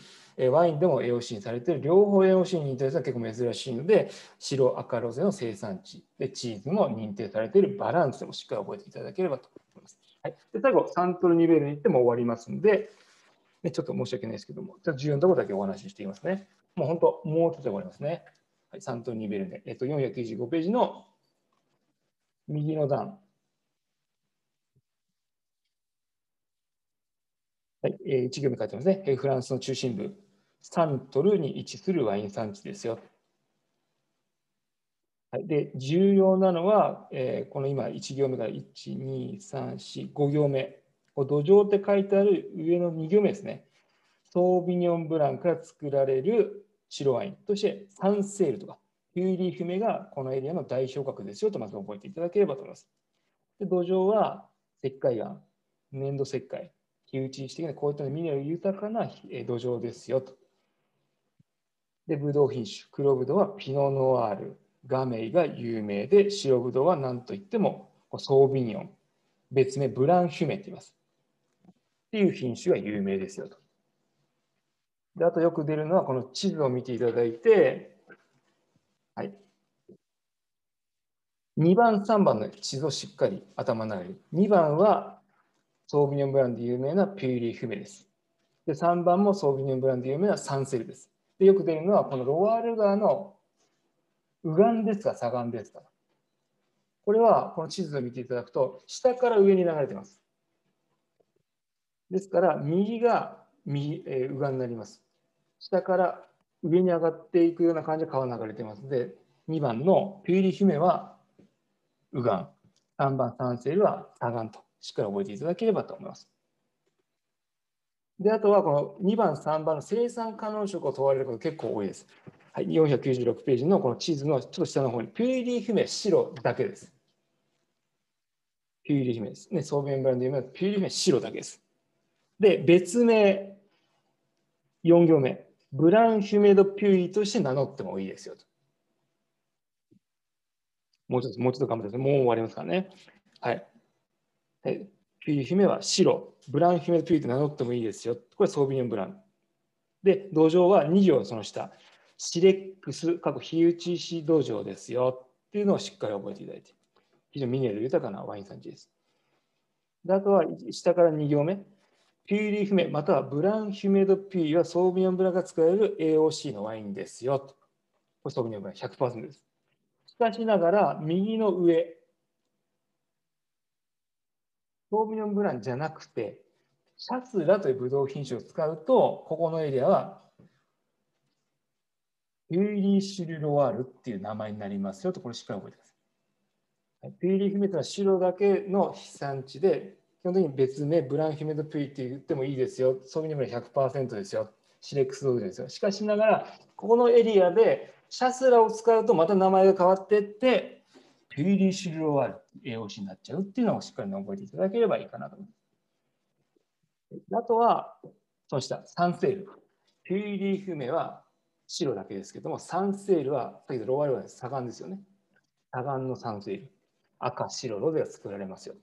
ワインでも AOC にされてる両方 AOC に認定されてるのは結構珍しいので、白赤ロゼの生産地でチーズも認定されているバランスもしっかり覚えていただければと思います。はい、で最後、サントルニベルに行っても終わりますので、ね、ちょっと申し訳ないですけども、ちょっと重要なところだけお話ししていきますね。もう本当、もうちょっと終わりますね。はい、サントルニベルで、えっと、495ページの右の段。はい、えー、1行目書いてますね。フランスの中心部、サントルに位置するワイン産地ですよ。はい、で重要なのは、えー、この今1行目から1、2、3、4、5行目。こう土壌って書いてある上の2行目ですね。ソービニョンブランから作られる白ワインとしてサンセールとかピューリーフメがこのエリアの代表格ですよとまず覚えていただければと思います。で土壌は石灰岩、粘土石灰、火打ちしてこういったミネラル豊かな土壌ですよと。で、ブドウ品種、黒ブドウはピノノワール、ガメイが有名で、白ブドウは何といってもソービニオン、別名ブランヒュメって言います。っていう品種が有名ですよと。であとよく出るのはこの地図を見ていただいて、はい、2番、3番の地図をしっかり頭の中に。2番はソービニョンブランで有名なピューリーフメです。で3番もソービニョンブランで有名なサンセルです。でよく出るのはこのロワール川の右岸ですか左岸ですか。これはこの地図を見ていただくと下から上に流れています。ですから右が右、えー、右岸になります。下から上に上がっていくような感じで川流れてますので2番のプイィ・フュメは右岸3番サンセールは左岸としっかり覚えていただければと思います。で、あとはこの2番、3番の生産可能色を問われること結構多いです。はい、496ページのこの地図のちょっと下の方に、プイィ・フュメ、白だけです。プイィ・フュメです。ね、ソービンブランドで言うプイィ・フュメ、白だけです。で、別名、4行目、ブランヒュメドピューリーとして名乗ってもいいですよと。もうちょっと、もうちょっと頑張ってください。もう終わりますからね。はい。ピューリー姫は白、ブランヒュメドピューリーと名乗ってもいいですよ。これソービニョンブラン。で、土壌は2行その下、シレックス、過去火打ち石土壌ですよっていうのをしっかり覚えていただいて、非常にミネラル豊かなワイン産地です。であとは下から2行目、ピューリーフメまたはブランヒュメドピューリはソービニョンブランが使える AOC のワインですよと。これソービニョンブラン100%です。しかしながら右の上、ソービニョンブランじゃなくて、シャスラというブドウ品種を使うと、ここのエリアはピューリーシュルロワールっていう名前になりますよと、これしっかり覚えてください。ピューリーフメというのは白だけの飛散地で、基本的に別名、ブランヒメドプリって言ってもいいですよ。そういう意味では100%ですよ。シレックスドーですよ。しかしながら、ここのエリアでシャスラを使うとまた名前が変わっていって、ピューリーシルロワール AOC になっちゃうっていうのをしっかり覚えていただければいいかなと思います。あとは、その下、サンセール。ピューリーフメは白だけですけども、サンセールは、だけどロワールは左岸ですよね。左岸のサンセール。赤、白、ロゼが作られますよ。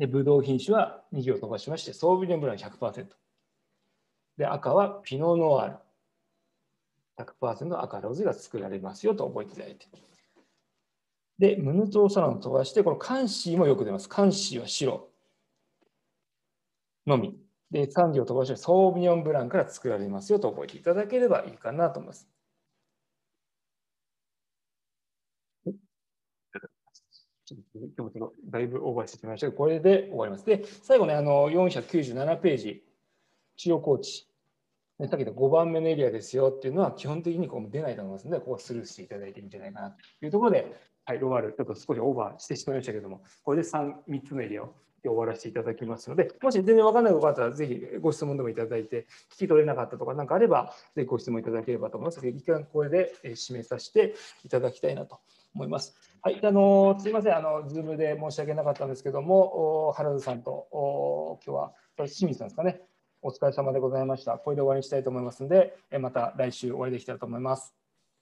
で、ブドウ品種は2行飛ばしまして、ソービニョンブラン100%。で、赤はピノノワール。100%赤ロゼが作られますよと覚えていただいて。で、ムヌトーサランを飛ばして、このカンシーもよく出ます。カンシーは白のみ。で、3行飛ばして、ソービニョンブランから作られますよと覚えていただければいいかなと思います。今日もだいぶオーバーしてしまいましたが、これで終わります。で、最後ね、あの497ページ、治療コーチ。さっき言った5番目のエリアですよっていうのは基本的にこう出ないと思いますので、ここスルーしていただいていいんじゃないかなというところで、はい、ロワール、ちょっと少しオーバーしてしまいましたけども、これで 3, 3つのエリアを終わらせていただきますので、もし全然分からないことがあったら、ぜひご質問でもいただいて、聞き取れなかったとか何かあれば、ぜひご質問いただければと思います。一回これで締めさせていただきたいなと思います。はい、あのすみません、あの、Zoom で申し訳なかったんですけども、原田さんと今日は清水さんですかね、お疲れ様でございました。これで終わりにしたいと思いますので、また来週お会いできたらと思います。